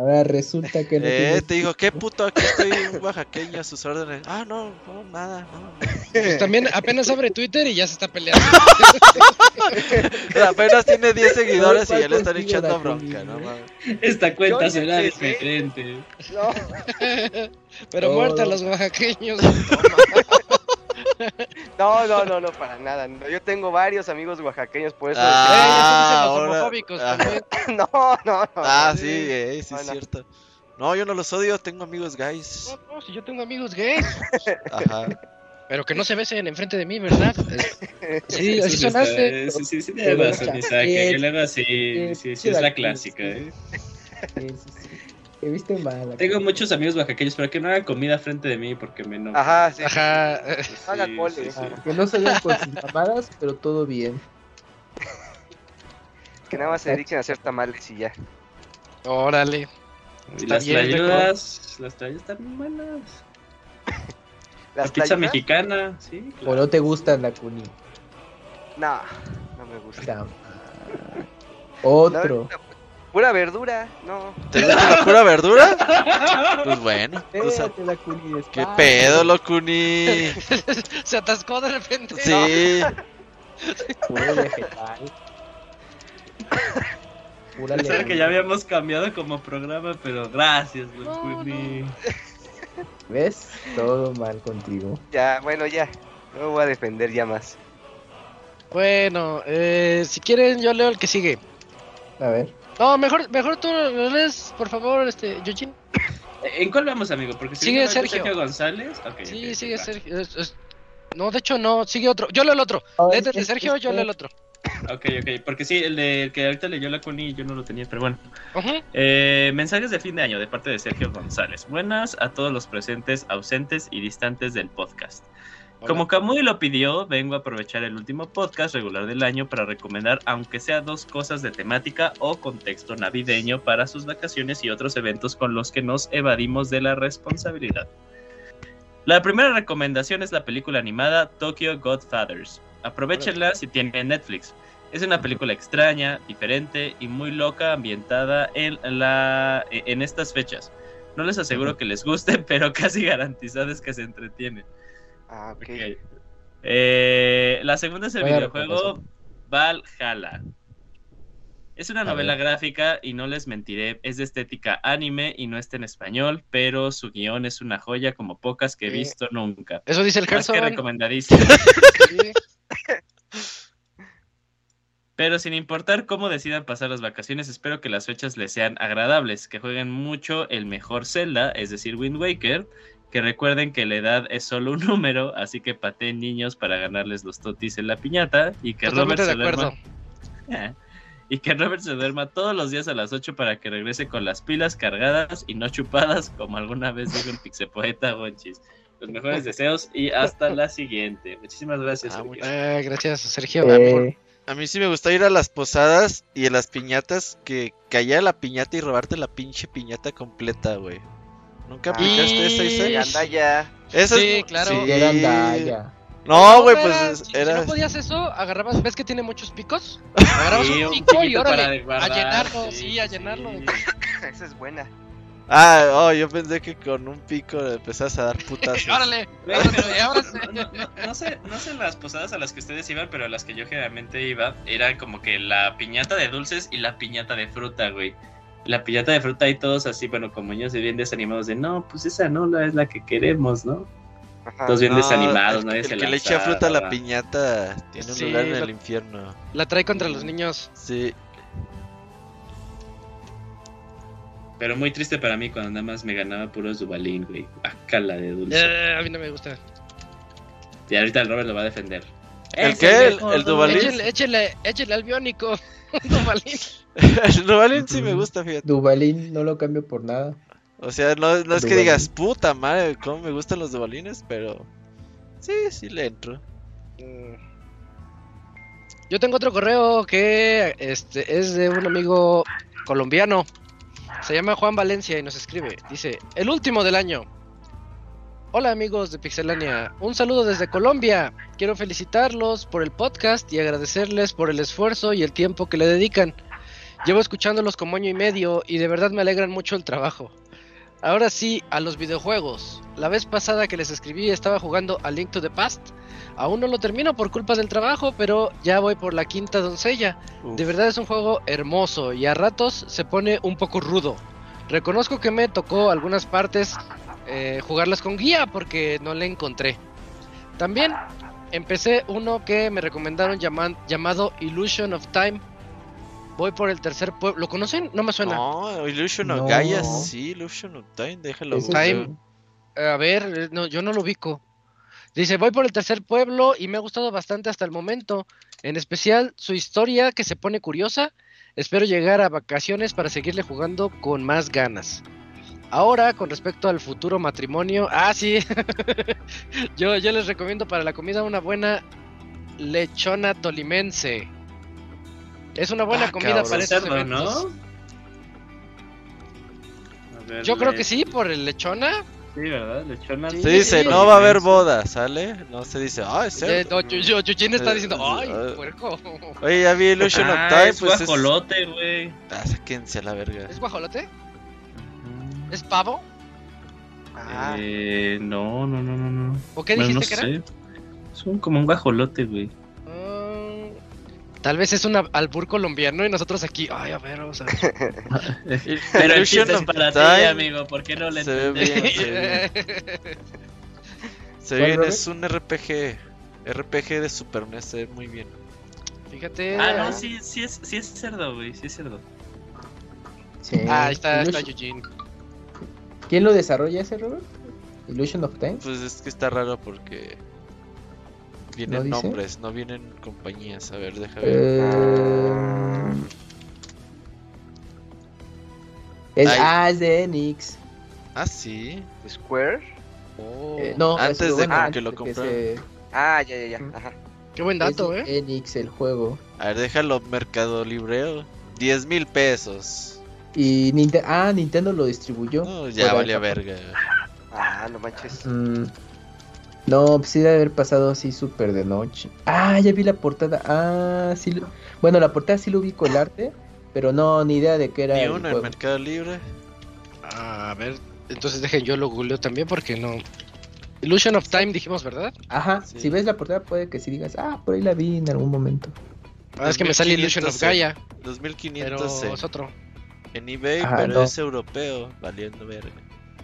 Ahora resulta que no Eh, tienes- te digo, ¿qué puto? Aquí estoy un oaxaqueño a sus órdenes. Ah, no, no, nada, no. Pues también apenas abre Twitter y ya se está peleando. *laughs* Apenas tiene 10 seguidores y ¿Cuál ya le están echando bronca, no mames. Esta cuenta Yo será empecé. diferente. No, *laughs* Pero muerta a los oaxaqueños. *laughs* no, no, no, no, para nada. No, Yo tengo varios amigos oaxaqueños, por eso. Ah, Eh, los ahora- homofóbicos ah. también. *laughs* no, no, no. Ah, sí, eh, sí, No, es no. cierto. No, yo no los odio, tengo amigos guys. No, no, si yo tengo amigos gays. *laughs* Ajá. Pero que no se besen enfrente de mí, ¿verdad? Sí, así sonaste. Sí, sí, sí, tienes razón, Isaac. Sí, sí, es la clásica. ¿eh? Sí, sí, sí. Te viste mal. Tengo muchos amigos oaxaqueños, pero que no hagan comida frente de mí porque me enojo. Ajá, sí. Ajá. eh, Sí. Que no se vean con sus mamadas, pero todo bien. Que nada más se dediquen a hacer tamales y ya. Órale. Y las trayudas, las trayudas están muy buenas. La Las pizza tlayudas, mexicana, sí. O no te gustan la cuni. No, no me gusta. Otro. No, pura verdura, no. ¿Te gusta la pura verdura? Pues bueno. o sea, Espérate, la cuni, ¿Qué pedo, Locuni? *laughs* Se atascó de repente. Sí. Puro vegetal. Pura Pensaba que ya habíamos cambiado como programa, pero gracias, Don No. ¿Ves? Todo mal contigo. Ya, bueno, ya. No me voy a defender ya más. Bueno, eh, si quieren yo leo el que sigue. A ver. No, mejor, mejor tú lo lees, por favor, este, Eugene. ¿En cuál vamos, amigo? Porque si Sigue no de Sergio. González. Sí, sigue va. Sergio. es- es- No, de hecho no, sigue otro. Yo leo el otro. Ah, Léete de Sergio, yo leo el otro. Ok, ok. Porque sí, el de el que ahorita leyó la Connie yo no lo tenía, pero bueno. Eh, mensajes de fin de año de parte de Sergio González. Buenas a todos los presentes, ausentes y distantes del podcast. Como Kamui lo pidió, vengo a aprovechar el último podcast regular del año para recomendar, aunque sea dos cosas de temática o contexto navideño para sus vacaciones y otros eventos con los que nos evadimos de la responsabilidad. La primera recomendación es la película animada Tokyo Godfathers. Aprovechenla si tienen Netflix. Es una película extraña, diferente y muy loca ambientada en, la, en estas fechas. No les aseguro que les guste, *laughs* pero casi garantizado es que se entretienen. Ah, ok. Eh, la segunda es el videojuego. Valhalla. Es una A novela ver. gráfica y no les mentiré, es de estética anime y no está en español, pero su guion es una joya como pocas que he Sí. visto nunca. Eso dice el Más que Gerson. recomendadísimo. Sí. *laughs* *laughs* Pero sin importar cómo decidan pasar las vacaciones, espero que las fechas les sean agradables, que jueguen mucho el mejor Zelda, es decir, Wind Waker, que recuerden que la edad es solo un *laughs* número, así que pateen niños para ganarles los totis en la piñata y que Robert Totalmente se acuerdo. duerma. *laughs* Y que Robert se duerma todos los días a las 8 para que regrese con las pilas cargadas y no chupadas, como alguna vez dijo el pixepoeta Gonchis. Los mejores deseos y hasta la siguiente. Muchísimas gracias. Ah, Sergio. Eh, gracias, Sergio. Eh, A mí sí me gusta ir a las posadas y a las piñatas que cayera la piñata y robarte la pinche piñata completa, güey. ¿Nunca Ah, aplicaste esa, y- Isaac? Anda ya. Esa es- Sí, claro. ya era andalla. No, güey, era- pues si, si era... no podías eso, agarrabas, ¿ves que tiene muchos picos? *laughs* Agarrabas Sí, un un pico y órale, para guardar, a llenarlo, sí, sí, a sí. llenarlo. *laughs* Esa es buena. Ah, oh, yo pensé que con un pico le empezás a dar putazos. *laughs* órale, sí. no- no sé, no sé las posadas a las que ustedes iban, pero a las que yo generalmente iba, era como que la piñata de dulces y la piñata de fruta, güey. La piñata de fruta y todos así, bueno, como niños bien desanimados de, no, pues esa no la es la que queremos, ¿no? Ajá. Todos bien No, desanimados, el, nadie el se que le echa fruta a la piñata tiene un Sí, lugar en el infierno. La trae contra los niños. Sí. Pero muy triste para mí cuando nada más me ganaba puros Dubalín, güey. Bacala de dulce. Eh, a mí no me gusta. Y ahorita el Robert lo va a defender. ¿El qué? ¿El- el Duvalín? Échale, échale, échale al biónico. *laughs* Duvalín. *laughs* el Duvalín sí me gusta, fíjate. Duvalín no lo cambio por nada. O sea, no, no es que digas, puta madre, cómo me gustan los Duvalines, pero... Sí, sí le entro. Mm. Yo tengo otro correo que este es de un amigo colombiano. Se llama Juan Valencia y nos escribe. Dice, el último del año. Hola amigos de Pixelania, un saludo desde Colombia. Quiero felicitarlos por el podcast y agradecerles por el esfuerzo y el tiempo que le dedican. Llevo escuchándolos como año y medio y de verdad me alegran mucho el trabajo. Ahora sí, a los videojuegos. La vez pasada que les escribí estaba jugando a Link to the Past. Aún no lo termino por culpa del trabajo, pero ya voy por la quinta doncella. Uf. De verdad es un juego hermoso y a ratos se pone un poco rudo. Reconozco que me tocó algunas partes eh, jugarlas con guía porque no le encontré. También empecé uno que me recomendaron llaman- llamado Illusion of Time. Voy por el tercer pueblo. ¿Lo conocen? No me suena. No, Illusion of No. Gaia, sí, Illusion of Time, déjalo. Time. A ver, eh, no, yo no lo ubico. Dice, voy por el tercer pueblo y me ha gustado bastante hasta el momento. En especial su historia que se pone curiosa. Espero llegar a vacaciones para seguirle jugando con más ganas. Ahora, con respecto al futuro matrimonio. Ah, sí. *laughs* yo, yo les recomiendo para la comida una buena lechona tolimense. Es una buena Ah, comida cabrón. para esos cerdo, eventos. ¿no? A ver, Yo creo que sí, por el lechona. Sí, ¿verdad? Lechona. Sí, Se dice, sí, no va a haber boda, ¿sale? No se dice, ah, es Eh, cerdo. no, yo, yo, Yuyin está Eh, diciendo, eh, ay, puerco. Oye, ya vi Illusion Ah, of Time, es pues es... guajolote, güey. Ah, sáquense a la verga. ¿Es guajolote? ¿Es pavo? Ah, Eh, no, no, no, no, no. ¿O qué Bueno, dijiste no que era? sé. Es un, como un guajolote, güey. Tal vez es un albur colombiano y nosotros aquí, ay, a ver, vamos a ver. *laughs* Pero el chiste es para ti, amigo, ¿por qué no le se ve bien, se ve bien. *laughs* Se ¿Cuál, bien, es un RPG. RPG de Super NES, se ve muy bien. Fíjate. Ah, no, sí, sí es, sí es cerdo, güey, sí es cerdo. Sí. Ah, ahí está, está Illusion- Eugene. ¿Quién lo desarrolla ese, Robert? Illusion of Time. Pues es que está raro porque vienen nombres, no vienen compañías. A ver, deja ver. Eh... Es, Ay. ah, es de Enix. Ah, sí. Square. Oh, Eh, no, antes es- de bueno, que lo compraran. se- Ah, ya, ya, ya. Ajá. Qué buen dato, es de ¿eh? Enix el juego. A ver, déjalo mercado libreo. 10 mil pesos. Y ah, Nintendo lo distribuyó. No, ya Fuera vale Japón. verga. Ah, no manches. Mm, No, pues sí debe haber pasado así súper de noche. Ah, ya vi la portada. Ah, sí. lo- Bueno, la portada sí lo ubico el arte, pero no, ni idea de qué era Ni el uno en juego. Mercado Libre. A ver, entonces dejen yo lo googleo también porque no. Illusion of Time dijimos, ¿verdad? Ajá, Sí. si ves la portada puede que sí digas, ah, por ahí la vi en algún momento. Ah, es que me sale Illusion of 2500 Gaia, 2500 pero es otro. en eBay, Ajá, pero no. es europeo. Valiendo verga.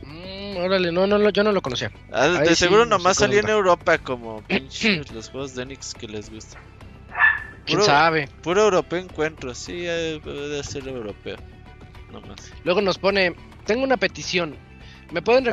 Mm, órale, no, no, yo no lo conocía. Ah, de Ahí seguro nomás salió en. Europa como *clears throat* pinches los juegos de Enix que les gustan. ¿Quién Puro- sabe? Puro europeo encuentro, sí, debe ser europeo. Nomás. Luego nos pone, tengo una petición. ¿Me pueden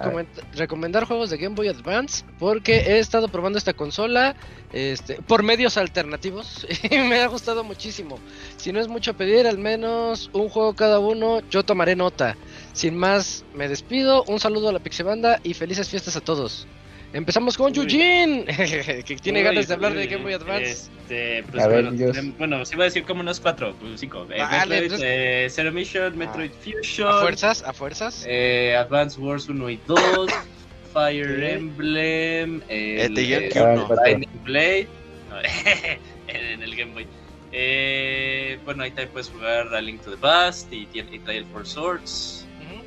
recomendar juegos de Game Boy Advance? Porque he estado probando esta consola este, por medios alternativos *laughs* y me ha gustado muchísimo. Si no es mucho pedir, al menos un juego cada uno, yo tomaré nota. Sin más, me despido. Un saludo a la Pixebanda y felices fiestas a todos. Empezamos con Uy. Eugene, *laughs* que tiene Uy, ganas de hablar de Game Boy Advance. Este, pues A ver, bueno, tenemos- bueno, sí iba a decir como unos cuatro, pues cinco. Eh, Vale, Metroid, pues- eh, Zero Mission, Metroid Fusion, A fuerzas, a fuerzas. eh, Advance Wars 1 y 2, *laughs* Fire Ok. Emblem, Eh, el, de Yankee eh, uno. Lightning Blade, no, *laughs* en el Game Boy. Eh, bueno, ahí también puedes jugar A Link to the Past y, tiene- y trae el Four Swords.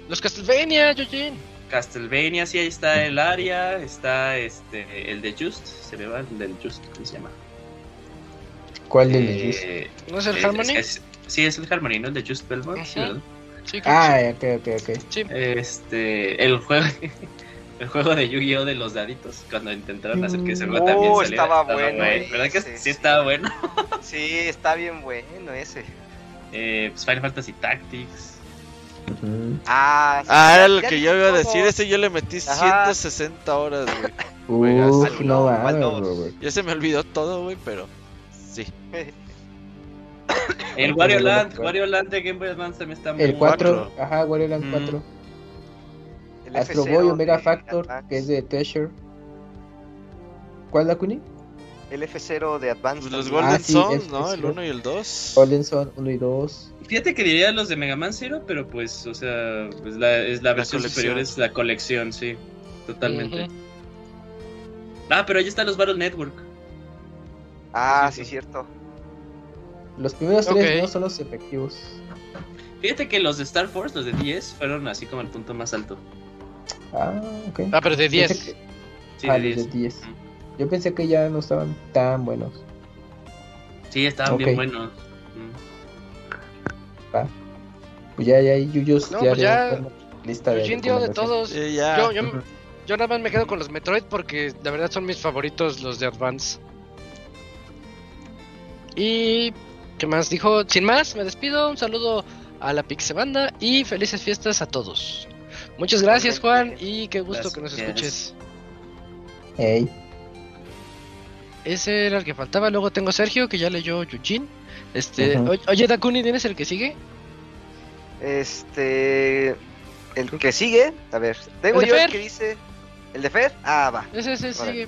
Los Castlevania, Eugene. Castlevania, sí, ahí está el área, está este el de Just, se me va el del Just, ¿cómo se llama? ¿Cuál de Eh, ellos? ¿No es el es- Harmony? es- sí, es el Harmony, ¿no? El de Just Belmont, sí. ¿verdad? Sí, Ah, ok, ok, ok. sí. Sí. Este, el juego, *laughs* el juego de Yu-Gi-Oh de los daditos, cuando intentaron hacer que juego Oh, también saliera. estaba bueno ¿Verdad que sí sí. estaba bueno? Sí, está bien bueno ese. *laughs* Eh, pues Final Fantasy Tactics. Ah, sí, Ah, ya- era lo que yo iba a decir. Ese yo le metí Ajá. 160 horas, güey. Uf, no. Ya se me olvidó todo, güey, pero sí. *laughs* El Wario Land. Wario Land de Game Boy Advance también está muy El 4, Cuatro. ajá, Wario Land Mm. 4. El Astro F0 Boy, Omega de Factor, Advance. que es de Treasure. ¿Cuál la Kuni? El F0 de Advance. Pues los. Golden Ah, sí, Sons, es- ¿no? El cierto. 1 y el 2. Golden Sun 1 y 2. Fíjate que diría los de Mega Man Zero, pero pues, o sea, pues la, es la versión colección. superior es la colección, sí, totalmente. Ah, pero ahí están los Battle Network. Ah, Sí, sí, cierto. Los primeros tres no son los efectivos. Fíjate que los de Star Force, los de 10, fueron así como el punto más alto. Ah, ok. Ah, pero de 10. Pensé que- Sí, ah, de los 10. de 10. Ujú. Yo pensé que ya no estaban tan buenos. Sí, estaban bien buenos. Pues ya, ya hay Yuyos. No, ya pues ya- lista de dio todos. Eh, ya. Yo, yo, yo nada más me quedo con los Metroid porque la verdad son mis favoritos los de Advance. Y ¿qué más dijo? Sin más, me despido. Un saludo a la Pixebanda y felices fiestas a todos. Muchas gracias, Juan, y qué gusto que nos escuches. Ey, Ese era el que faltaba. Luego tengo Sergio, que ya leyó Eugene. Este, oye, oye, Dakuni, ¿tienes el que sigue? Este. El que sigue. A ver. Tengo ¿El de yo el que dice. ¿El de Fer? Ah, va. Ese, ese sigue.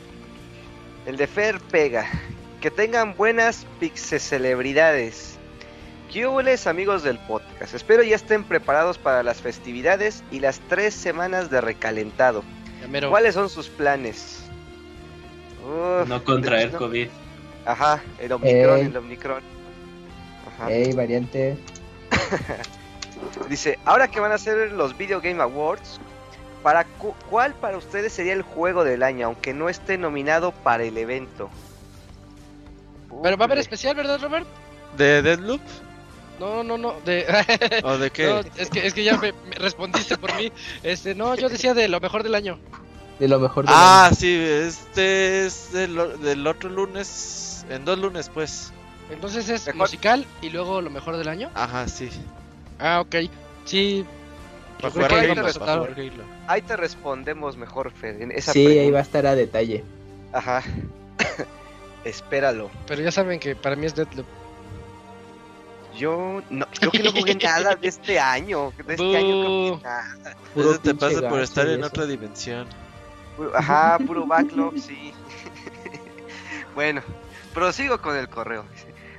El de Fer pega. Que tengan buenas pixe celebridades. ¿Qué amigos del podcast? Espero ya estén preparados para las festividades y las tres semanas de recalentado. ¿Cuáles son sus planes? Uf, No contraer no. COVID. Ajá, el Omicron, Ey. el Omicron. Ajá. ey, variante. *laughs* Dice, ahora que van a ser los Video Game Awards, ¿para cu- ¿cuál para ustedes sería el juego del año, aunque no esté nominado para el evento? Pero va a haber especial, ¿verdad, Robert? ¿De Deadloop? No, no, no, de... ¿O de *laughs* qué? No, es que, es que ya me, me respondiste por mí. Este, no, yo decía de lo mejor del año. De lo mejor de Ah, sí, este es del, otro lunes. En dos lunes, pues. Entonces es Mejor. musical y luego lo mejor del año. Ajá, sí. Ah, ok. Sí. Yo creo jugar que ahí Halo. Ahí te respondemos mejor, Fer. En esa Sí, ahí pregunta. va a estar a detalle. Ajá. *laughs* Espéralo. Pero ya saben que para mí es Deadloop. Yo no, creo que no jugué nada de este año. De este año jugué nada. Eso te pasa por estar en eso. otra dimensión. Puro- Ajá, puro backlog, sí. *laughs* bueno, prosigo con el correo.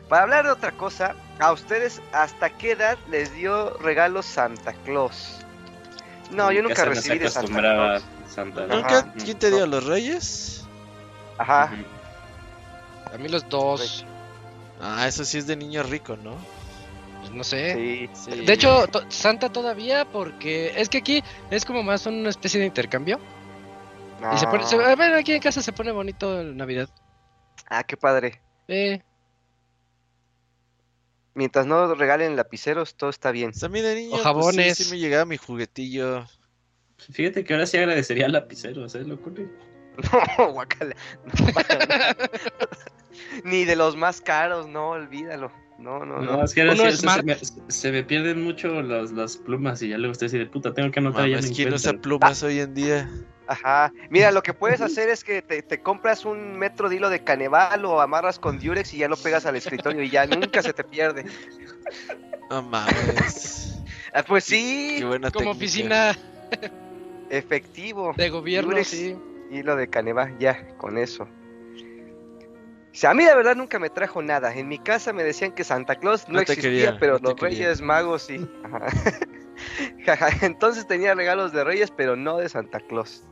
Para hablar de otra cosa, a ustedes, ¿hasta qué edad les dio regalos Santa Claus? No, yo nunca recibí de Santa Claus. Santa. ¿Nunca? ¿Quién te dio los reyes? Ajá. A mí los dos. Ah, eso sí es de niño rico, ¿no? pues, no sé. Sí. Sí. De hecho, Santa todavía, porque es que aquí es como más una especie de intercambio. Y se pone, se- No. a ver, aquí en casa se pone bonito Navidad. Ah, qué padre. Eh, Mientras no regalen lapiceros, todo está bien. Pues a mí de niño, O pues, jabones. sí, sí me llegaba mi juguetillo. Fíjate que ahora sí agradecería lapiceros, ¿eh? Lo. No. *laughs* No, nada. *laughs* Ni de los más caros, no, olvídalo. No, no, No, no. es que ahora Uno sí, es o sea, se, me, se me pierden mucho las, las plumas y ya luego así de puta, tengo que anotar ya Mames, no ¿quién usa plumas hoy en día? Ajá. Mira, lo que puedes hacer es que te, te compras un metro de hilo de caneval o amarras con Durex y ya lo pegas al escritorio y ya nunca se te pierde. No mames. Ah, pues sí, Qué buena como técnica. oficina efectivo. de gobierno, Durex. sí. Hilo de caneval, ya, con eso. O sea, a mí la verdad nunca me trajo nada. En mi casa me decían que Santa Claus no, existía, quería, pero no los quería. Reyes Magos sí. Ajá. *laughs* Jaja, Entonces tenía regalos de Reyes, pero no de Santa Claus.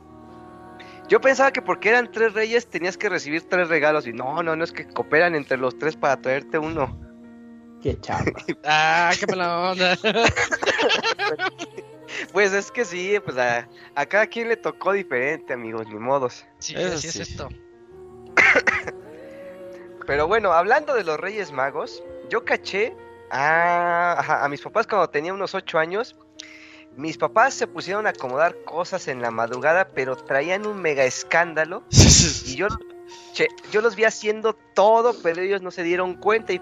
Yo pensaba que porque eran tres reyes tenías que recibir tres regalos y no, no, no es que cooperan entre los tres para traerte uno. Qué chapa. *laughs* Ah, qué mala onda. *laughs* Pues es que sí, pues a, a cada quien le tocó diferente, amigos, ni modos. Sí, Eso así es sí. esto. *coughs* Pero bueno, hablando de los Reyes Magos, yo caché a, mis papás cuando tenía unos 8 años. Mis papás se pusieron a acomodar cosas en la madrugada, pero traían un mega escándalo. *laughs* Y yo, che, yo los vi haciendo todo, pero ellos no se dieron cuenta. Y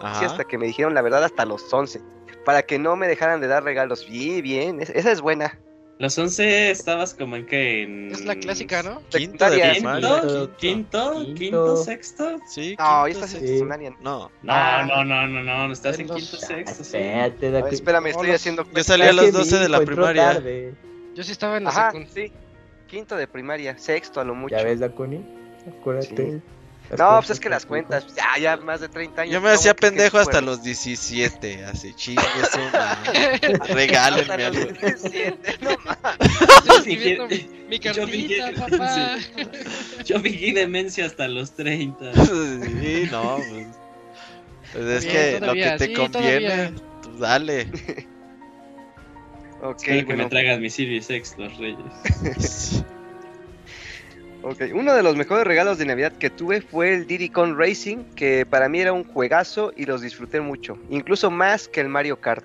Ajá. hasta que me dijeron la verdad hasta los 11. Para que no me dejaran de dar regalos. Bien, bien, es- esa es buena. Los 11 estabas como en que en... Es la clásica, ¿no? Quinto de Secundaria. primaria. ¿Quinto? ¿Quinto? Quinto. ¿Quinto? ¿Sexto? Sí, No, ahí estás en secundaria. No, No, no, no, no, no, no, estás en quinto, sexto. Espérate, espérame, estoy haciendo yo salí a las que 12 mi de la primaria. tarde. Yo sí estaba en la Ajá, secund. sí. Quinto de primaria, sexto a lo mucho. ¿Ya ves, Dakuni? Acuérdate. Las No, pues es que las cuentas, ya, ya más de 30 años. Yo me ¿cómo hacía que- que pendejo hasta los 17, así chingue su madre. Regálenme Hasta algo. los 17, no mames. Sí, que- mi, mi yo cartita, *laughs* fingí- papá. Yo fingí demencia hasta los 30. *laughs* Sí, no, pues. Pues es Bien, que lo todavía, que te sí, conviene, tú dale. *laughs* Ok, Espero que bueno, me traigan mi Series X, los reyes. Ok. Uno de los mejores regalos de Navidad que tuve fue el Diddy Kong Racing, que para mí era un juegazo y los disfruté mucho, incluso más que el Mario Kart.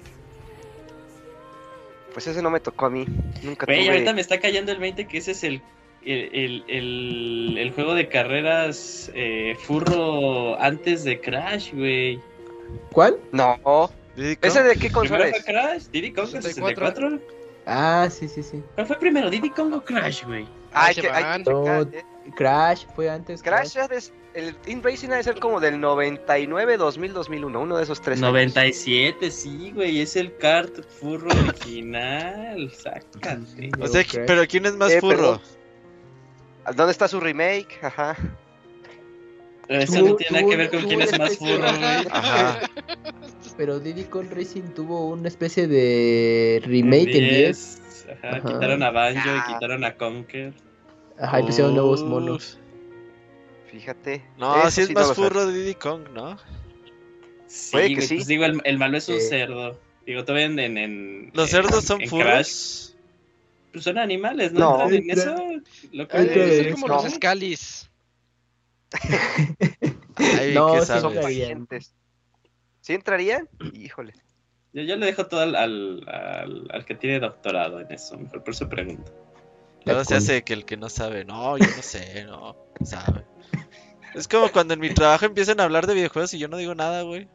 Pues ese no me tocó a mí, nunca Güey, tuve. ahorita me está cayendo el 20 que ese es el, el, el, el- el juego de carreras eh, furro antes de Crash, güey. ¿Cuál? No. ¿ese de qué consola ¿Primero fue es? Crash? ¿Diddy Kong 64? 64? Ah, sí, sí, sí. ¿Cuál fue primero, Diddy Kong o Crash, güey? Hay que, hay van. que checar, No, eh. Crash fue antes. Crash de- el Team Racing ha de ser como del 99, 2000, 2001, uno de esos tres. años. 97, sí, güey, es el kart furro original, *laughs* sácate. O sea, pero ¿quién es más Eh, furro? ¿Dónde está su remake? Ajá. Eso no tiene nada que ver con quién es más furro, güey. Ajá. Pero Diddy Kong Racing tuvo una especie de remake en 10. Ajá, Ajá. quitaron a Banjo Ah. y quitaron a Conker. Ajá, y pusieron nuevos Uf. monos. Fíjate. No, Eso así es sí más furro de Diddy Kong, ¿no? Sí, Puede que güey, sí. pues digo, el, el malo es un Eh. cerdo. Digo, todavía en... en, en- Los en- cerdos son en furros. Crash, pues son animales, ¿no? No. ¿Entran en eso? Lo que Eh, en como no. los Scalis. *laughs* Ay, No, ¿qué sabes? Son parientes. ¿Sí entrarían? Híjole. Yo, yo le dejo todo al, al, al- al que tiene doctorado en eso, mejor por su pregunta. Luego se hace que el que no sabe, no, yo no sé, no, sabe. Es como cuando en mi trabajo empiezan a hablar de videojuegos y yo no digo nada, güey.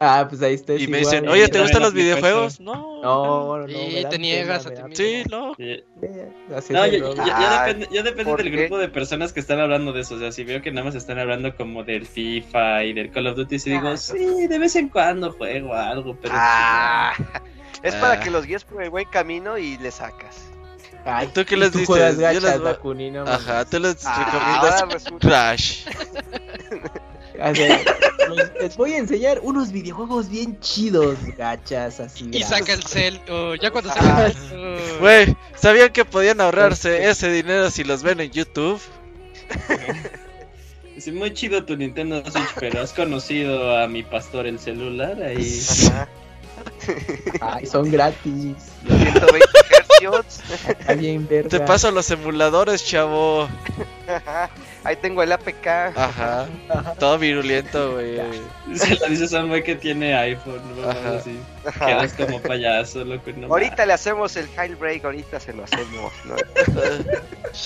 Ah, pues ahí está. Y es me igual, dicen, oye, ¿te gustan los videojuegos? No. No, no, no. Y te niegas a ti Sí, no. Así No, ya, Ah, depende, ya depende ¿por del qué? grupo de personas que están hablando de eso. O sea, si veo que nada más están hablando como del FIFA y del Call of Duty, sí digo, Ah, sí, de vez en cuando juego algo, pero. Ah, es Ah. para que los guíes por el buen camino y le sacas. Ay, ¿Tú qué les tú dices? juegas Yo les Ajá, tú les Ah, recomiendas Crash. *laughs* O sea, les- les voy a enseñar unos videojuegos bien chidos, gachas, así. Y saca el cel. oh, ya cuando Ah. saca el cel. oh. Güey, ¿sabían que podían ahorrarse ese dinero si los ven en YouTube? *laughs* Sí, muy chido tu Nintendo Switch, pero has conocido a mi pastor el celular ahí. Ajá. Ay, son gratis. 120 hercios. Está bien verga. Te paso los emuladores, chavo. *laughs* Ahí tengo el APK. Ajá, todo virulento, güey. *laughs* Se lo dices a un güey que tiene iPhone, ¿no? Ajá. Así. Quedas como payaso, loco. no Ahorita le hacemos el jailbreak, ahorita se lo hacemos. ¿no? *laughs*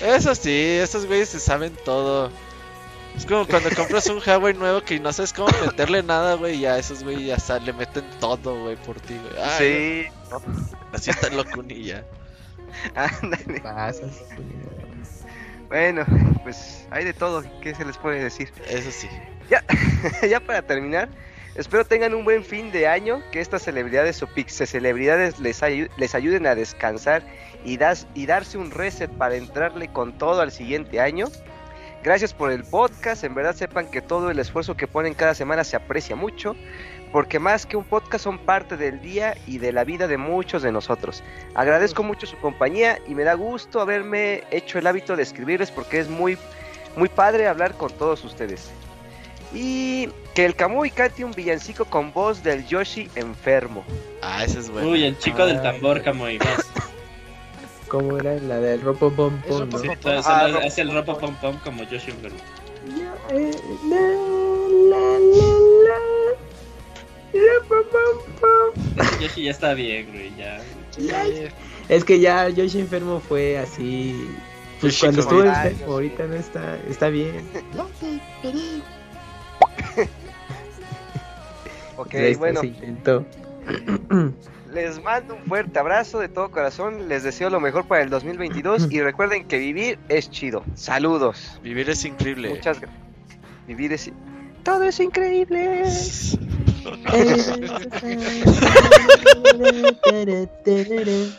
Eso sí, esos güeyes se saben todo. Es como cuando compras un hardware nuevo que no sabes cómo meterle nada, güey, y ya esos güeyes ya le meten todo, güey, por ti, güey. Ay, Sí. no, Así está locunilla. ándale. Pasas. Bueno, *laughs* pues hay de todo. ¿Qué se les puede decir? Eso sí. *laughs* ya para terminar, espero tengan un buen fin de año, que estas celebridades o pixe celebridades les, ayu- les ayuden a descansar y, das- y darse un reset para entrarle con todo al siguiente año. Gracias por el podcast, en verdad sepan que todo el esfuerzo que ponen cada semana se aprecia mucho, porque más que un podcast son parte del día y de la vida de muchos de nosotros. Agradezco mucho su compañía y me da gusto haberme hecho el hábito de escribirles porque es muy, muy padre hablar con todos ustedes. Y que el Kamui cante un villancico con voz del Yoshi enfermo. Ah, ese es bueno. Uy, el chico del tambor, vas. *laughs* ¿Cómo era la del ropo pom Eso, pom? ¿no? pues, Sí, todo eso, Ah, hace el ropa. ropa pom pom como Ingram. Ya, eh, la, la, la, Yoshi ya está bien, güey, ya. Es que ya Yoshi enfermo fue así. Pues cuando estuvo enfermo, ahorita no está, está bien. Ok, está, bueno, les mando un fuerte abrazo de todo corazón. Les deseo lo mejor para el 2022 y recuerden que vivir es chido. Saludos. Vivir es increíble. Muchas gracias. Vivir es. Todo es increíble. *laughs*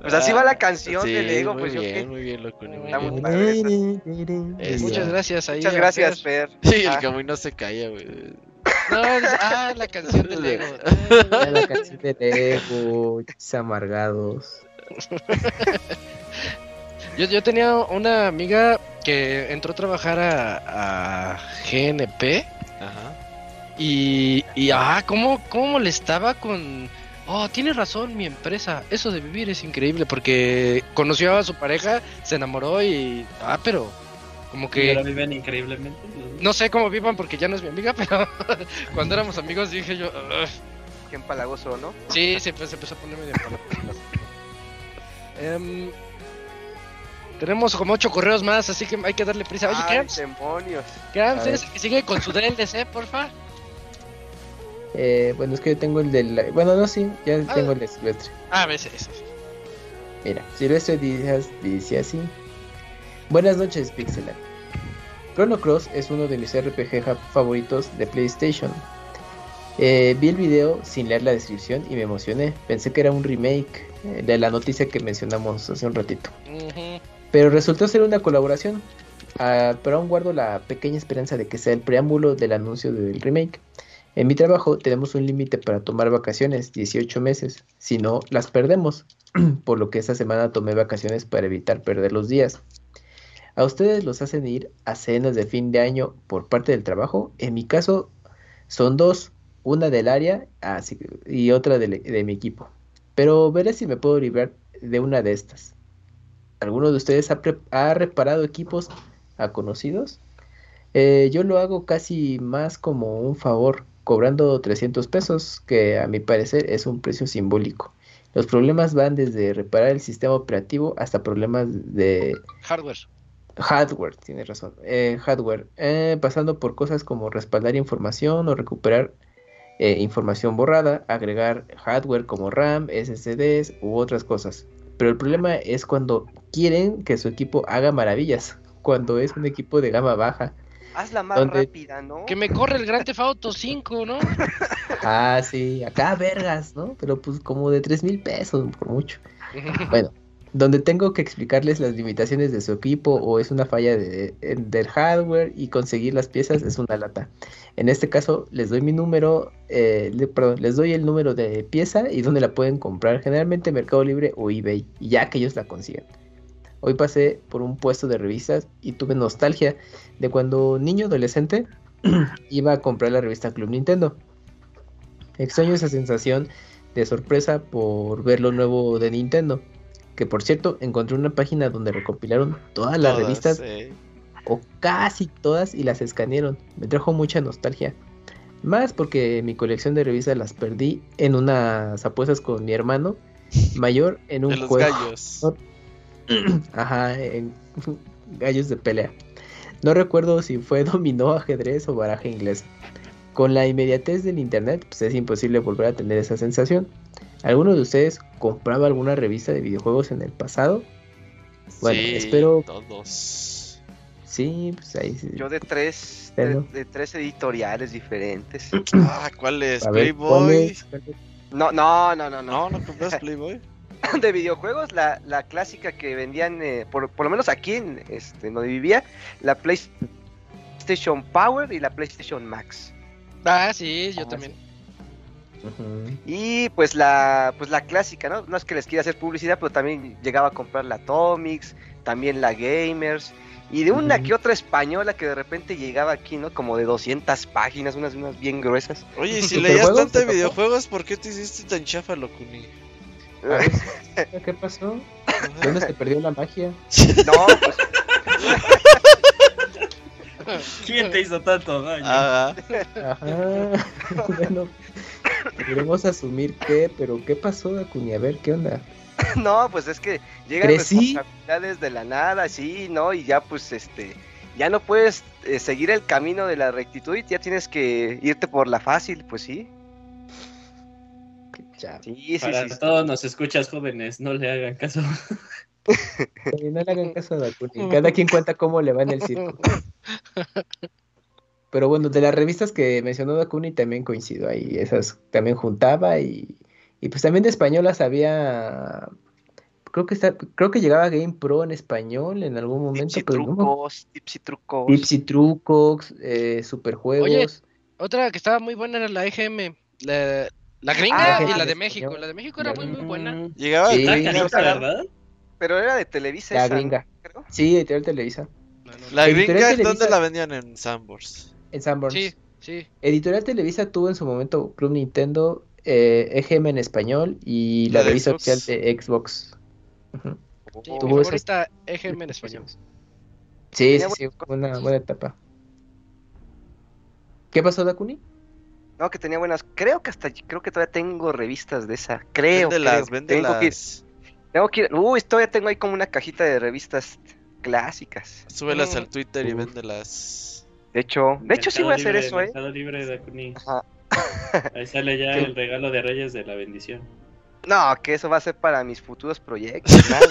Pues así va la canción Sí, del ego, muy pues yo bien, qué. muy bien, Locuni, muy bien. muy padre Eso. Muchas gracias ahí. Muchas gracias, Fer. Fer. Sí, el Ah, Kamui no se calla, güey. *laughs* No, es- ah, la canción del Lego. *laughs* La canción de Lego, chis amargados. Yo, yo tenía una amiga que entró a trabajar a, a GNP Ajá. Y, y ah, ¿cómo, cómo molestaba con... Oh, tiene razón mi empresa, eso de vivir es increíble porque conoció a su pareja, se enamoró y... Ah, pero como Que ahora viven increíblemente. ¿no? Sé cómo vivan porque ya no es mi amiga, *laughs* pero cuando éramos amigos dije yo... "Ugh". Qué empalagoso, ¿no? Sí, se, pues, se empezó a poner medio empalagoso. *laughs* Em, tenemos como ocho correos más, así que hay que darle prisa. Oye, Ay, Krams, demonios. Krams, A ver. ¿eres el que sigue con su DLC, porfa? *laughs* Eh, bueno, es que yo tengo el del. Bueno, no, sí, ya Ah. tengo el de Silvestre. Ah, ese, ese. Mira, Silvestre Díaz dice así: Buenas noches, Pixelar. Chrono Cross es uno de mis RPG favoritos de PlayStation. Eh, vi el video sin leer la descripción y me emocioné. Pensé que era un remake eh, de la noticia que mencionamos hace un ratito. Pero resultó ser una colaboración. Ah, pero aún guardo la pequeña esperanza de que sea el preámbulo del anuncio del remake. En mi trabajo tenemos un límite para tomar vacaciones, 18 meses. Si no, las perdemos. *clears throat* Por lo que esta semana tomé vacaciones para evitar perder los días. ¿A ustedes los hacen ir a cenas de fin de año por parte del trabajo? En mi caso son dos, una del área y otra de, mi equipo. Pero veré si me puedo librar de una de estas. ¿Alguno de ustedes ha reparado equipos a conocidos? Eh, yo lo hago casi más como un favor, cobrando 300 pesos, que a mi parecer es un precio simbólico. Los problemas van desde reparar el sistema operativo hasta problemas de Hardware. hardware, tienes razón, eh, hardware, eh, pasando por cosas como respaldar información o recuperar eh, información borrada, agregar hardware como RAM, SSDs u otras cosas. Pero el problema es cuando quieren que su equipo haga maravillas, cuando es un equipo de gama baja. Hazla más ¿Dónde? rápida, ¿no? Que me corre el Theft Auto 5, ¿no? *laughs* Ah, sí, acá vergas, ¿no? Pero pues como de 3 mil pesos por mucho. *laughs* Bueno, donde tengo que explicarles las limitaciones de su equipo o es una falla de, en- del hardware y conseguir las piezas es una lata. En este caso les doy mi número, eh, le- perdón, les doy el número de pieza y dónde la pueden comprar, generalmente Mercado Libre o eBay, y ya que ellos la consigan. Hoy pasé por un puesto de revistas y tuve nostalgia de cuando niño adolescente *clears throat* iba a comprar la revista Club Nintendo. Extraño esa sensación de sorpresa por ver lo nuevo de Nintendo. Que por cierto, encontré una página donde recopilaron todas las Todas, revistas, eh. o casi todas, y las escanearon. Me trajo mucha nostalgia. Más porque mi colección de revistas las perdí en unas apuestas con mi hermano mayor en un De los juego. gallos. *laughs* No- *clears throat* Ajá, en *laughs* gallos de pelea. No recuerdo si fue *laughs* dominó, ajedrez o baraja inglés. Con la inmediatez del internet, pues es imposible volver a tener esa sensación. ¿Alguno de ustedes compraba alguna revista de videojuegos en el pasado? Bueno, Sí, espero. Todos. Sí, pues ahí sí. Yo de tres, de, tres editoriales diferentes. *clears throat* Ah, ¿cuál es? A ver, ¿cuál Playboy. es? ¿Cuál es? No, no, no, no, no. No, no compras *laughs* Playboy. *laughs* De videojuegos, la, la clásica que vendían, eh, por, por lo menos aquí en este, donde vivía, la PlayStation Power y la PlayStation Max. Ah, sí, yo Ah, también. Y pues la, pues la clásica, ¿no? No es que les quiera hacer publicidad, pero también llegaba a comprar la Atomics, también la Gamers, y de una Ujú. que otra española que de repente llegaba aquí, ¿no? Como de 200 páginas, unas, unas bien gruesas. Oye, y si *laughs* ¿Superjuegos leías tanto videojuegos, ¿por qué te hiciste tan chafa, Locuni? *laughs* ¿Qué pasó? *laughs* ¿Dónde se perdió la magia? No, pues ¿Quién te hizo tanto daño? Ah, Ajá. *laughs* bueno, podremos asumir que, pero ¿qué pasó, Dakuni? A ver, ¿qué onda? No, pues es que llegan Crecí. responsabilidades de la nada, sí, ¿no? Y ya pues este, ya no puedes eh, seguir el camino de la rectitud y ya tienes que irte por la fácil, pues sí. Sí, sí, Para sí, sí. todos nos escuchas jóvenes, no le hagan caso. No le hagan caso a Dakuni. *laughs* Cada quien cuenta cómo le va en el circo. *laughs* Pero bueno, de las revistas que mencionó Dakuni también coincido ahí. Esas también juntaba y, y pues también de españolas había. Creo que está, creo que llegaba Game Pro en español en algún momento, Tips y pero no trucos, tips y trucos. Tips y trucos, eh, superjuegos. Otra que estaba muy buena era la EGM. La, la gringa Ah, y la de México. La de México era muy, muy buena. Mm, llegaba Sí. La, carita. ¿verdad? Pero era de Televisa La gringa. Creo. Sí, Editorial Televisa. No, no, la Editorial gringa, Televisa. ¿dónde la vendían? En Sanborns. En Sanborns. Sí, sí. Editorial Televisa tuvo en su momento Club Nintendo, eh, EGM en español y la, La de revista Xbox. oficial de Xbox. Ujú. sí mi Tuvo esas- EGM en español. Sí, sí, sí, una buena etapa. ¿Qué pasó, Dakuni? No, que tenía buenas. Creo que hasta creo que todavía tengo revistas de esa. Creo. Véndelas, creo. Tengo que, ir- véndelas. tengo que ir- Uy, todavía tengo ahí como una cajita de revistas clásicas. Súbelas Mm. al Twitter y Uf. véndelas. De hecho, de hecho sí voy a hacer eso, ¿eh? Libre de. Ajá. *laughs* Ahí sale ya ¿Qué? el regalo de Reyes de la bendición. No, que eso va a ser para mis futuros proyectos. *laughs* nada.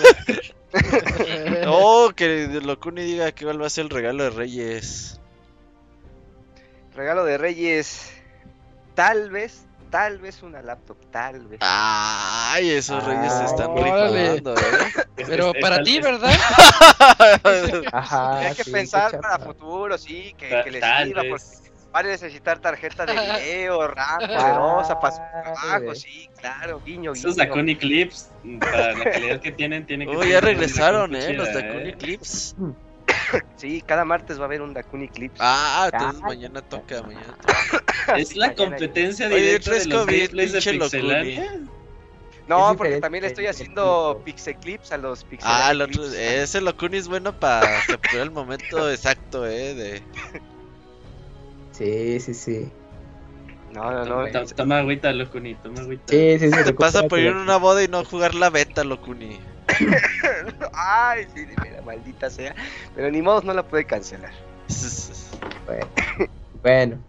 *laughs* Oh, que Locuni diga que cuál va a ser el regalo de Reyes. Regalo de Reyes. Tal vez, tal vez una laptop, tal vez. Ay, esos Reyes se están rifando, ¿eh? Pero para ti, ¿verdad? *laughs* Ajá. Hay que sí, pensar para futuro, sí, que, Ta- que les sirva, porque van a necesitar tarjeta de video, *laughs* RAM poderosa para su trabajo, sí, claro, guiño, Esos guiño. Dakuni Clips, para la calidad que tienen, tienen que Oh, ser ya regresaron, chida, ¿eh? Los de ¿eh? Dakuni Clips. *laughs* Sí, cada martes va a haber un Dakuni Clips. Ah, entonces Ah. mañana toca, mañana *laughs* toca. Es la competencia Oye, directa de los gameplays de. Pixelania. no, porque también le estoy haciendo tipo. pixel clips a los pixel Ah, el otro, ese Locuni es bueno para capturar el momento *laughs* exacto, ¿eh? De, Sí, sí, sí. No, no, no. Toma, toma agüita, Locuni, toma agüita. Sí, sí, sí. Te pasa por ir a una boda y no jugar la beta, Locuni. *coughs* Ay, sí, mira, maldita sea. Pero ni modo, no la puede cancelar. Bueno, bueno.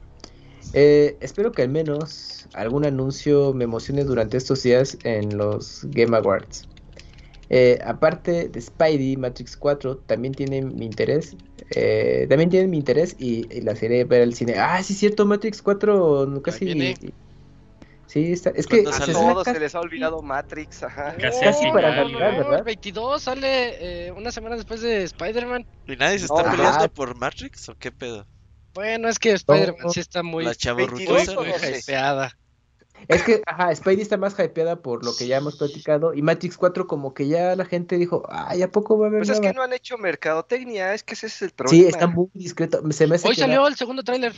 Eh, espero que al menos algún anuncio me emocione durante estos días en los Game Awards. Eh, aparte de Spidey, Matrix 4 también tiene mi interés. Eh, también tiene mi interés y, y la serie ver al cine. Ah, sí, es cierto, Matrix 4 no, casi. viene. Sí, está, es que ¿Cuándo A todos se les ha olvidado Matrix, ajá. Casi Casi para Navidad. ¿verdad? el 22 sale eh, una semana después de Spider-Man. ¿Y nadie se No, está ajá. peleando por Matrix o qué pedo? Bueno, es que Spider-Man No. sí está muy, La 22 chavorrucosa, o muy güey. 12. hypeada. Es que, *laughs* ajá, Spidey está más hypeada por lo que ya hemos platicado. Y Matrix 4, como que ya la gente dijo, ay, ¿a poco va a haber Pues es que nueva?". no han hecho mercadotecnia, es que ese es el problema. Sí, está muy discreto. Se me hace Hoy que salió la- el segundo tráiler.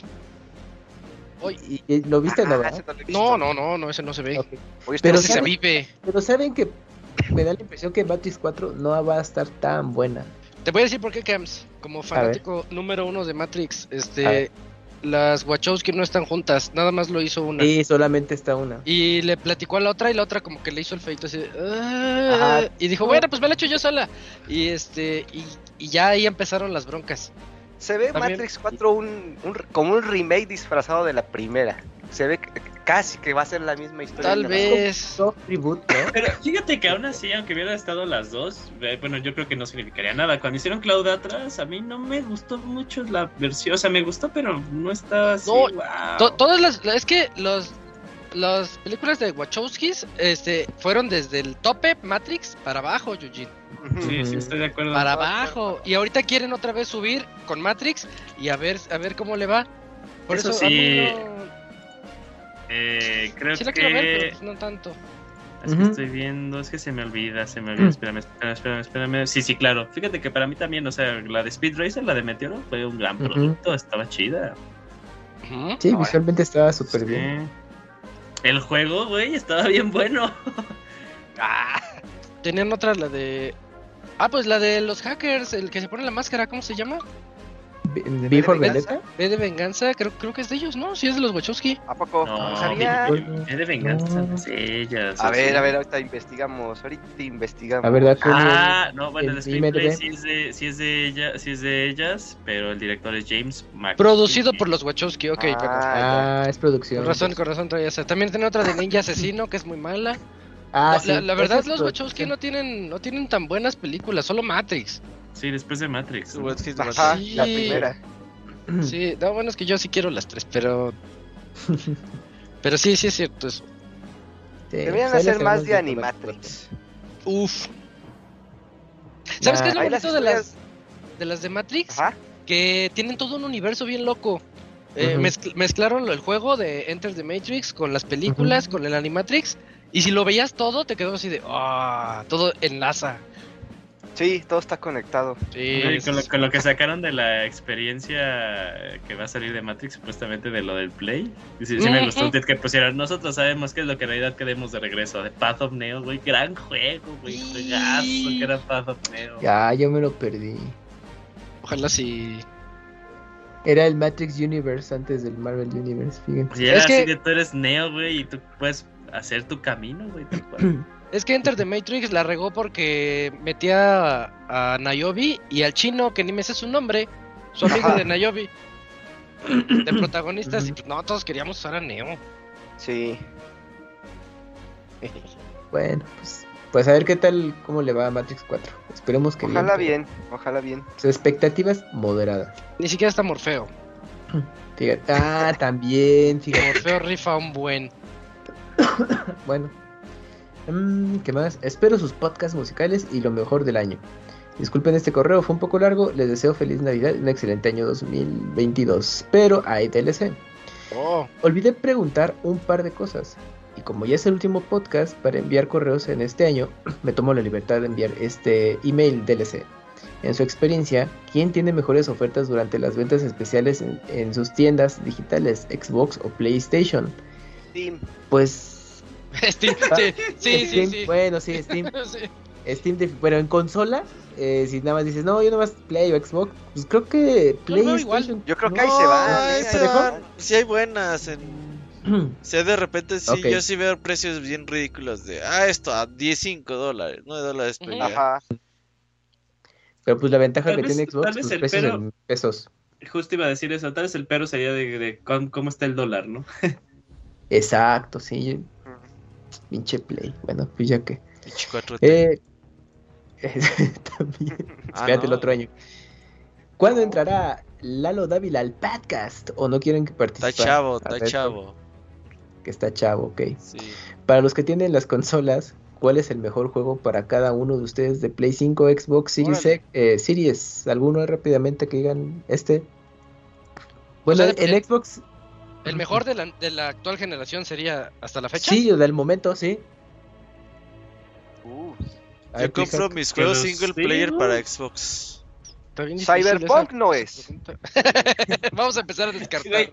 Hoy. y- y- ¿Lo viste, no, Ah, verdad? no visto. No, no, no, no, ese no se ve. Ok. Hoy Pero se ¿sabe? vive. Pero saben que me da la impresión que Matrix 4 no va a estar tan buena. Te voy a decir por qué, Camps. Como fanático número uno de Matrix, A este, ver. Las Wachowski no están juntas, nada más lo hizo una. Sí, solamente está una. Y le platicó a la otra y la otra como que le hizo el feito así. de, "Ah". Y dijo, bueno, pues me la echo yo sola. Y este, y, y ya ahí empezaron las broncas. Se ve También- Matrix 4 un, un- como un remake disfrazado de la primera. Se ve que- casi que va a ser la misma historia. Tal vez. ¿no? Pero fíjate que aún así, aunque hubieran estado las dos, eh, bueno, yo creo que no significaría nada. Cuando hicieron Cloud atrás, a mí no me gustó mucho la versión. O sea, me gustó, pero no estaba así. No, wow. To- todas las, es que los las películas de Wachowskis este fueron desde el tope Matrix para abajo, Eugene. Sí, sí, estoy de acuerdo. Para abajo. Y ahorita quieren otra vez subir con Matrix y a ver a ver cómo le va. Por Eso eso, a mí sí, no- Eh, creo sí la que. quiero ver, pero no tanto. Es que estoy viendo, es que se me olvida, se me olvida. Espérame, espérame, espérame, espérame. Sí, sí, claro. Fíjate que para mí también, o sea, la de Speed Racer, la de Meteoro, fue un gran producto, estaba chida. Sí, visualmente estaba súper Sí. bien. El juego, güey, estaba bien bueno. *laughs* Ah, Tenían otra la de Ah, pues la de los hackers, el que se pone la máscara, ¿cómo se llama? B- ¿V for Venganza? Vendetta? B de venganza, creo, creo que es de ellos, ¿no? Sí es de los Wachowski. ¿A poco? No, No, sabía. vi- vi de venganza, No. sé, ellas. A ver, a ver, ahorita investigamos. Ahorita investigamos. A ver, da con Ah, no, bueno, el el screenplay sí es, de, sí, es de ella, sí es de ellas, pero el director es James Mac. Producido por los Wachowski, ok, Ah, perdón. Ah, es producción. Con razón, con razón traía esa. También tiene otra de Ninja Asesino que es muy mala. Ah, No, sí, la, la verdad, es los. Wachowski no tienen, no tienen tan buenas películas, solo Matrix. Sí, después de Matrix. ¿no? Wet Hit Ajá, Sí. la primera. Sí, no, bueno, es que yo sí quiero las tres, pero. *laughs* Pero sí, sí es cierto eso. Sí, Deberían hacer más de Animatrix. Uf. ¿Sabes qué es lo las bonito de las, de las de Matrix? Ajá. Que tienen todo un universo bien loco. Eh, mezcl- mezclaron el juego de Enter the Matrix con las películas, con el Animatrix. Y si lo veías todo, te quedó así de. ¡Ah! todo enlaza. Sí, todo está conectado. Sí, con, lo, sí, con lo que sacaron de la experiencia que va a salir de Matrix, supuestamente de lo del Play. Y sí, sí me Ujú. gustó un tweet que pusieron. Nosotros sabemos qué es lo que en realidad queremos de regreso. De Path of Neo, güey. Gran juego, güey. Juegazo que era Path of Neo. Ya, yo me lo perdí. Ojalá sí. Era el Matrix Universe antes del Marvel Universe, fíjense. Si era Es que- así que tú eres Neo, güey, y tú puedes hacer tu camino, güey. tal cual. *clears throat* Es que Enter the Matrix la regó porque metía a, a Nayobi y al chino, que ni me sé su nombre, su amigo de Nayobi, de protagonistas. Y pues no, todos queríamos usar a Neo. Sí. Bueno, pues, pues a ver qué tal, cómo le va a Matrix 4. Esperemos que Ojalá bien. bien, ojalá bien. Sus expectativas moderadas. Ni siquiera está Morfeo. *clears throat* Fíjate. Ah, también, fíjate. Morfeo rifa un buen. Bueno. Mm, ¿Qué más? Espero sus podcasts musicales y lo mejor del año. Disculpen este correo, fue un poco largo. Les deseo feliz Navidad y un excelente año 2022. Pero hay TLC. Oh, Olvidé preguntar un par de cosas. Y como ya es el último podcast para enviar correos en este año, *clears throat* me tomo la libertad de enviar este email DLC. En su experiencia, ¿quién tiene mejores ofertas durante las ventas especiales en, en sus tiendas digitales, Xbox o PlayStation? Steam. Pues... *laughs* Steam, sí, sí, sí, Steam, sí. Bueno, sí, Steam. *laughs* Sí. Steam, de- bueno, en consola, eh, si nada más dices, no, yo nada más Play o Xbox, pues creo que veo PlayStation. Yo creo que no, ahí se se van. Sí hay buenas en... *clears throat* O sea, de repente sí, yo sí veo precios bien ridículos de, ah, esto a 15 dólares, 9 dólares, ya. Ajá. Pero pues la ventaja Tal que vez- tiene tal Xbox, vez pues el precios pero- en pesos. Justo iba a decir eso, tal vez el pero sería de, cómo está el dólar, ¿no? *laughs* Exacto, sí. Pinche Play. Bueno, pues ya que. Pinche 4T. Eh, *laughs* también. Ah, Espérate el otro año. ¿Cuándo entrará Lalo Dávila al podcast? ¿O no quieren que participe? Está chavo, está ver, chavo. Que está chavo, ok. Sí. Para los que tienen las consolas, ¿cuál es el mejor juego para cada uno de ustedes de Play 5, Xbox, Series. X- eh, Series? ¿Alguno rápidamente que digan este? Bueno, sea, el- Xbox, El mejor de la, de la actual generación sería hasta la fecha. sí, del momento, sí. Uh, ver, Yo compro mis que juegos los single player para Xbox. Cyberpunk esa- no es. *laughs* Vamos a empezar a descartar.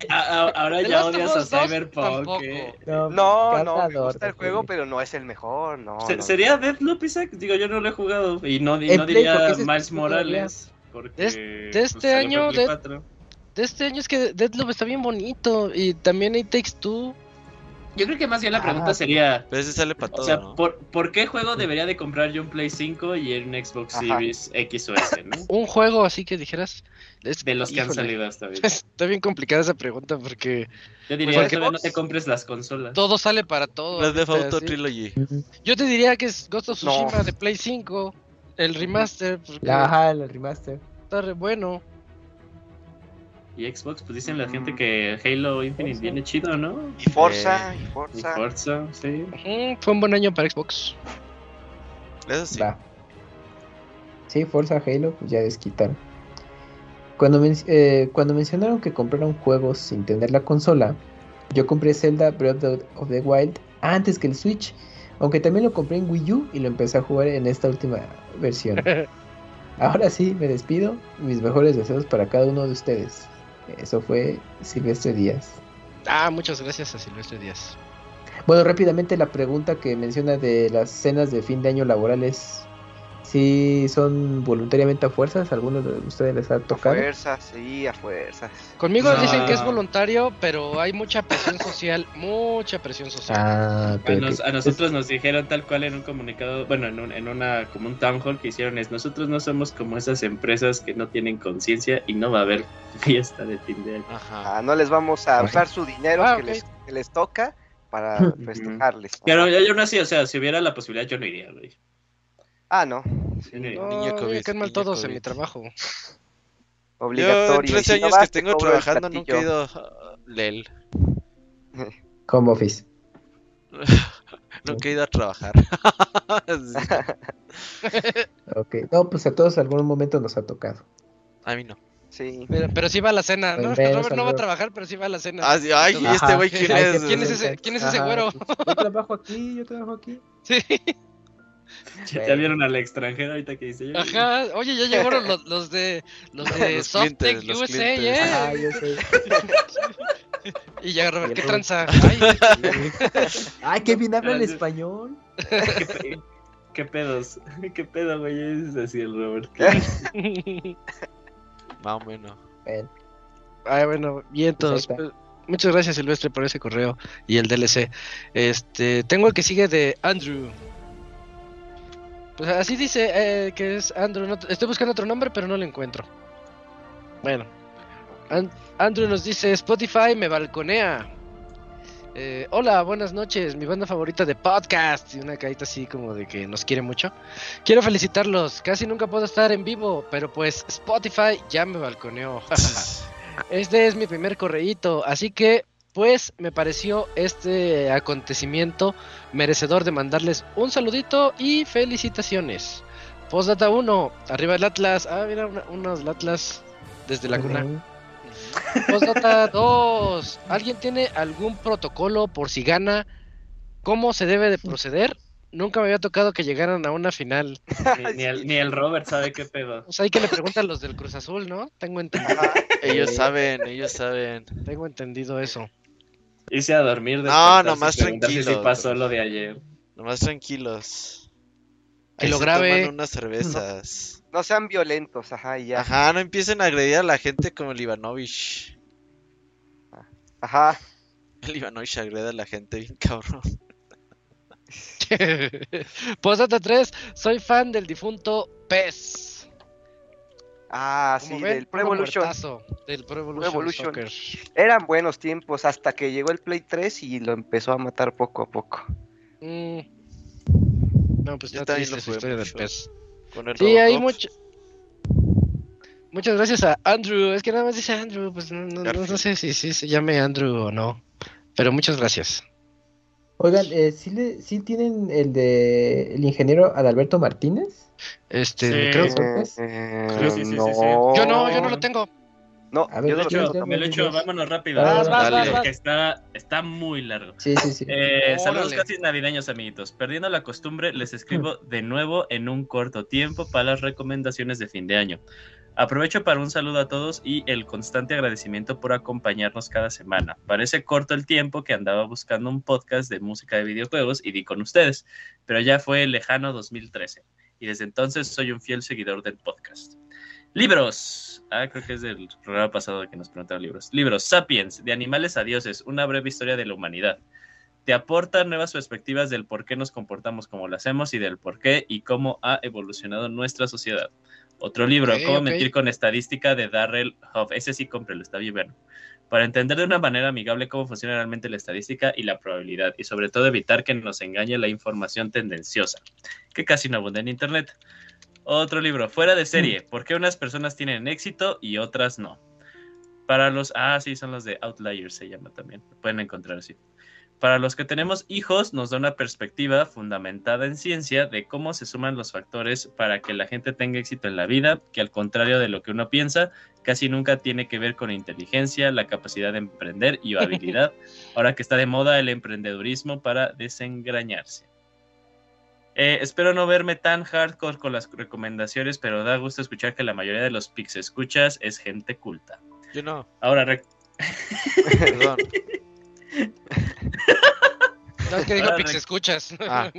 Ahora ya odias a Us 2 Cyberpunk. eh. No, No, no, me gusta el juego, pero no es el mejor, no. Se- no. ¿Sería Deathloop, Isaac? Digo, yo no lo he jugado. Y no, y diría Miles Morales. Porque, De es- de este salió año, para Play de- 4. De este año es que Deadloop está bien bonito. Y también hay Takes Two. Yo creo que más bien la pregunta Ah. sería. Pero ese sale para O todo, sea, ¿no? ¿por, ¿por qué juego debería de comprar yo un Play 5 y un Xbox Ajá. Series X o S, no? Un juego así que dijeras. es- De los que han salido hasta ahora. *laughs* Está bien complicada esa pregunta porque Yo diría, Porque- todavía no te compres las consolas. todo sale para todo. Theft ahorita, Auto. Trilogy. Yo te diría que es Ghost of No. Tsushima de Play 5. El remaster. Porque La- Ajá, el remaster. está re bueno. Y Xbox, pues dicen la gente que Halo Infinite viene chido, ¿no? Y Forza, Eh, y Y Forza. Sí. Ujú, Fue un buen año para Xbox. Eso sí. Va. Sí, Forza Halo, pues ya desquitaron. Cuando, men- eh, cuando mencionaron que compraron juegos sin tener la consola, yo compré Zelda Breath of the Wild antes que el Switch, aunque también lo compré en Wii U y lo empecé a jugar en esta última versión. *laughs* Ahora sí, me despido. Mis mejores deseos para cada uno de ustedes. Eso fue Silvestre Díaz. Ah, muchas gracias a Silvestre Díaz. Bueno, rápidamente la pregunta que menciona de las cenas de fin de año laborales. Si son voluntariamente a fuerzas, ¿alguno de ustedes les ha A tocado? fuerzas, sí, a fuerzas. Conmigo No. dicen que es voluntario, pero hay mucha presión social, mucha presión social. Ah, A, nos- a nosotros nos dijeron tal cual en un comunicado, bueno, en, un- en una como un town hall que hicieron es nosotros no somos como esas empresas que no tienen conciencia y no va a haber *laughs* fiesta de fin de año. Ajá. Ah, no les vamos a Ok. usar su dinero Ah, que, les, que les toca para *laughs* festejarles. Pero yo, yo no sé, o sea, si hubiera la posibilidad yo no iría, güey. Ah, no. Sí, Sí, No, Niño COVID, caen mal niño todos en COVID. mi trabajo. Yo obligatorio. en Y 13 si no años vas, que te tengo trabajando nunca he ido a LEL. *laughs* Home office. *laughs* nunca he ido a trabajar. *laughs* Ok. No, pues a todos algún momento nos ha tocado. a mí no. Sí. Pero, pero sí va a la cena, ¿no? Pues Robert no va a trabajar, pero sí va a la cena. Ah, sí, ay, ¿y este güey quién es? ¿quién es ese? ¿Quién es ese güero? Yo trabajo aquí, yo trabajo aquí. Sí. *laughs* Ya, ya vieron al extranjero ahorita que dice yo. Ajá. Oye, ya llegaron los, los de los de *laughs* Los Softec clientes, USA. ¿eh? Ah, yo sé. *laughs* Y ya Robert, ¿qué Bien, tranza? Ay, Ay, qué bien habla el español. ¿Qué, pe- qué pedos? ¿Qué pedo, güey? Es así el Robert. Más o menos. Bueno, Ay, bueno, bien todos. Pues ahí Pues, Muchas gracias Silvestre por ese correo y el DLC. Este, tengo el que sigue de Andrew. Pues así dice eh, que es Andrew. no- estoy buscando otro nombre, pero no lo encuentro. Bueno, An- Andrew nos dice Spotify me balconea. Eh, hola, buenas noches, mi banda favorita de podcast y una carita así como de que nos quiere mucho. Quiero felicitarlos, casi nunca puedo estar en vivo, pero pues Spotify ya me balconeó. *laughs* Este es mi primer correíto, así que pues me pareció este acontecimiento merecedor de mandarles un saludito y felicitaciones. Postdata 1, arriba el Atlas. Ah, mira, una- unos Atlas desde la cuna. Postdata 2, ¿alguien tiene algún protocolo por si gana? ¿Cómo se debe de proceder? Nunca me había tocado que llegaran a una final. Ni, ni el, ni el Robert sabe qué pedo. O sea, hay que le preguntan a los del Cruz Azul, ¿no? Tengo entendido. Ellos saben, ellos saben. tengo entendido eso. Hice a dormir No, despertarse y nomás preguntarse si pasó lo de ayer. Nomás tranquilos. Que lo se grabe. toman unas cervezas. No sean violentos, ajá, y ya. Ajá, no empiecen a agredir a la gente como el Ivanovich. Ajá. *laughs* El Ivanovich agrede a la gente bien cabrón. *laughs* Postdata 3, soy fan del difunto PES. Ah, sí, ven, del Pro Evolution. muertazo, Del Pro Evolution, Pro Evolution. Soccer. Eran buenos tiempos hasta que llegó el Play 3 y lo empezó a matar poco a poco. Mm. No, pues Yo está también triste jugué historia del. PES. Con el Sí, hay mucho. Muchas gracias a Andrew. Es que nada más dice Andrew, pues no, no- no- sé si, si se llame Andrew o no. Pero muchas gracias. Oigan, eh, ¿sí, le, ¿sí tienen el de el ingeniero Adalberto Martínez? Este, Sí. creo. ¿Sorpes? Eh, Sí, sí, sí, sí, sí. no. Yo no, yo no lo tengo. No, A ver, yo no Me lo lo Dios, echo, Dios, me lo Dios, echo, Dios. vámonos rápido. Vas, vas, Dale, vas, que vas. está, está muy largo. Sí, sí, sí. Eh, saludos casi navideños, amiguitos. Perdiendo la costumbre, les escribo de nuevo en un corto tiempo para las recomendaciones de fin de año. Aprovecho para un saludo a todos y el constante agradecimiento por acompañarnos cada semana. Parece corto el tiempo que andaba buscando un podcast de música de videojuegos y di con ustedes, pero ya fue el lejano 2013 y desde entonces soy un fiel seguidor del podcast. Libros. Ah, creo que es del programa pasado que nos preguntaron libros. Libros. Sapiens, de animales a dioses, una breve historia de la humanidad te aporta nuevas perspectivas del por qué nos comportamos como lo hacemos y del por qué y cómo ha evolucionado nuestra sociedad. Otro libro, Cómo mentir con estadística de Darrell Huff. Ese sí, cómprelo, está bien bueno. Para entender de una manera amigable cómo funciona realmente la estadística y la probabilidad, y sobre todo evitar que nos engañe la información tendenciosa, que casi no abunda en Internet. Otro libro, Fuera de serie, ¿por qué unas personas tienen éxito y otras no? Para los, ah, sí, son los de Outliers, se llama también, lo pueden encontrar así. Para los que tenemos hijos, nos da una perspectiva fundamentada en ciencia de cómo se suman los factores para que la gente tenga éxito en la vida, que al contrario de lo que uno piensa, casi nunca tiene que ver con inteligencia, la capacidad de emprender y *laughs* habilidad, ahora que está de moda el emprendedurismo para desengrañarse. Eh, espero no verme tan hardcore con las recomendaciones, pero da gusto escuchar que la mayoría de los pix escuchas es gente culta. Yo no, Ahora, rec- *laughs* perdón. No, es que dijo Ahora Pix, escuchas. *laughs* Ah.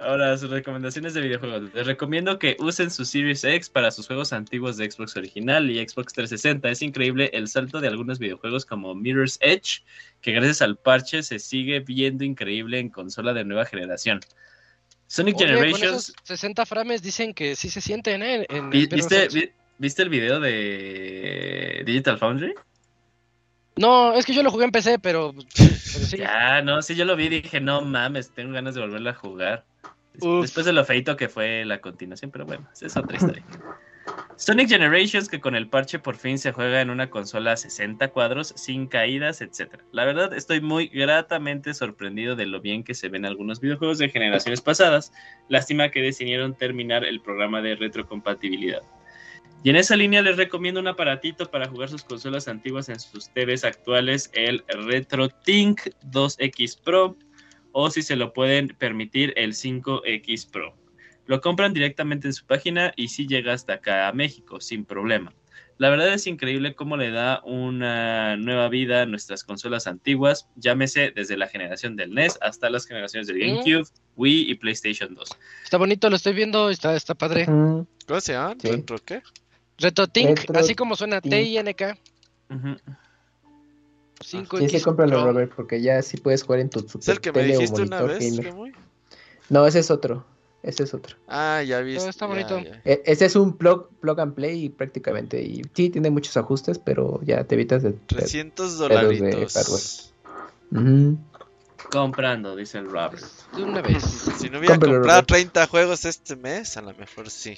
Ahora, sus recomendaciones de videojuegos. Les recomiendo que usen su Series X para sus juegos antiguos de Xbox original y Xbox 360. Es increíble el salto de algunos videojuegos como Mirror's Edge, que gracias al parche se sigue viendo increíble en consola de nueva generación. Sonic Oye, con Generations. esos 60 frames dicen que sí se sienten, ¿eh? En Mirror's ¿Viste, ¿Viste el video de Digital Foundry? No, es que yo lo jugué en PC, pero, pero sí. Ya, no, sí, yo lo vi y dije, no mames, tengo ganas de volverla a jugar. Uf. Después de lo feito que fue la continuación, pero bueno, es otra historia. Sonic Generations, que con el parche por fin se juega en una consola a 60 cuadros, sin caídas, etc. La verdad, estoy muy gratamente sorprendido de lo bien que se ven algunos videojuegos de generaciones pasadas. Lástima que decidieron terminar el programa de retrocompatibilidad. Y en esa línea les recomiendo un aparatito para jugar sus consolas antiguas en sus TVs actuales, el RetroTink 2X Pro, o si se lo pueden permitir, el 5X Pro. Lo compran directamente en su página y sí llega hasta acá a México, sin problema. La verdad es increíble cómo le da una nueva vida a nuestras consolas antiguas, llámese desde la generación del NES hasta las generaciones del GameCube, Wii y PlayStation 2. Está bonito, lo estoy viendo, está, está padre. ¿Cómo se llama? ¿Retro qué? RetroTink, Retro así como suena Tink. Ujú. 5X. Sí, sí, cómpralo. Robert, porque ya sí puedes jugar en tu ¿Es super el que me dijiste una vez? No, ese es otro. Ese es otro. Ah, ya viste. está ya, bonito. ya. E- Ese es un plug, plug and play prácticamente. Y sí, tiene muchos ajustes, pero ya te evitas de. 300 de dolaritos. Ujú. Comprando, dice el Robert. De una vez. *laughs* Si no hubiera Cómpralo, comprado Robert. 30 juegos este mes, a lo mejor sí.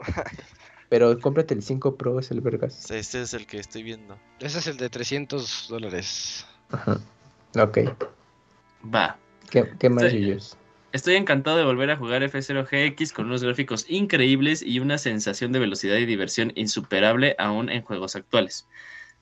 *laughs* Pero cómprate el 5 Pro, es el vergas. este es el que estoy viendo. Ese es el de 300 dólares. Ajá. Ok. Va. ¿Qué, qué más? Estoy encantado de volver a jugar F0GX con unos gráficos increíbles y una sensación de velocidad y diversión insuperable aún en juegos actuales.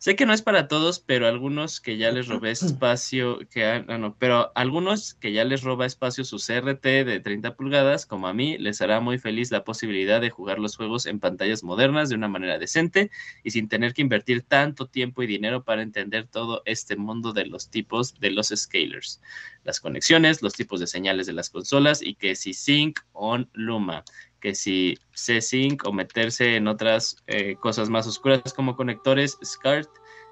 Sé que no es para todos, pero algunos que ya les robé *clears throat* espacio, que ah, no, pero algunos que ya les roba espacio su CRT de 30 pulgadas, como a mí, les hará muy feliz la posibilidad de jugar los juegos en pantallas modernas de una manera decente y sin tener que invertir tanto tiempo y dinero para entender todo este mundo de los tipos de los scalers, las conexiones, los tipos de señales de las consolas y que si Sync on Luma que si C-Sync o meterse en otras eh, cosas más oscuras como conectores, SCART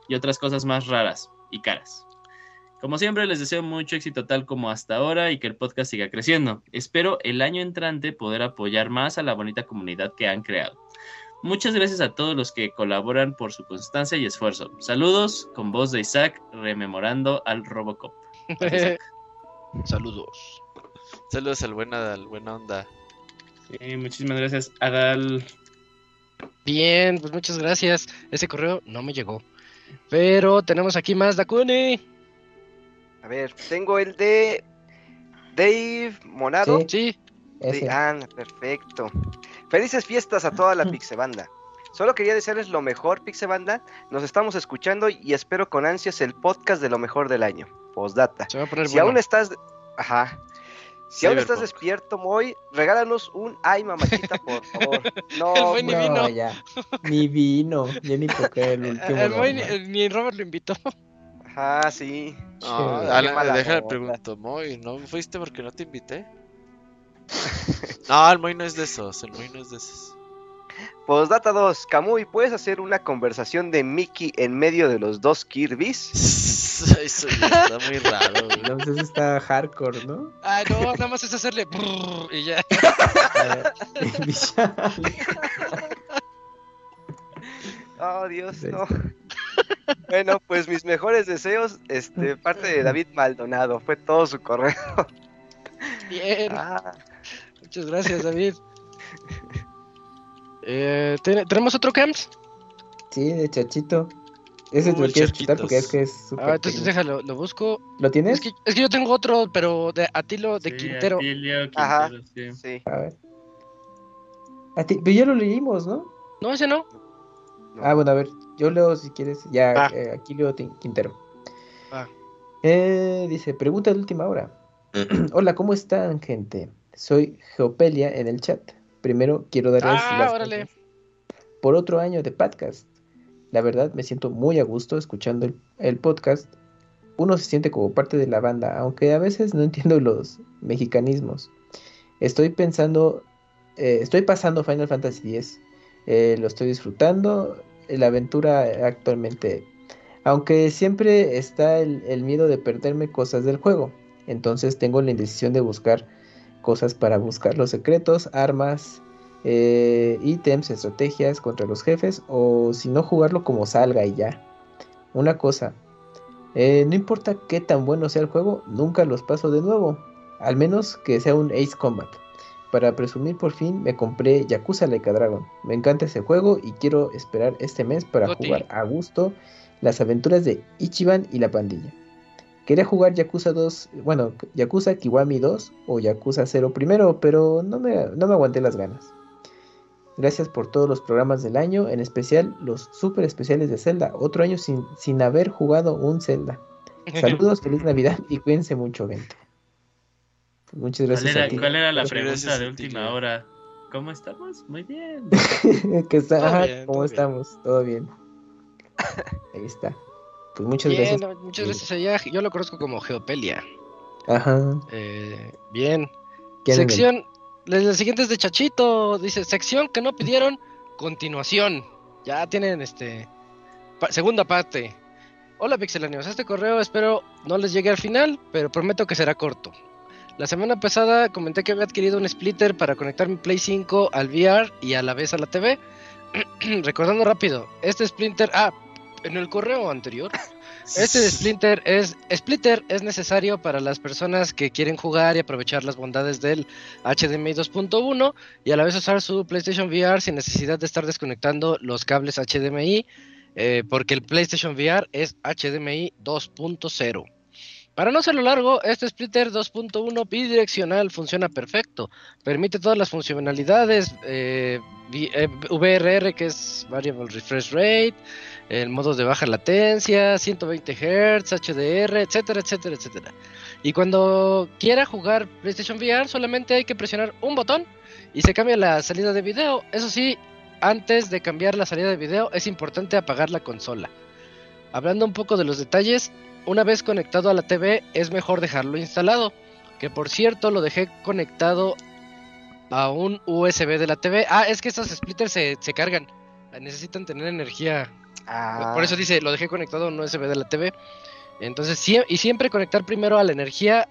y otras cosas más raras y caras. Como siempre, les deseo mucho éxito tal como hasta ahora y que el podcast siga creciendo. Espero el año entrante poder apoyar más a la bonita comunidad que han creado. Muchas gracias a todos los que colaboran por su constancia y esfuerzo. Saludos con voz de Isaac rememorando al Robocop. *laughs* Saludos. Saludos al buena, al buena onda. Sí, muchísimas gracias, Adal. Bien, pues muchas gracias. Ese correo no me llegó. Pero tenemos aquí más, Dakuni. A ver, tengo el de Dave Monado. Sí. Sí. De- ah, perfecto. Felices fiestas a toda la Pixebanda. Solo quería desearles lo mejor, Pixebanda. Nos estamos escuchando y espero con ansias el podcast de lo mejor del año. Postdata. se va a poner Si bueno. aún estás. Ajá. Si aún estás despierto, Moy, regálanos un ay mamachita, por favor. No, *laughs* El Moy ni Moy. vino. No, ya. Ni vino. Ya ni toqué el *laughs* último. El Moy ni, Robert lo invitó. Ajá, sí. No, Alan, déjale pregunto, Moy, ¿no fuiste porque no te invité? *laughs* No, el Moy no es de esos, el Moy no es de esos. Postdata 2. Camuy, ¿puedes hacer una conversación de Mickey en medio de los dos Kirby's? *laughs* Eso está muy raro, güey. No, eso está hardcore, ¿no? Ah, no, nada más es hacerle brrr y ya. Eh, *laughs* Vishal. Oh, Dios, no. bueno, pues mis mejores deseos, este, parte de David Maldonado, fue todo su correo. Bien. Ah, Muchas gracias, David. Eh, ¿ten- ¿Tenemos otro camps? Sí, de Chachito. Ese te Uy, lo quieres quitar Chachitos. porque es que es súper. Ah, entonces déjalo, lo busco. ¿Lo tienes? Es que, es que yo tengo otro, pero de Atilo de Sí, Quintero. Atilio Ajá. Quintero, sí. sí. A ver. A ti, pero ya lo leímos, ¿no? No, ese no. no. Ah, bueno, a ver, yo leo si quieres. Ya, Va. eh, aquí leo Tin- Quintero. Eh, dice, pregunta de última hora. *clears throat* Hola, ¿cómo están, gente? Soy Geopelia en el chat. Primero quiero darles Ah, las por otro año de podcast. La verdad, me siento muy a gusto escuchando el, el podcast. Uno se siente como parte de la banda, aunque a veces no entiendo los mexicanismos. Estoy pensando, eh, estoy pasando Final Fantasy X. Eh, lo estoy disfrutando. La aventura actualmente. Aunque siempre está el, el miedo de perderme cosas del juego. Entonces tengo la indecisión de buscar cosas para buscar los secretos, armas, eh, ítems, estrategias contra los jefes. O si no jugarlo como salga y ya. Una cosa. eh, no importa qué tan bueno sea el juego, nunca los paso de nuevo. Al menos que sea un Ace Combat. Para presumir por fin me compré Yakuza Like a Dragon. Me encanta ese juego y quiero esperar este mes para Goti. jugar a gusto las aventuras de Ichiban y la pandilla. Quería jugar Yakuza 2, bueno, Yakuza Kiwami 2 o Yakuza 0 primero, pero no me, no me aguanté las ganas. Gracias por todos los programas del año, en especial los super especiales de Zelda. Otro año sin, sin haber jugado un Zelda. *laughs* Saludos, feliz Navidad y cuídense mucho, gente. Muchas ¿Cuál gracias era, a ti. cuál era la pregunta gracias de ti, última hora? ¿Cómo estamos? Muy bien. *laughs* que está, Todo ajá, bien, ¿cómo todo bien. estamos? ¿Todo bien? *laughs* Ahí está. Pues muchas Bien, gracias. no, muchas gracias allá. Yo lo conozco como Geopelia. Ajá. Eh, bien. ¿Quién en el- Sección. La, la siguiente es de Chachito. Dice, sección que no pidieron, continuación. Ya tienen este. pa- segunda parte. Hola Pixelanios, este correo espero no les llegue al final, pero prometo que será corto. La semana pasada comenté que había adquirido un splitter para conectar mi Play 5 al VR y a la vez a la TV. *clears throat* Recordando rápido, este splitter, ah, en el correo anterior, *laughs* este Splinter es, Splitter es necesario para las personas que quieren jugar y aprovechar las bondades del HDMI 2.1 y a la vez usar su PlayStation VR sin necesidad de estar desconectando los cables HDMI, eh, porque el PlayStation VR es HDMI 2.0. Para no hacerlo largo, este splitter 2.1 bidireccional funciona perfecto. Permite todas las funcionalidades, eh, vi- eh, VRR que es Variable Refresh Rate, el modo de baja latencia, 120 Hz, HDR, etcétera, etcétera, etcétera. Y cuando quiera jugar PlayStation VR solamente hay que presionar un botón y se cambia la salida de video. Eso sí, antes de cambiar la salida de video es importante apagar la consola. Hablando un poco de los detalles, una vez conectado a la TV es mejor dejarlo instalado, que por cierto lo dejé conectado a un USB de la TV. Ah, es que estos splitters se, se cargan, necesitan tener energía. Ah, Por eso dice, lo dejé conectado a un USB de la TV. Entonces, sie- y siempre conectar primero a la energía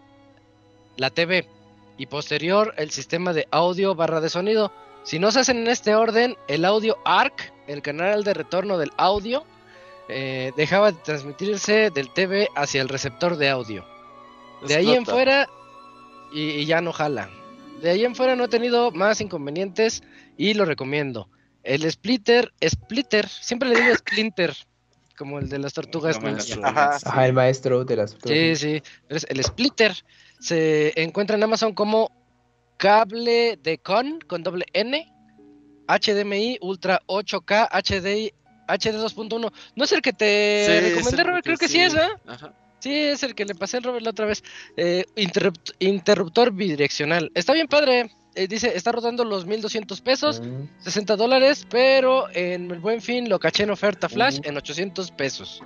la TV y posterior el sistema de audio barra de sonido. Si no se hacen en este orden, el audio ARC, el canal de retorno del audio, eh, dejaba de transmitirse del TV hacia el receptor de audio. De ahí en fuera, y, y ya no jala. De ahí en fuera no he tenido más inconvenientes y lo recomiendo. El splitter, splitter, siempre le digo splinter, como el de las tortugas tortugas. Ajá. Ajá, el maestro de las Sí, sí. Es el splitter se encuentra en Amazon como cable de con con doble N, HDMI Ultra 8K HDI HD 2.1. ¿No es el que te Sí, recomendé, Robert? Creo que sí sí. es, ¿verdad? Ajá. Sí, es el que le pasé al Robert la otra vez. Eh, interrupt- interruptor bidireccional. Está bien padre. Eh, dice, está rodando los 1200 pesos, Mm, 60 dólares, pero en el buen fin lo caché en oferta flash en 800 pesos.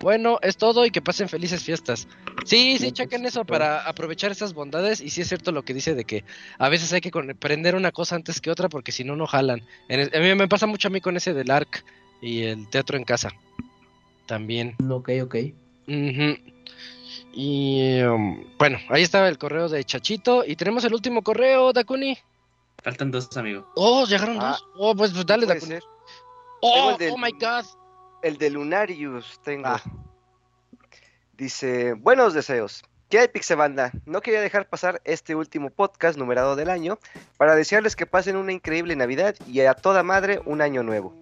Bueno, es todo y que pasen felices fiestas. Sí, sí, chequen eso para aprovechar esas bondades. Y sí es cierto lo que dice de que a veces hay que prender una cosa antes que otra porque si no, no jalan. A mí me pasa mucho a mí con ese del ARC y el teatro en casa. También. ok, ok. Ujú. Y um, bueno, ahí estaba el correo de Chachito. Y tenemos el último correo, Dakuni. Faltan dos, amigo. Oh, llegaron Ah, dos. Oh, pues, pues dale, Dakuni. ser. Oh, del- oh my god. El de Lunarius tengo. Ah. Dice, buenos deseos. ¿Qué hay, Pixebanda? No quería dejar pasar este último podcast numerado del año para desearles que pasen una increíble Navidad y a toda madre un año nuevo.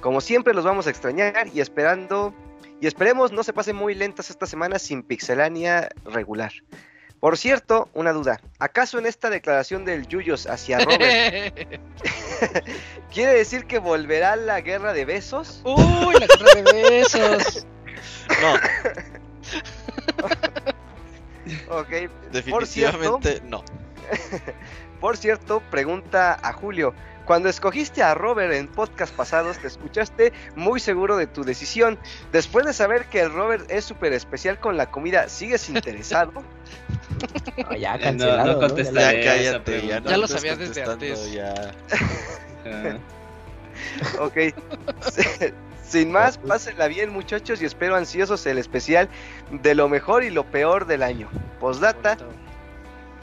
Como siempre los vamos a extrañar y esperando y esperemos no se pasen muy lentas esta semana sin Pixelania regular. Por cierto, una duda. ¿Acaso en esta declaración del Yuyos hacia Robert *laughs* quiere decir que volverá la guerra de besos? Uy, la guerra de besos. No, *laughs* Ok. definitivamente no. *laughs* Por cierto, pregunta a Julio. Cuando escogiste a Robert en podcast pasados, te escuchaste muy seguro de tu decisión. Después de saber que el Robert es súper especial con la comida, ¿sigues interesado? *laughs* Ya no cancelado. ¿no? contesté. Ya Ya cállate, ya no Ya lo sabías desde antes. Ya. *laughs* Ok. *laughs* Sin más, pásenla bien muchachos y espero ansiosos el especial de lo mejor y lo peor del año. Postdata,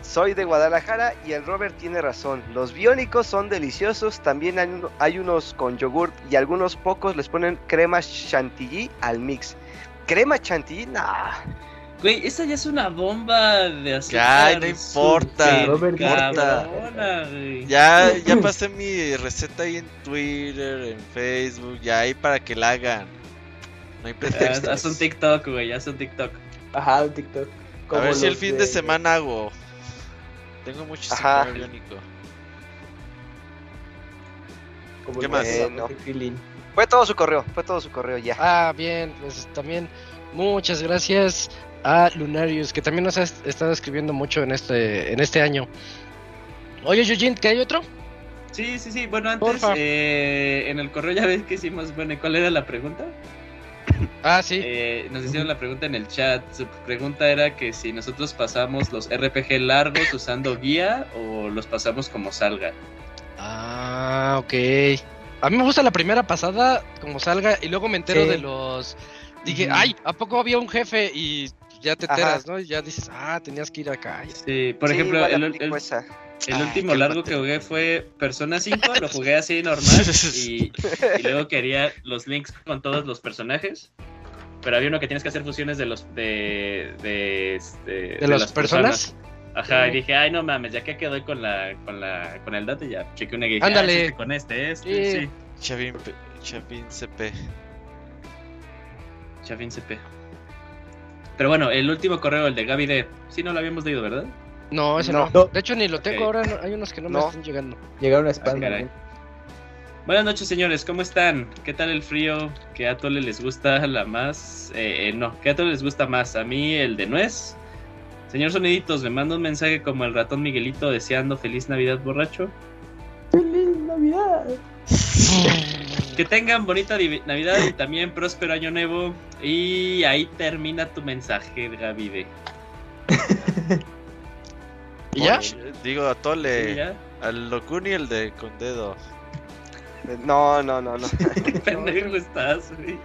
soy de Guadalajara y el Robert tiene razón. Los biónicos son deliciosos, también hay, uno- hay unos con yogurt y algunos pocos les ponen crema chantilly al mix. ¿Crema chantilly? Nah. Güey, esa ya es una bomba de azúcar. Ya, no importa, no importa. Ya, ya pasé mi receta ahí en Twitter, en Facebook, ya ahí para que la hagan. No hay pretextos. haz un TikTok, güey, haz un TikTok. Ajá, un TikTok. A Como ver si el fin de semana hago. Tengo mucho sin Ajá. biónico. como ¿Qué más? Bueno. Krillin. Fue todo su correo, fue todo su correo ya. Ah, bien, pues también muchas gracias a Lunarius, que también nos ha est- estado escribiendo mucho en este, en este año. Oye, Eugene, ¿que hay otro? Sí, sí, sí. Bueno, antes, eh, en el correo ya ves que hicimos. Bueno, ¿y ¿cuál era la pregunta? *laughs* Ah, sí. Eh, nos hicieron la pregunta en el chat. Su pregunta era que si nosotros pasamos los RPG largos usando guía o los pasamos como salga. Ah, ok. A mí me gusta la primera pasada, como salga, y luego me entero Sí. de los... Dije, ay, ¿a poco había un jefe? Y ya te Ajá. enteras, ¿no? Y ya dices, ah, tenías que ir acá. Sí, por Sí, ejemplo, el, el-. El Ay, último largo que jugué fue Persona 5, lo jugué así normal y, y luego quería los links con todos los personajes. Pero había uno que tienes que hacer fusiones de los de de, este, ¿De, las las personas? Ajá, y dije, ay no mames, ya que quedó con la con la con el dato y ya chequé una Ándale. "Ah, este con este, este, Sí. sí. Chavin, Chavin CP. Chavin CP. Pero bueno, el último correo, el de Gaby D. Sí, no lo habíamos leído, ¿verdad? No, ese No. no. De hecho, ni lo tengo ahora. no- hay unos que no, me No. están llegando. Llegaron a spam. ¿no? Buenas noches, señores. ¿Cómo están? ¿Qué tal el frío? ¿Qué atole les gusta la más? Eh, eh, no, ¿qué atole les gusta más? A mí el de nuez. Señor Soniditos, me manda un mensaje como el ratón Miguelito deseando feliz Navidad borracho. ¡Feliz Navidad! Que tengan bonita Navidad y también próspero año nuevo. Y ahí termina tu mensaje, Gaby D. *laughs* ¿Y ya? Digo, Atole. Sí, ya. Al Locuni el de con dedo. No, no, no, no. *laughs* Qué pendejo estás, güey.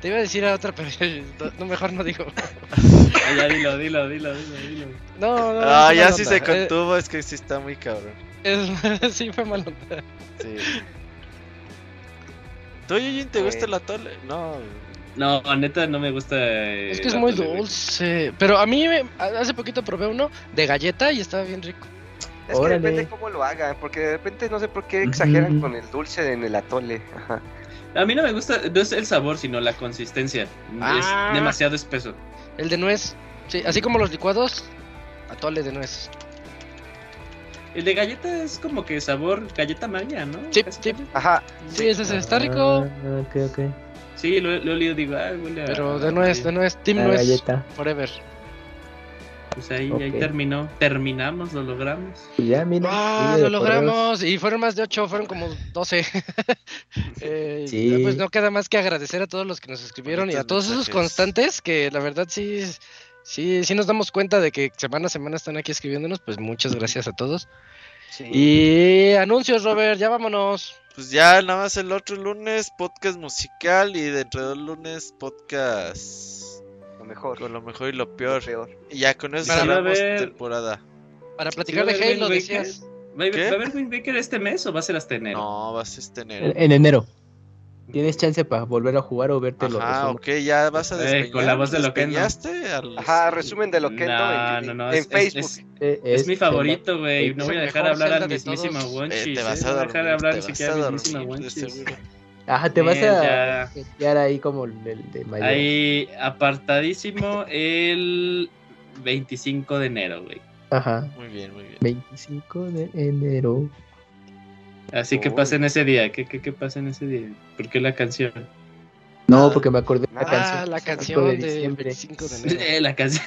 Te iba a decir a otra, pero *laughs* no, mejor no digo. Ah, Ya dilo, dilo, dilo, dilo, dilo. No, no. Ah, ya mala sí se Eh, contuvo, es que sí está muy cabrón. es- *laughs* sí, fue mal onda. Sí. ¿Tú, Yujin, te gusta Pues- el Atole? No. No, neta, no me gusta. eh, Es que es muy dulce. Pero a mí me- hace poquito probé uno de galleta y estaba bien rico. Es que Órale. depende cómo lo hagan, porque de repente no sé por qué exageran con el dulce en el atole. Ajá. A mí no me gusta, no es el sabor, sino la consistencia. Ah. Es demasiado espeso. El de nuez. Sí, así como los licuados, atole de nuez. El de galleta es como que sabor galleta María, ¿no? Sí, sí. Ajá. Sí, ese, ese está rico. Ah, ok, ok. Sí, lo, lo he olido, digo, ah, huele a- Pero de nuez, de nuez. Team La nuez. galleta. Forever. Pues ahí, ahí terminó. Terminamos, lo logramos. Y ya, mira. Ah, lo logramos. Y fueron más de 8, fueron como 12. *laughs* Eh, Sí. Pues no queda más que agradecer a todos los que nos escribieron y a todos esos constantes que la verdad sí, sí, sí nos damos cuenta de que semana a semana están aquí escribiéndonos. Pues muchas gracias a todos. Sí. Y anuncios, Robert, ya vámonos. Pues ya, nada más el otro lunes, podcast musical. Y dentro de dos lunes, podcast. Lo mejor. Con lo mejor y lo lo peor. peor. Y ya con eso Para cerramos ver- temporada. Para ¿Sí platicar va a de Halo, decías. ¿Va a, ¿Qué? ¿Va a haber Wind Waker este mes o va a ser hasta enero? No, vas a tener. En, en enero. Tienes chance para volver a jugar o verte los resúmenes. ok, ya vas a Eh, despeñar. con la voz de Loquendo. ¿Despeñaste al- Ajá, resumen de lo que No, en, no, no, en es- es- Facebook. es- Eh, Es mi Zelda. favorito, güey. es No voy a dejar hablar al mismísimo todos. Wonchis. Eh, te eh, vas no a voy a dejar hablar ni siquiera a al mismísimo seguro. Ajá, te vas Eh, a ya. jetear ahí como el el de mayor. Ahí apartadísimo el 25 de enero, güey. Ajá. Muy bien, muy bien. 25 de enero. Así que pasa en ese día. ¿Qué, qué, qué pasa en ese día? ¿Por qué la canción? No, porque me acordé de la Ah, canción. la 5 canción de diciembre. 25 de enero. Eh, la canción.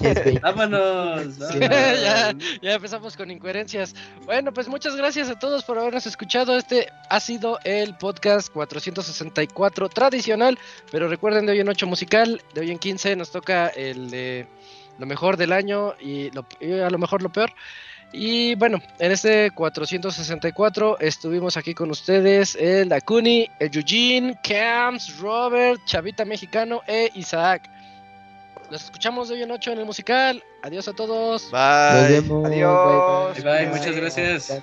Y *laughs* es 20. *laughs* vámonos. Sí. *laughs* vámonos. ya, ya empezamos con incoherencias. Bueno, pues muchas gracias a todos por habernos escuchado. Este ha sido el podcast 464 tradicional, pero recuerden de hoy en 8 musical, de hoy en 15 nos toca el de lo mejor del año y, lo- y a lo mejor lo peor. Y bueno, en este 464 estuvimos aquí con ustedes el Dakuni, el Eugene, Camps, Robert, Chavita Mexicano e Isaac. Los escuchamos de hoy en 8 en el musical. Adiós a todos. Nos Bye. vemos. Adiós. Bye, bye, muchas gracias.